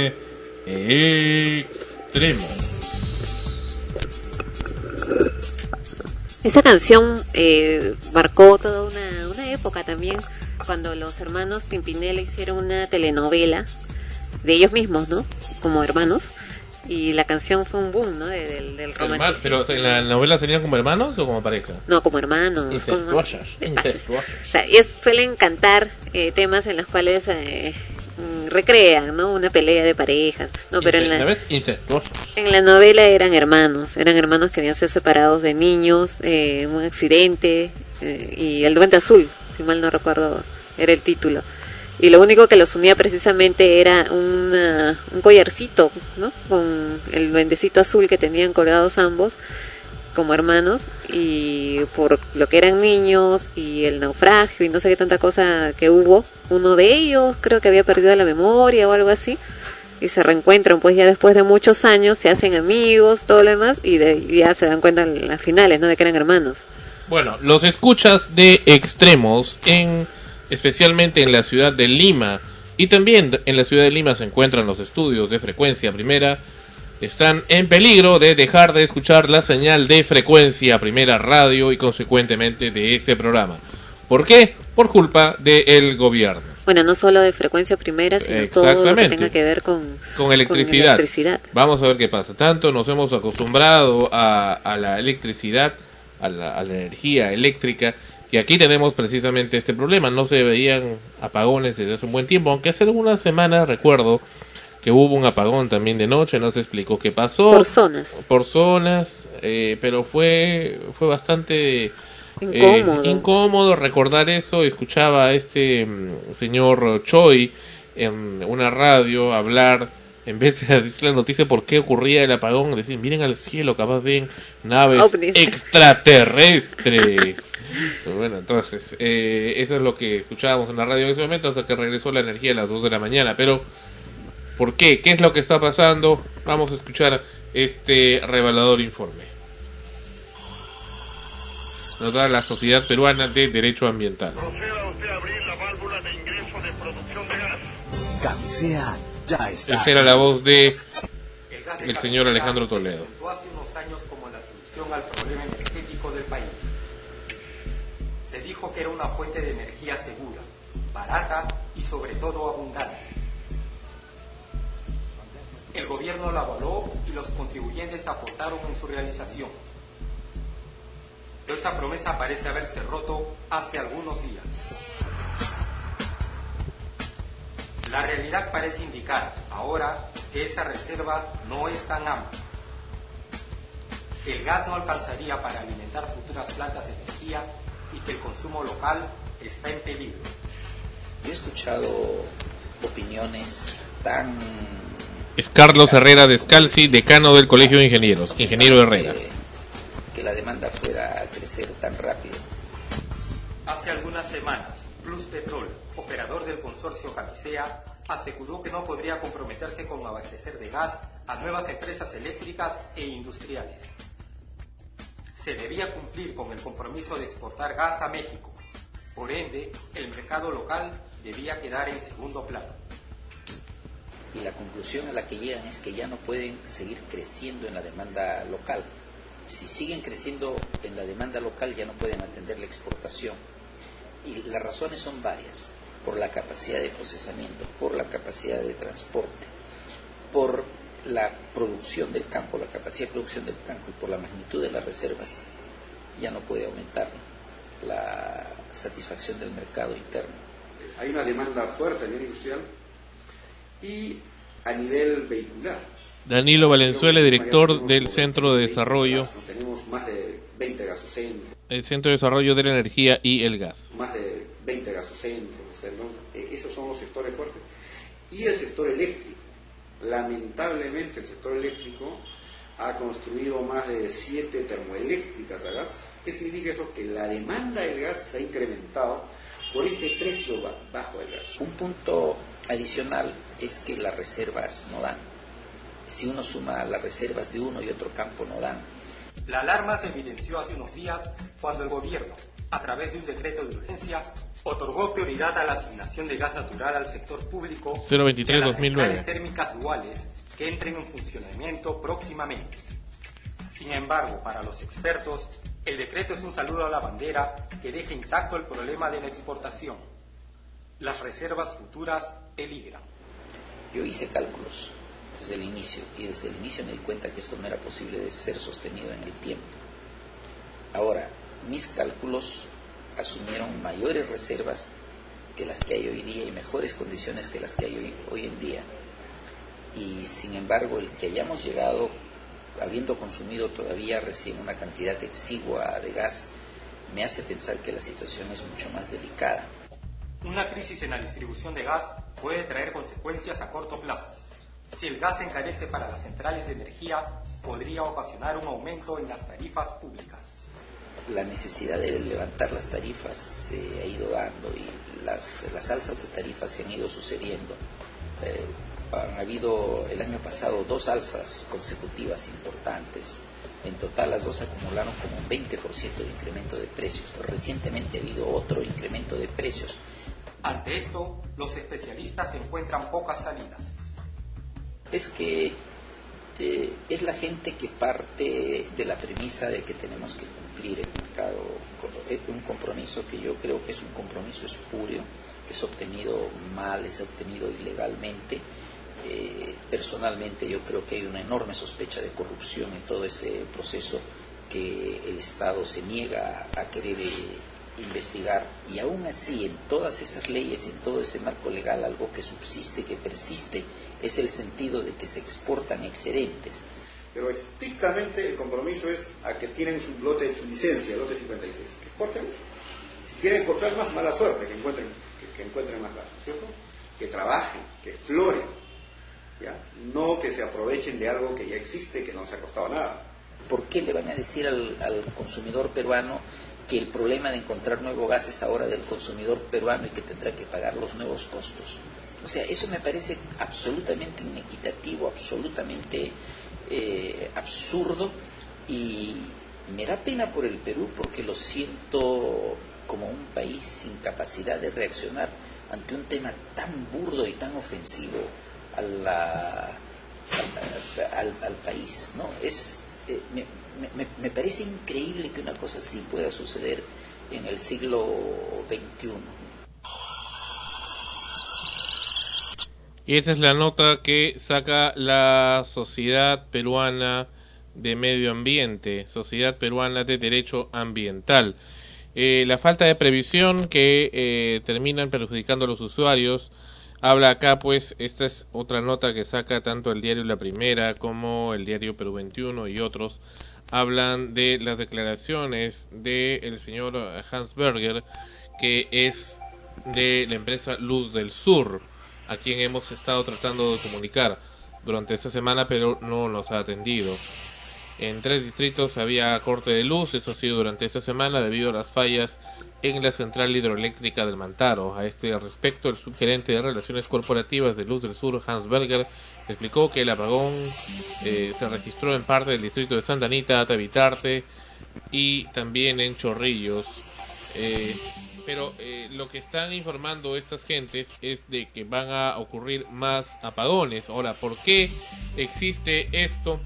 eh, Extremo. Esa canción eh, marcó toda una, una época también, cuando los hermanos Pimpinela hicieron una telenovela de ellos mismos, ¿no? Como hermanos. Y la canción fue un boom, ¿no? De- del, del romanticismo. Pero en la novela serían como hermanos o como pareja? No, como hermanos. Incestuosas, incestuosas. O sea, ellos suelen cantar eh, temas en los cuales eh, mm, recrean, ¿no? Una pelea de parejas. No, pero en ¿La en la novela eran hermanos. Eran hermanos que habían sido separados de niños, eh, un accidente eh, y el duende azul, si mal no recuerdo, era el título. Y lo único que los unía precisamente era un collarcito, ¿no? Con el duendecito azul que tenían colgados ambos como hermanos y por lo que eran niños y el naufragio y no sé qué tanta cosa que hubo, uno de ellos creo que había perdido la memoria o algo así y se reencuentran pues ya después de muchos años, se hacen amigos, todo lo demás y de, y ya se dan cuenta en las finales, ¿no? De que eran hermanos. Bueno, los escuchas de extremos en especialmente en la ciudad de Lima, y también en la ciudad de Lima se encuentran los estudios de frecuencia primera, están en peligro de dejar de escuchar la señal de frecuencia primera radio y consecuentemente de este programa. ¿Por qué? Por culpa del gobierno. Bueno, no solo de frecuencia primera, sino todo lo que tenga que ver con, Con electricidad. electricidad. Vamos a ver qué pasa. Tanto nos hemos acostumbrado a, a la electricidad, a la, a la energía eléctrica, que aquí tenemos precisamente este problema. No se veían apagones desde hace un buen tiempo, aunque hace algunas semanas recuerdo que hubo un apagón también de noche, no se explicó qué pasó. Por zonas. Por zonas, eh, pero fue, fue bastante... eh, Incómodo. incómodo recordar eso. Escuchaba a este mm, señor Choi en una radio hablar, en vez de decir la noticia por qué ocurría el apagón, decir, miren al cielo, capaz ven naves extraterrestres. Bueno, entonces, eh, eso es lo que escuchábamos en la radio en ese momento hasta que regresó la energía a las 2 de la mañana. Pero, ¿por qué? ¿Qué es lo que está pasando? Vamos a escuchar este revelador informe. Nos da la Sociedad Peruana de Derecho Ambiental. Camisea ya está. Esa era la voz de el señor Alejandro Toledo. presentó hace unos años como la solución al problema que era una fuente de energía segura, barata y sobre todo abundante. El gobierno la avaló y los contribuyentes aportaron en su realización. Pero esa promesa parece haberse roto hace algunos días. La realidad parece indicar ahora que esa reserva no es tan amplia. El gas no alcanzaría para alimentar futuras plantas de energía y que el consumo local está en peligro. Yo he escuchado opiniones tan Es Carlos Herrera Descalzi, decano del Colegio de Ingenieros, ingeniero Herrera. que la demanda fuera a crecer tan rápido. Hace algunas semanas, Plus Petrol, operador del consorcio Camisea, aseguró que no podría comprometerse con abastecer de gas a nuevas empresas eléctricas e industriales. Se debía cumplir con el compromiso de exportar gas a México. Por ende, el mercado local debía quedar en segundo plano. Y la conclusión a la que llegan es que ya no pueden seguir creciendo en la demanda local. Si siguen creciendo en la demanda local ya no pueden atender la exportación. Y las razones son varias. Por la capacidad de procesamiento, por la capacidad de transporte, por la producción del campo, la capacidad de producción del campo y por la magnitud de las reservas, ya no puede aumentar la satisfacción del mercado interno. Hay una demanda fuerte a nivel industrial y a nivel vehicular. Danilo Valenzuela, director del Centro de Desarrollo, Tenemos más de 20 gasocentros, el Centro de Desarrollo de la Energía y el Gas. más de 20 gasocentros, o sea, ¿no? Eh, esos son los sectores fuertes. Y el sector eléctrico. Lamentablemente el sector eléctrico ha construido más de 7 termoeléctricas a gas. ¿Qué significa eso? Que la demanda del gas se ha incrementado por este precio ba- bajo del gas. Un punto adicional es que las reservas no dan. Si uno suma las reservas de uno y otro campo no dan. La alarma se evidenció hace unos días cuando el gobierno, a través de un decreto de urgencia, otorgó prioridad a la asignación de gas natural al sector público 023 y a las 2009. centrales térmicas duales que entren en funcionamiento próximamente. Sin embargo, para los expertos, el decreto es un saludo a la bandera que deja intacto el problema de la exportación. Las reservas futuras peligran. Yo hice cálculos desde el inicio y desde el inicio me di cuenta que esto no era posible de ser sostenido en el tiempo. Ahora, mis cálculos asumieron mayores reservas que las que hay hoy día y mejores condiciones que las que hay hoy, en día. Y sin embargo, el que hayamos llegado, habiendo consumido todavía recién una cantidad exigua de gas, me hace pensar que la situación es mucho más delicada. Una crisis en la distribución de gas puede traer consecuencias a corto plazo. Si el gas encarece para las centrales de energía, podría ocasionar un aumento en las tarifas públicas. La necesidad de levantar las tarifas se ha ido dando y las, las alzas de tarifas se han ido sucediendo. Eh, han habido el año pasado dos alzas consecutivas importantes. En total las dos acumularon como un 20% de incremento de precios. Recientemente ha habido otro incremento de precios, Ante esto, los especialistas encuentran pocas salidas. Es que eh, es la gente que parte de la premisa de que tenemos que cumplir el mercado, eh, un compromiso que yo creo que es un compromiso espurio, es obtenido mal, es obtenido ilegalmente. Eh, personalmente yo creo que hay una enorme sospecha de corrupción en todo ese proceso que el Estado se niega a querer eh, investigar y aún así en todas esas leyes, en todo ese marco legal, algo que subsiste, que persiste, es el sentido de que se exportan excedentes. Pero estrictamente el compromiso es a que tienen su lote, su licencia, lote 56, que exporten eso. Si quieren exportar más, mala suerte, que encuentren, que, encuentren más gas, ¿cierto? Que trabajen, que exploren, ¿ya? No que se aprovechen de algo que ya existe, que no les ha costado nada. ¿Por qué le van a decir al, al consumidor peruano que el problema de encontrar nuevo gas es ahora del consumidor peruano y que tendrá que pagar los nuevos costos? O sea, eso me parece absolutamente inequitativo, absolutamente eh, absurdo y me da pena por el Perú porque lo siento como un país sin capacidad de reaccionar ante un tema tan burdo y tan ofensivo al, al país. ¿no? Es, eh, me, me, me, parece increíble que una cosa así pueda suceder en el siglo XXI. Y esa es la nota que saca la Sociedad Peruana de Medio Ambiente, Sociedad Peruana de Derecho Ambiental. Eh, la falta de previsión que eh, terminan perjudicando a los usuarios. Habla acá, pues, esta es otra nota que saca tanto el diario La Primera como el diario Perú 21 y otros. Hablan de las declaraciones del el señor Hans Berger, que es de la empresa Luz del Sur a quien hemos estado tratando de comunicar durante esta semana, pero no nos ha atendido. En tres distritos había corte de luz, eso ha sido durante esta semana debido a las fallas en la central hidroeléctrica del Mantaro. A este respecto, el subgerente de Relaciones Corporativas de Luz del Sur, Hans Berger, explicó que el apagón eh, se registró en parte del distrito de Santa Anita, Tavitarte y también en Chorrillos. Eh, pero eh, lo que están informando estas gentes es de que van a ocurrir más apagones. Ahora, ¿por qué existe esto?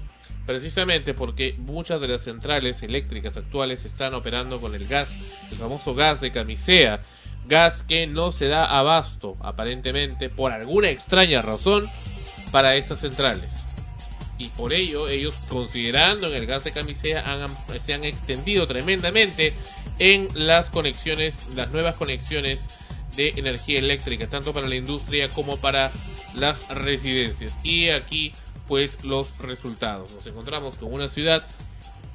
Precisamente porque muchas de las centrales eléctricas actuales están operando con el gas, el famoso gas de camisea, gas que no se da abasto, aparentemente, por alguna extraña razón, para estas centrales. Y por ello, ellos, considerando en el gas de camisea, han, se han extendido tremendamente en las conexiones, las nuevas conexiones de energía eléctrica, tanto para la industria como para las residencias. Y aquí, pues, los resultados. Nos encontramos con una ciudad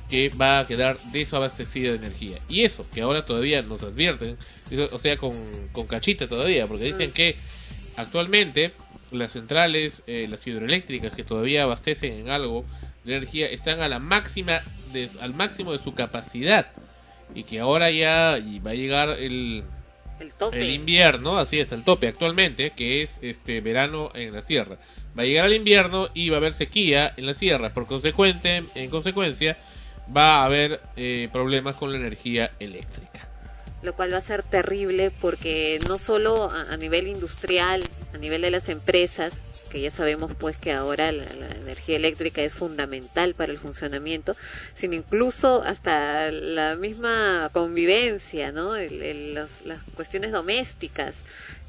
que va a quedar desabastecida de energía. Y eso, que ahora todavía nos advierten, o sea, con, con cachita todavía, porque dicen que actualmente las centrales, eh, las hidroeléctricas que todavía abastecen en algo de energía, están a la máxima, de, al máximo de su capacidad y que ahora ya va a llegar el, el, tope. el invierno, así es, el tope actualmente, que es este verano en la sierra. Va a llegar el invierno y va a haber sequía en la sierra. Por consecuente, en consecuencia, va a haber eh, problemas con la energía eléctrica. Lo cual va a ser terrible porque no solo a, nivel industrial, a nivel de las empresas, que ya sabemos pues que ahora la, energía eléctrica es fundamental para el funcionamiento, sino incluso hasta la misma convivencia, ¿no? El, las cuestiones domésticas.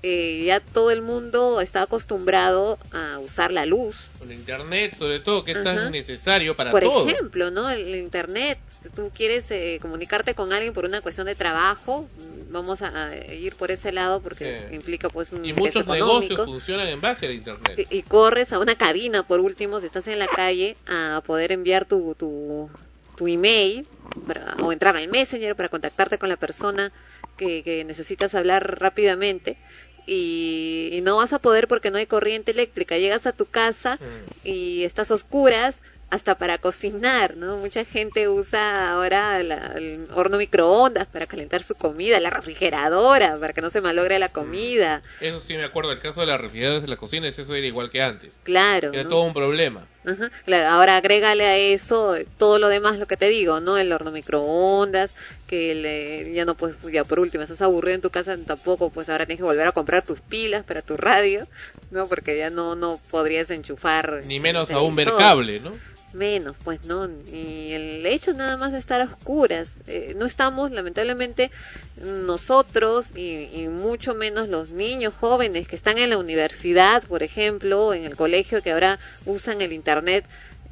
Eh, ya todo el mundo está acostumbrado a usar la luz. Con el internet, sobre todo, que es Ajá. tan necesario para por todo. Por ejemplo, ¿no? El internet, tú quieres eh, comunicarte con alguien por una cuestión de trabajo, vamos a, a ir por ese lado porque sí. implica pues un y muchos negocios funcionan en base al internet y, y, corres a una cabina por último si estás en la calle a poder enviar tu tu, tu email para, o entrar al messenger para contactarte con la persona que, que necesitas hablar rápidamente y, y, no vas a poder porque no hay corriente eléctrica llegas a tu casa mm. y estás oscuras hasta para cocinar, ¿no? Mucha gente usa ahora la, el horno microondas para calentar su comida, la refrigeradora para que no se malogre la comida. Eso sí me acuerdo, el caso de las refrigeradoras de la cocina, eso era igual que antes. Claro. Era ¿no? todo un problema. Ajá, ahora agrégale a eso todo lo demás, lo que te digo, ¿no? El horno microondas, que le- ya no puedes, ya por último, estás aburrido en tu casa, tampoco, pues ahora tienes que volver a comprar tus pilas para tu radio, ¿no? Porque ya no, no podrías enchufar. Ni menos aún ver cable, ¿no? Menos, pues no. Y el hecho nada más de estar a oscuras. eh, no estamos, lamentablemente, nosotros y, y mucho menos los niños jóvenes que están en la universidad, por ejemplo, en el colegio, que ahora usan el Internet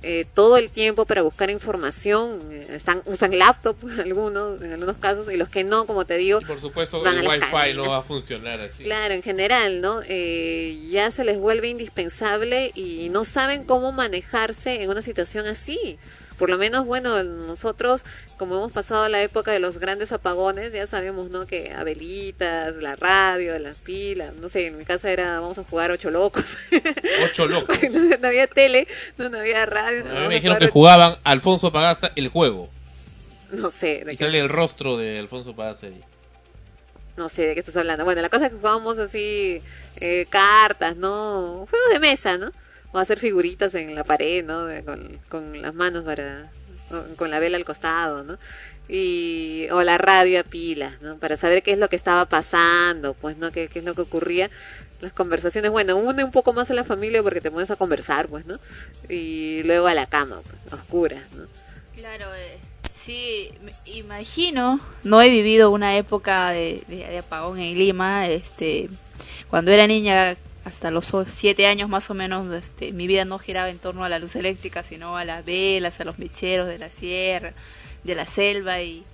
eh, todo el tiempo para buscar información. eh, están Usan laptop algunos, en algunos casos, y los que no, como te digo, Y por supuesto van el las wifi cadenas. no va a funcionar así. Claro, en general, ¿no? Eh, ya se les vuelve indispensable y no saben cómo manejarse en una situación así. Por lo menos, bueno, nosotros, como hemos pasado la época de los grandes apagones, ya sabemos, ¿no? Que a velitas, la radio, las pilas, no sé, en mi casa era, vamos a jugar ocho locos. Ocho locos. no, no había tele, no, no había radio. no, A mí me dijeron que jugaban Alfonso Pagasa el juego. No sé, de Y sale el rostro de Alfonso Pagasa ahí. No sé de qué estás hablando. Bueno, la cosa es que jugábamos así eh, cartas, ¿no? Juegos de mesa, ¿no? O hacer figuritas en la pared, ¿no? Con, las manos para... Con, la vela al costado, ¿no? Y, o la radio a pilas, ¿no? Para saber qué es lo que estaba pasando, pues, ¿no? Qué, es lo que ocurría. Las conversaciones, bueno, une un poco más a la familia porque te pones a conversar, pues, ¿no? Y luego a la cama, pues, a oscuras, ¿no? Claro, eh, sí, imagino, no he vivido una época de- de apagón en Lima, este, cuando era niña, hasta los siete años más o menos, este, mi vida no giraba en torno a la luz eléctrica, sino a las velas, a los mecheros de la sierra, de la selva y,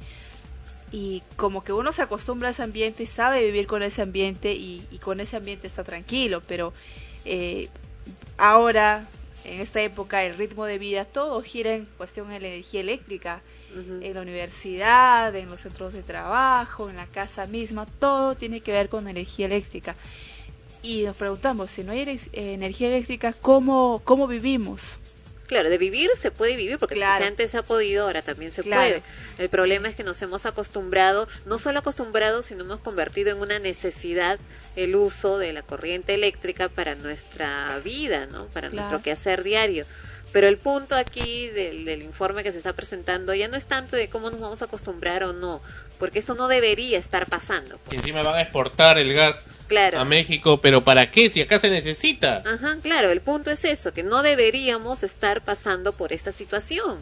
y como que uno se acostumbra a ese ambiente y sabe vivir con ese ambiente y, y con ese ambiente está tranquilo, pero eh, ahora, en esta época, el ritmo de vida, todo gira en cuestión de la energía eléctrica. En la universidad, en los centros de trabajo, en la casa misma, todo tiene que ver con energía eléctrica. Y nos preguntamos, si no hay eh, energía eléctrica, ¿cómo, cómo vivimos? Claro, de vivir se puede vivir, porque Claro. si antes se ha podido, ahora también se Claro. puede. El problema es que nos hemos acostumbrado, no solo acostumbrado, sino hemos convertido en una necesidad el uso de la corriente eléctrica para nuestra vida, ¿no? Para Claro. nuestro quehacer diario. Pero el punto aquí del, del informe que se está presentando ya no es tanto de cómo nos vamos a acostumbrar o no, porque eso no debería estar pasando. Y encima van a exportar el gas Claro. a México, pero ¿para qué? Si acá se necesita. Ajá, claro, el punto es eso, que no deberíamos estar pasando por esta situación.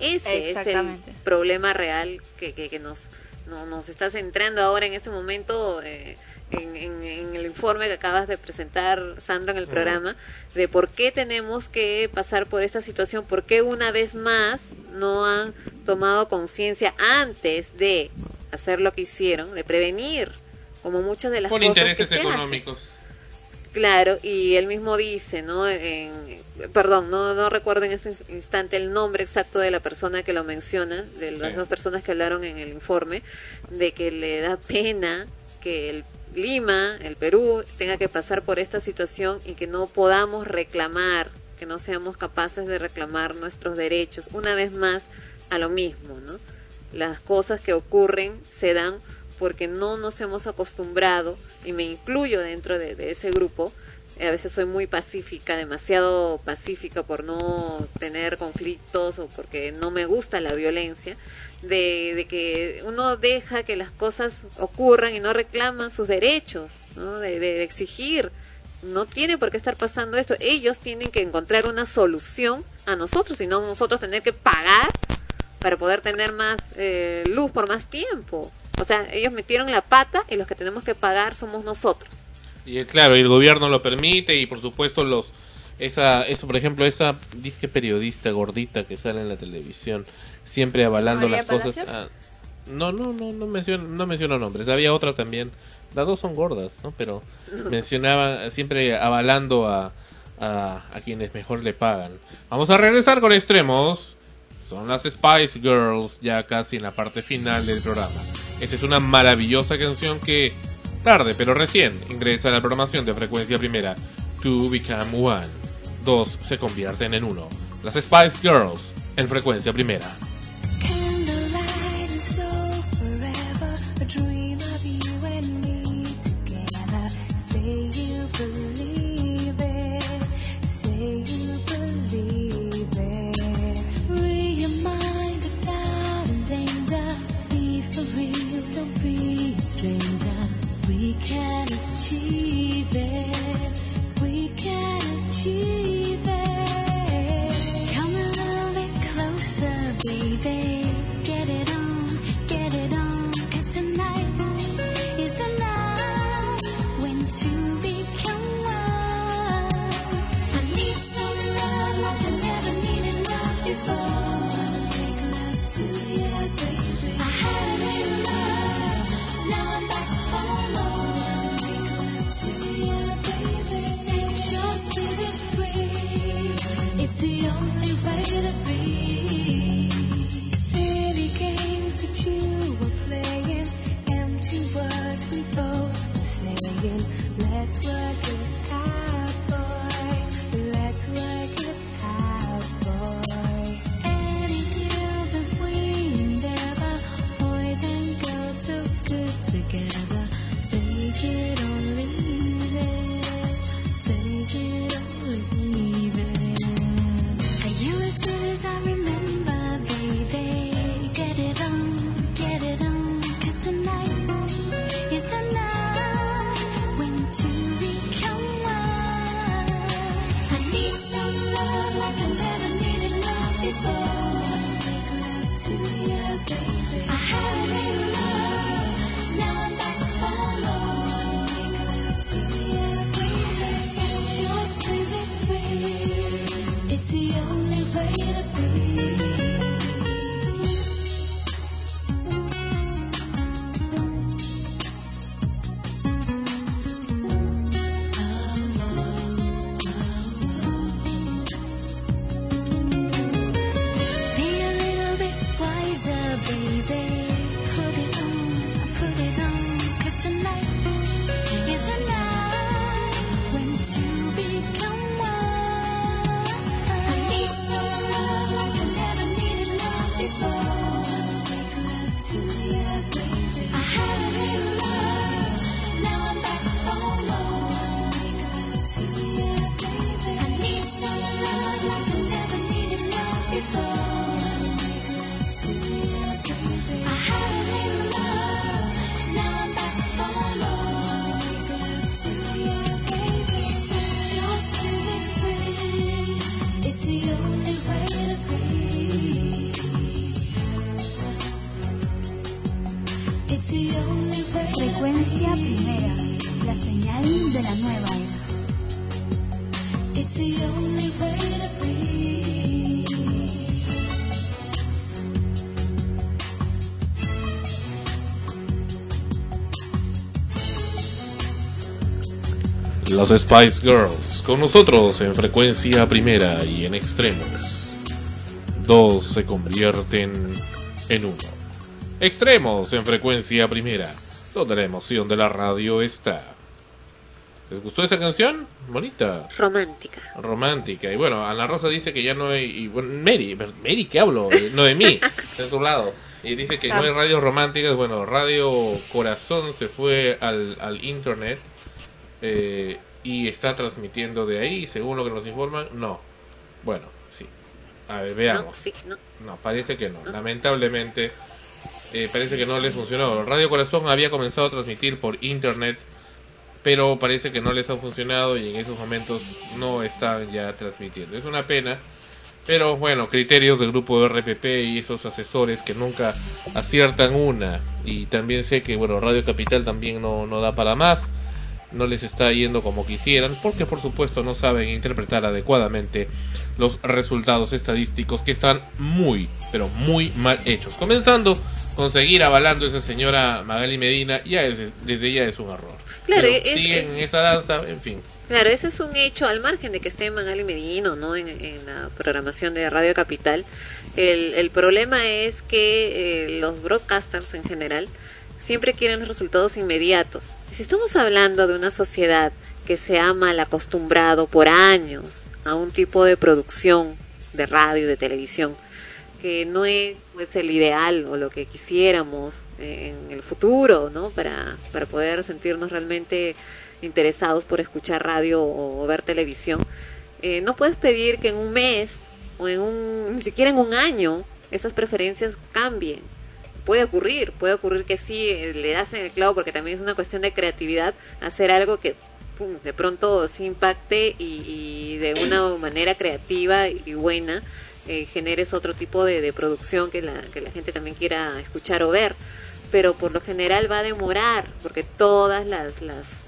Ese es el problema real que, que, que nos, no- nos está centrando ahora en ese momento eh, en, en- en el informe que acabas de presentar, Sandra, en el programa, de por qué tenemos que pasar por esta situación, por qué una vez más no han tomado conciencia antes de hacer lo que hicieron, de prevenir, como muchas de las Por cosas intereses que se hacen. económicos. Claro, y él mismo dice, ¿no? En, perdón, no, no recuerdo en ese instante el nombre exacto de la persona que lo menciona, de las Sí. dos personas que hablaron en el informe, de que le da pena que el Lima, el Perú, tenga que pasar por esta situación y que no podamos reclamar, que no seamos capaces de reclamar nuestros derechos, una vez más a lo mismo, ¿no? Las cosas que ocurren se dan porque no nos hemos acostumbrado, y me incluyo dentro de, de ese grupo, a veces soy muy pacífica, demasiado pacífica por no tener conflictos o porque no me gusta la violencia, de, que uno deja que las cosas ocurran y no reclaman sus derechos, ¿no? de exigir. No tiene por qué estar pasando esto. Ellos tienen que encontrar una solución a nosotros y no nosotros tener que pagar para poder tener más eh, luz por más tiempo. O sea, ellos metieron la pata y los que tenemos que pagar somos nosotros. Y eh, claro, y el gobierno lo permite y por supuesto los esa eso por ejemplo esa disque periodista gordita que sale en la televisión siempre avalando las cosas. Ah, no, no, no, no menciono, no menciono nombres. Había otra también. Las dos son gordas, ¿no? Pero mencionaba siempre avalando a, a, a quienes mejor le pagan. Vamos a regresar con extremos. Son las Spice Girls ya casi en la parte final del programa. Esta es una maravillosa canción que tarde pero recién ingresa a la programación de frecuencia primera. Two become one. Dos se convierten en uno. Las Spice Girls en frecuencia primera. see to you, baby. Los Spice Girls, con nosotros en frecuencia primera y en extremos. Dos se convierten en uno. Extremos en frecuencia primera, donde la emoción de la radio está. ¿Les gustó esa canción? Bonita. Romántica. Romántica. Y bueno, Ana Rosa dice que ya no hay... Y bueno, Mary, Mary, ¿qué hablo? Eh, No de mí, de tu lado. Y dice que no hay radios románticas. Bueno, Radio Corazón se fue al, al internet eh, y está transmitiendo de ahí, según lo que nos informan. No. Bueno, sí. A ver, veamos. No, sí, no. No, parece que no. Lamentablemente, eh, parece que no les funcionó. Radio Corazón había comenzado a transmitir por internet, pero parece que no les ha funcionado y en esos momentos no están ya transmitiendo. Es una pena, pero bueno, criterios del grupo de RPP y esos asesores que nunca aciertan una. Y también sé que, bueno, Radio Capital también no, no da para más no les está yendo como quisieran, porque por supuesto no saben interpretar adecuadamente los resultados estadísticos que están muy, pero muy mal hechos. Comenzando con seguir avalando a esa señora Magali Medina, ya es- desde ya es un error. Claro, es- siguen en esa danza, en fin. Claro, ese es un hecho al margen de que esté Magali Medino ¿no? en, en la programación de Radio Capital. El, el problema es que eh, los broadcasters en general siempre quieren los resultados inmediatos. Y Si estamos hablando de una sociedad que se ha mal acostumbrado por años a un tipo de producción de radio, de televisión, que no es el ideal o lo que quisiéramos en el futuro, ¿no? Para, para poder sentirnos realmente interesados por escuchar radio o, o ver televisión. Eh, no puedes pedir que en un mes o en un, ni siquiera en un año esas preferencias cambien. Puede ocurrir, puede ocurrir que sí eh, le das en el clavo porque también es una cuestión de creatividad hacer algo que pum, de pronto sí impacte y, y de una manera creativa y buena eh, generes otro tipo de, de producción que la, que la gente también quiera escuchar o ver. Pero por lo general va a demorar porque todas las, las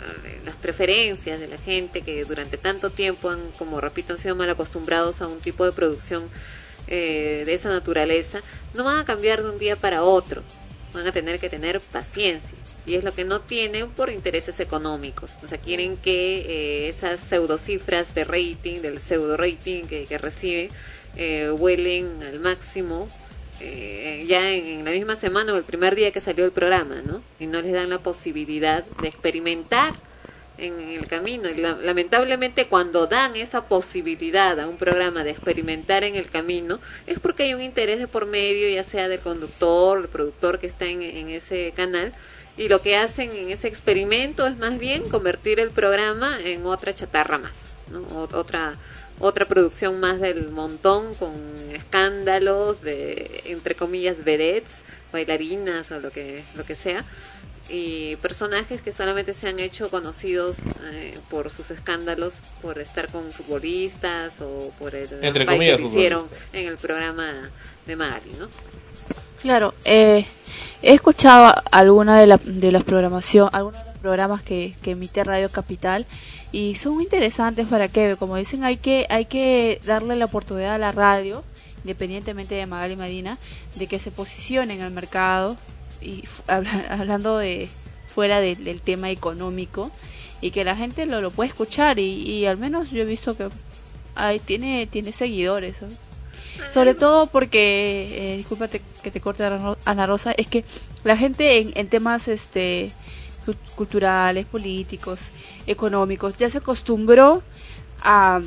eh, las preferencias de la gente que durante tanto tiempo han, como repito, han sido mal acostumbrados a un tipo de producción eh, de esa naturaleza, no van a cambiar de un día para otro. Van a tener que tener paciencia. Y es lo que no tienen por intereses económicos. O sea, quieren que eh, esas pseudocifras de rating, del pseudo rating que, que recibe, eh, vuelen al máximo eh, ya en, en la misma semana o el primer día que salió el programa, ¿no? Y no les dan la posibilidad de experimentar en el camino. Y la- lamentablemente cuando dan esa posibilidad a un programa de experimentar en el camino es porque hay un interés de por medio, ya sea del conductor, el productor que está en, ese canal. Y lo que hacen en ese experimento es más bien convertir el programa en otra chatarra más, ¿no? Ot- otra otra producción más del montón con escándalos de entre comillas vedettes bailarinas o lo que lo que sea y personajes que solamente se han hecho conocidos eh, por sus escándalos, por estar con futbolistas o por el Entre comillas, que hicieron en el programa de Magali, ¿no? Claro, eh, he escuchado alguna de, la, de las programación, algunos de los programas que, que emite Radio Capital y son muy interesantes para que, como dicen, hay que hay que darle la oportunidad a la radio, independientemente de Magali Medina, de que se posicione en el mercado y hablando de fuera de- del tema económico y que la gente lo, lo puede escuchar y, y al menos yo he visto que hay, tiene tiene seguidores. ¿no? Sobre todo porque, eh, discúlpate que te corte Ana Ro- Ana Rosa, es que la gente en, en temas este cu- culturales, políticos, económicos, ya se acostumbró a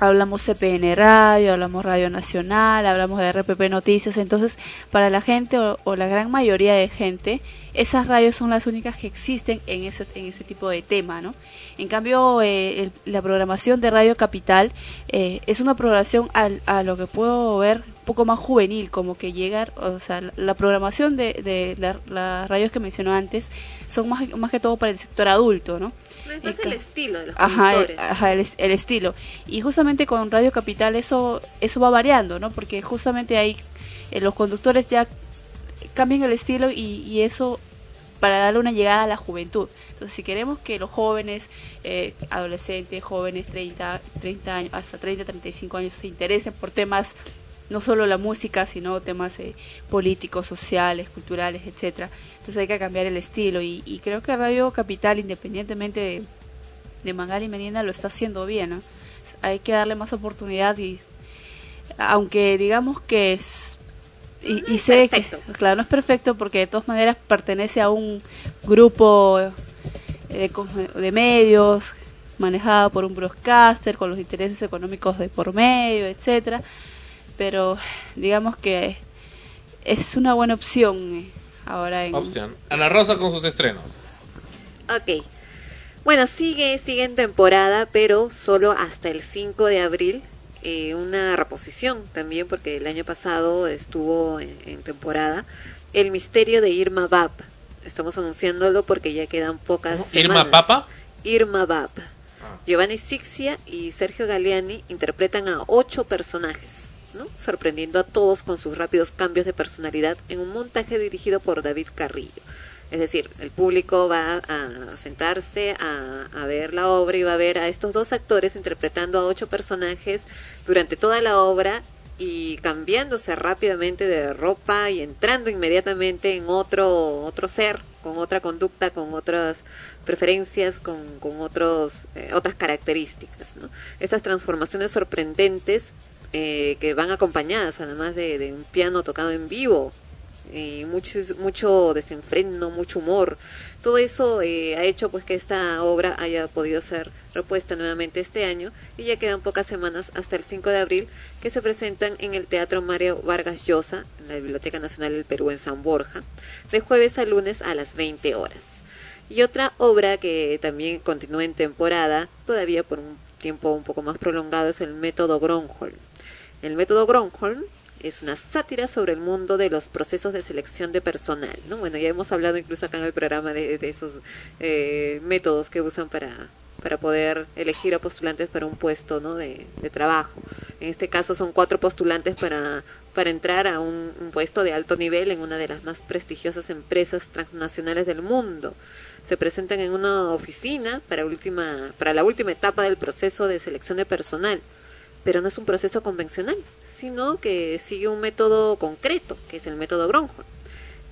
hablamos CPN Radio, hablamos Radio Nacional, hablamos de RPP Noticias, entonces para la gente o, o la gran mayoría de gente, esas radios son las únicas que existen en ese, en ese tipo de tema, ¿no? En cambio, eh, el- la programación de Radio Capital eh, es una programación al- a lo que puedo ver un poco más juvenil, como que llegar, o sea, la, la programación de, de la- las radios que mencionó antes son más, más que todo para el sector adulto, ¿no? No, es más el estilo de los Ajá, el, conductores. ajá, el, el estilo. Y justamente con Radio Capital eso eso va variando, ¿no? Porque justamente ahí eh, los conductores ya cambian el estilo y, y eso para darle una llegada a la juventud. Entonces, si queremos que los jóvenes, eh, adolescentes, jóvenes, 30, 30 años, hasta 30, 35 años, se interesen por temas, no solo la música, sino temas eh, políticos, sociales, culturales, etcétera. Entonces hay que cambiar el estilo y, y creo que Radio Capital, independientemente de, de Magali Medina, lo está haciendo bien. ¿no? Hay que darle más oportunidad y aunque digamos que es y, y sé que claro no es perfecto porque de todas maneras pertenece a un grupo eh, de, co- de medios manejado por un broadcaster con los intereses económicos de por medio etcétera pero digamos que es una buena opción eh, ahora en Opción. Ana Rosa con sus estrenos. Ok. Bueno, sigue, sigue en temporada, pero solo hasta el 5 de abril. Eh, una reposición también, porque el año pasado estuvo en, en temporada. El misterio de Irma Bab. Estamos anunciándolo porque ya quedan pocas ¿Irma semanas. Papa? Irma Bab. Giovanni Sixia y Sergio Galeani interpretan a ocho personajes, ¿no? sorprendiendo a todos con sus rápidos cambios de personalidad en un montaje dirigido por David Carrillo. Es decir, el público va a sentarse a, ver la obra y va a ver a estos dos actores interpretando a ocho personajes durante toda la obra y cambiándose rápidamente de ropa y entrando inmediatamente en otro otro ser con otra conducta con otras preferencias con, con otros eh, otras características ¿no? estas transformaciones sorprendentes eh, que van acompañadas además de, de un piano tocado en vivo mucho, mucho desenfreno, mucho humor. Todo eso eh, ha hecho pues que esta obra haya podido ser repuesta nuevamente este año y ya quedan pocas semanas hasta el 5 de abril que se presentan en el Teatro Mario Vargas Llosa, en la Biblioteca Nacional del Perú en San Borja, de jueves a lunes a las 20 horas. Y otra obra que también continúa en temporada, todavía por un tiempo un poco más prolongado, es el Método Gronholm. El Método Gronholm es una sátira sobre el mundo de los procesos de selección de personal. ¿no? Bueno, ya hemos hablado incluso acá en el programa de, de esos eh, métodos que usan para, para poder elegir a postulantes para un puesto ¿no? de, de trabajo. En este caso son cuatro postulantes para, para entrar a un, un puesto de alto nivel en una de las más prestigiosas empresas transnacionales del mundo. Se presentan en una oficina para, última, para la última etapa del proceso de selección de personal pero no es un proceso convencional, sino que sigue un método concreto, que es el método Gronholm.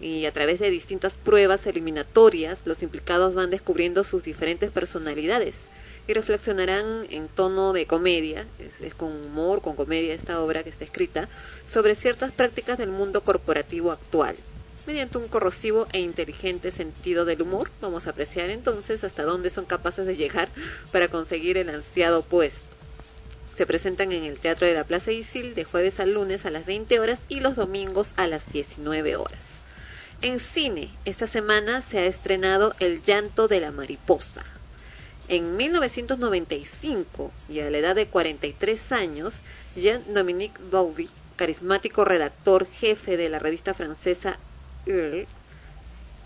Y a través de distintas pruebas eliminatorias, los implicados van descubriendo sus diferentes personalidades y reflexionarán en tono de comedia, es, es con humor, con comedia esta obra que está escrita, sobre ciertas prácticas del mundo corporativo actual. Mediante un corrosivo e inteligente sentido del humor, vamos a apreciar entonces hasta dónde son capaces de llegar para conseguir el ansiado puesto. Se presentan en el Teatro de la Plaza Isil de jueves al lunes a las 20 horas y los domingos a las 19 horas. En cine, esta semana se ha estrenado El llanto de la mariposa. En 1995, y a la edad de 43 años, Jean-Dominique Baudy, carismático redactor jefe de la revista francesa Elle,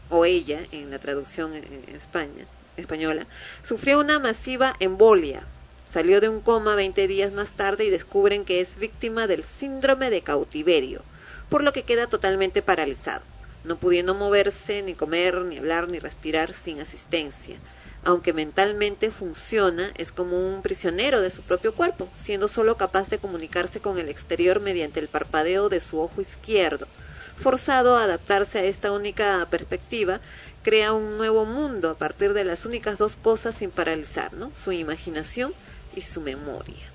o ella en la traducción en España, española, sufrió una masiva embolia. Salió de un coma 20 días más tarde y descubren que es víctima del síndrome de cautiverio, por lo que queda totalmente paralizado, no pudiendo moverse, ni comer, ni hablar, ni respirar sin asistencia. Aunque mentalmente funciona, es como un prisionero de su propio cuerpo, siendo solo capaz de comunicarse con el exterior mediante el parpadeo de su ojo izquierdo. Forzado a adaptarse a esta única perspectiva, crea un nuevo mundo a partir de las únicas dos cosas sin paralizar, ¿no? Su imaginación y su memoria.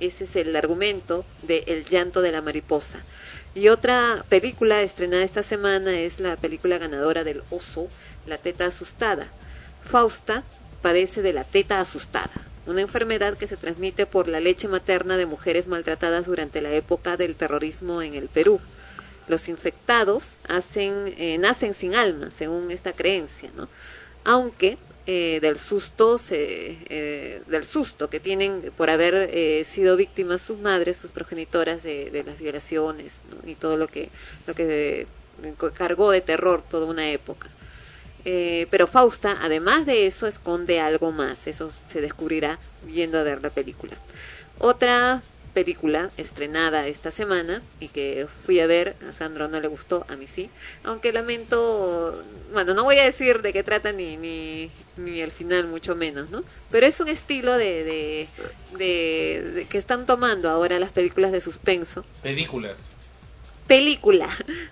Ese es el argumento de El llanto de la mariposa. Y otra película estrenada esta semana es la película ganadora del oso, La teta asustada. Fausta padece de la teta asustada, una enfermedad que se transmite por la leche materna de mujeres maltratadas durante la época del terrorismo en el Perú. Los infectados hacen, eh, nacen sin alma, según esta creencia, ¿no? Aunque eh, del susto se, eh, del susto que tienen por haber eh, sido víctimas sus madres, sus progenitoras de, de las violaciones y todo lo que lo que eh, cargó de terror toda una época. Eh, pero Fausta, además de eso, esconde algo más. Eso se descubrirá viendo a ver la película. Otra película estrenada esta semana y que fui a ver, a Sandro no le gustó, a mí sí, aunque lamento, bueno, no voy a decir de qué trata ni, ni, ni el final, mucho menos, ¿no? Pero es un estilo de, de, de- de- que están tomando ahora las películas de suspenso, Películas. película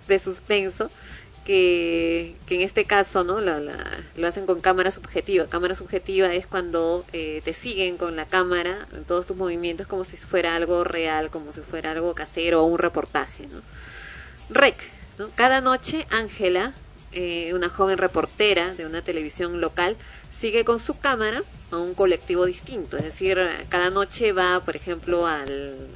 de suspenso, que, en este caso no la, la- lo hacen con cámara subjetiva. Cámara subjetiva es cuando eh, te siguen con la cámara todos tus movimientos como si fuera algo real, como si fuera algo casero o un reportaje. ¿no? Rec. ¿no? Cada noche Ángela, eh, una joven reportera de una televisión local, sigue con su cámara a un colectivo distinto. Es decir, cada noche va, por ejemplo, al-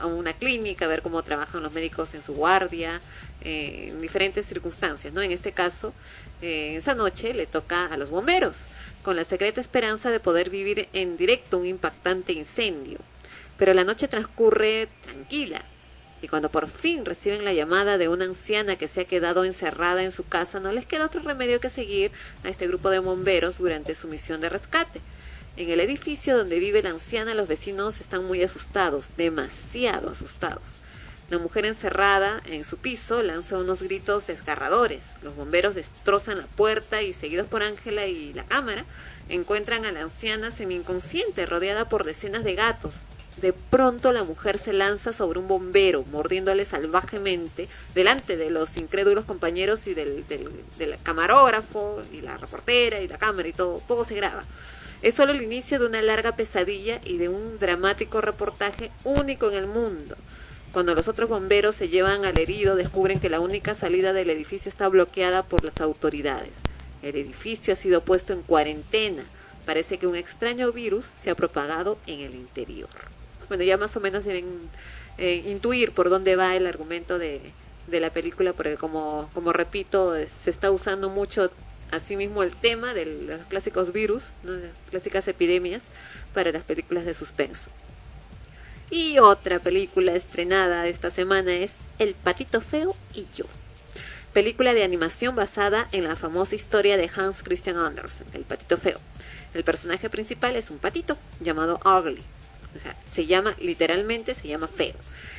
a una clínica a ver cómo trabajan los médicos en su guardia, eh, en diferentes circunstancias. ¿no? En este caso, eh, esa noche le toca a los bomberos, con la secreta esperanza de poder vivir en directo un impactante incendio. Pero la noche transcurre tranquila, y cuando por fin reciben la llamada de una anciana que se ha quedado encerrada en su casa, no les queda otro remedio que seguir a este grupo de bomberos durante su misión de rescate. En el edificio donde vive la anciana, los vecinos están muy asustados, demasiado asustados. La mujer encerrada en su piso lanza unos gritos desgarradores. Los bomberos destrozan la puerta y, seguidos por Ángela y la cámara, encuentran a la anciana semi-inconsciente, rodeada por decenas de gatos. De pronto la mujer se lanza sobre un bombero, mordiéndole salvajemente delante de los incrédulos compañeros y del, camarógrafo y la reportera y la cámara y todo, todo se graba. Es solo el inicio de una larga pesadilla y de un dramático reportaje único en el mundo. Cuando los otros bomberos se llevan al herido, descubren que la única salida del edificio está bloqueada por las autoridades. El edificio ha sido puesto en cuarentena. Parece que un extraño virus se ha propagado en el interior. Bueno, ya más o menos deben eh, intuir por dónde va el argumento de, de la película, porque como, como repito, se está usando mucho asimismo el tema de los clásicos virus, ¿no? las clásicas epidemias, para las películas de suspenso. Y otra película estrenada esta semana es El patito feo y yo. Película de animación basada en la famosa historia de Hans Christian Andersen, El patito feo. El personaje principal es un patito llamado Ugly. O sea, se llama, literalmente se llama feo.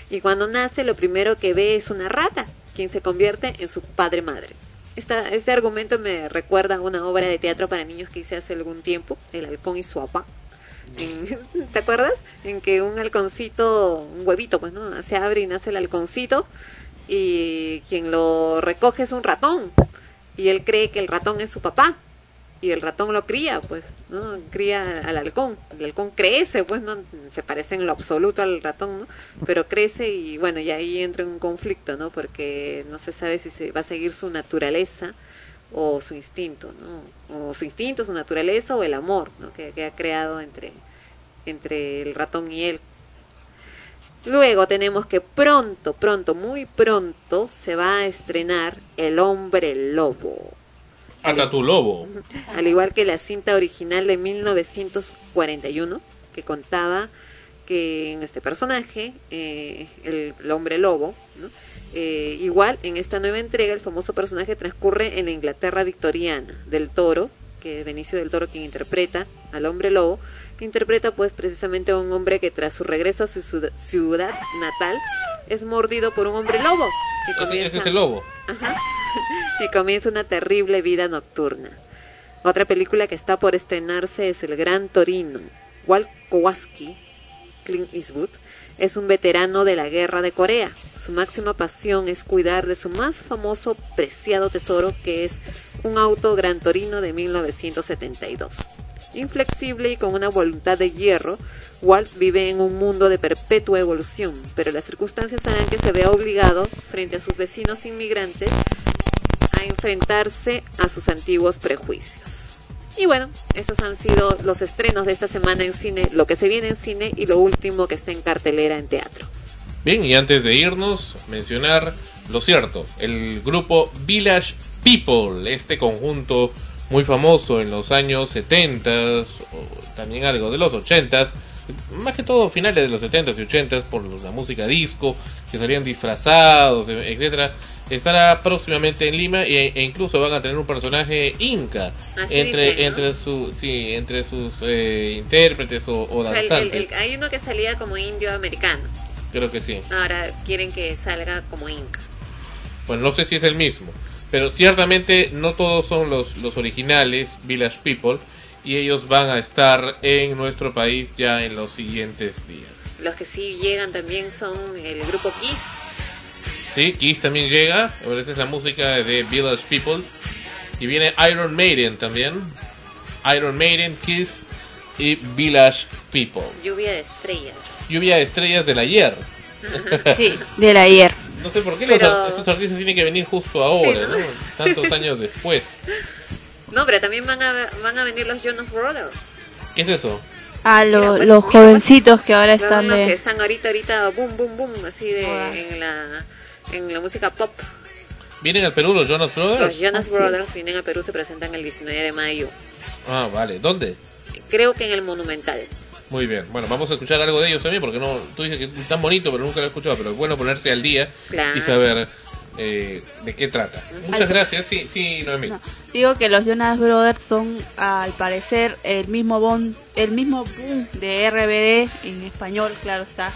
Y cuando nace lo primero que ve es una rata, quien se convierte en su padre madre. Esta, este argumento me recuerda a una obra de teatro para niños que hice hace algún tiempo, El halcón y su papá. ¿Te acuerdas? En que un halconcito, un huevito, pues, ¿no? Se abre y nace el halconcito y quien lo recoge es un ratón. Y él cree que el ratón es su papá. Y el ratón lo cría, pues, ¿no? Cría al halcón. El halcón crece, pues, no se parece en lo absoluto al ratón, ¿no? Pero crece y, bueno, y ahí entra un conflicto, ¿no? Porque no se sabe si se va a seguir su naturaleza o su instinto, ¿no? O su instinto, su naturaleza o el amor, ¿no? Que, que ha creado entre, entre el ratón y él. Luego tenemos que pronto, pronto, muy pronto se va a estrenar El hombre lobo. Hasta tu lobo. Al igual que la cinta original de 1941, que contaba que en este personaje, eh, el, hombre lobo. Eh, igual en esta nueva entrega el famoso personaje transcurre en la Inglaterra victoriana del Toro, que es Benicio del Toro quien interpreta al hombre lobo, que interpreta pues precisamente a un hombre que tras su regreso a su ciudad natal es mordido por un hombre lobo y comienza, ese es el lobo. Ajá. y comienza una terrible vida nocturna. Otra película que está por estrenarse es El Gran Torino. Walt Kowalski, Clint Eastwood, es un veterano de la guerra de Corea. Su máxima pasión es cuidar de su más famoso preciado tesoro que es un auto Gran Torino de 1972. Inflexible y con una voluntad de hierro, Walt vive en un mundo de perpetua evolución, pero las circunstancias harán que se vea obligado, frente a sus vecinos inmigrantes, a enfrentarse a sus antiguos prejuicios. Y bueno, esos han sido los estrenos de esta semana en cine, lo que se viene en cine y lo último que está en cartelera en teatro. Bien, y antes de irnos, mencionar lo cierto, el grupo Village People, este conjunto muy famoso en los años 70, o también algo de los 80, más que todo finales de los 70 y 80 por la música disco, que salían disfrazados, e- etcétera, estará próximamente en Lima e, e incluso van a tener un personaje inca Así entre entre su sí, entre sus eh, intérpretes o, o el- el- danzantes. el- hay uno que salía como indio americano, Creo que sí. ahora quieren que salga como inca. Bueno, no sé si es el mismo, pero ciertamente no todos son los, los originales Village People y ellos van a estar en nuestro país ya en los siguientes días. Los que sí llegan también son el grupo Kiss, Sí, Kiss también llega, esta es la música de Village People y viene Iron Maiden también. Iron Maiden, Kiss y Village People. Lluvia de Estrellas. Lluvia de estrellas del ayer. Sí, del ayer. No sé por qué Pero- los, estos artistas tienen que venir justo ahora, Sí, ¿no? ¿no? Tantos años después. No, pero también van a, van a venir los Jonas Brothers. ¿Qué es eso? A lo- pues, los mira, jovencitos que ahora están los que están ahorita, ahorita, boom, boom, boom, así de, en la, en la música pop. ¿Vienen al Perú los Jonas Brothers? Los Jonas Así Brothers es. vienen a Perú, se presentan el 19 de mayo. Ah, vale. ¿Dónde? Creo que en el Monumental. Muy bien. Bueno, vamos a escuchar algo de ellos también, porque no, tú dices que es tan bonito, pero nunca lo he escuchado. Pero es bueno ponerse al día Claro. y saber eh, de qué trata. Muchas Ay. gracias. Sí, sí, Noemí. No, digo que los Jonas Brothers son al parecer el mismo bon, el mismo boom de RBD en español, claro está,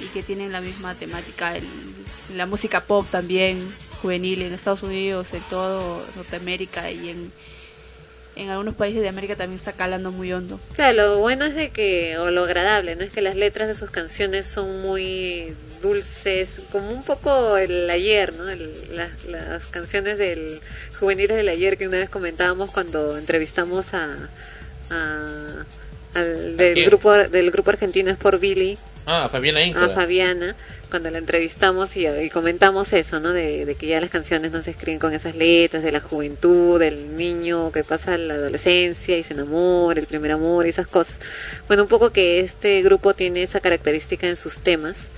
y que tienen la misma temática, el- la música pop también juvenil en Estados Unidos, en todo Norteamérica y en en algunos países de América también está calando muy hondo. Claro, lo bueno es de que, o lo agradable, ¿no? Es que las letras de sus canciones son muy dulces, como un poco el ayer, ¿no? El- la- las canciones del juveniles del ayer que una vez comentábamos cuando entrevistamos a, a- al del grupo del grupo argentino es por Billy Ah, Fabiana a Íncora. Fabiana cuando la entrevistamos y, y comentamos eso, ¿no? De, de que ya las canciones no se escriben con esas letras, de la juventud, del niño que pasa la adolescencia y se enamora, el primer amor y esas cosas. Bueno, un poco que este grupo tiene esa característica en sus temas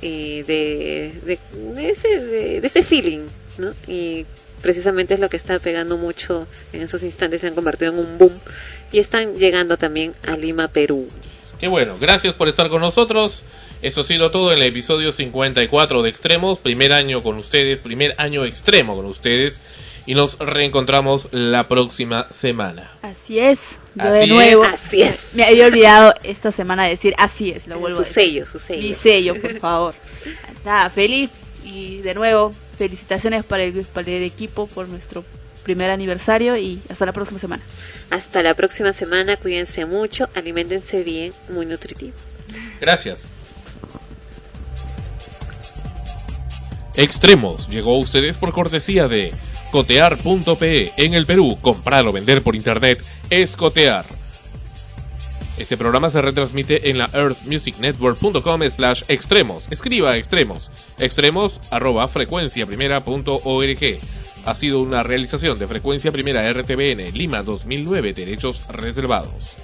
y de, de, de ese, de ese feeling, ¿no? Y precisamente es lo que está pegando mucho en esos instantes, se han convertido en un boom y están llegando también a Lima, Perú. Qué bueno. Gracias por estar con nosotros. Eso ha sido todo en el episodio 54 de Extremos. Primer año con ustedes, primer año extremo con ustedes. Y nos reencontramos la próxima semana. Así es, yo Así de es. nuevo. Así es. Me había olvidado esta semana de decir así es, lo vuelvo Su a decir. sello, su sello. Mi sello, por favor. Nada, feliz y de nuevo, felicitaciones para el, para el equipo por nuestro primer aniversario y hasta la próxima semana. Hasta la próxima semana, cuídense mucho, aliméntense bien, muy nutritivo. Gracias. Extremos llegó a ustedes por cortesía de cotear.pe. En el Perú, comprar o vender por internet es cotear. Este programa se retransmite en la earthmusicnetwork.com slash extremos. Escriba extremos. Extremos arroba frecuenciaprimera.org. Ha sido una realización de Frecuencia Primera RTBN Lima 2009, derechos reservados.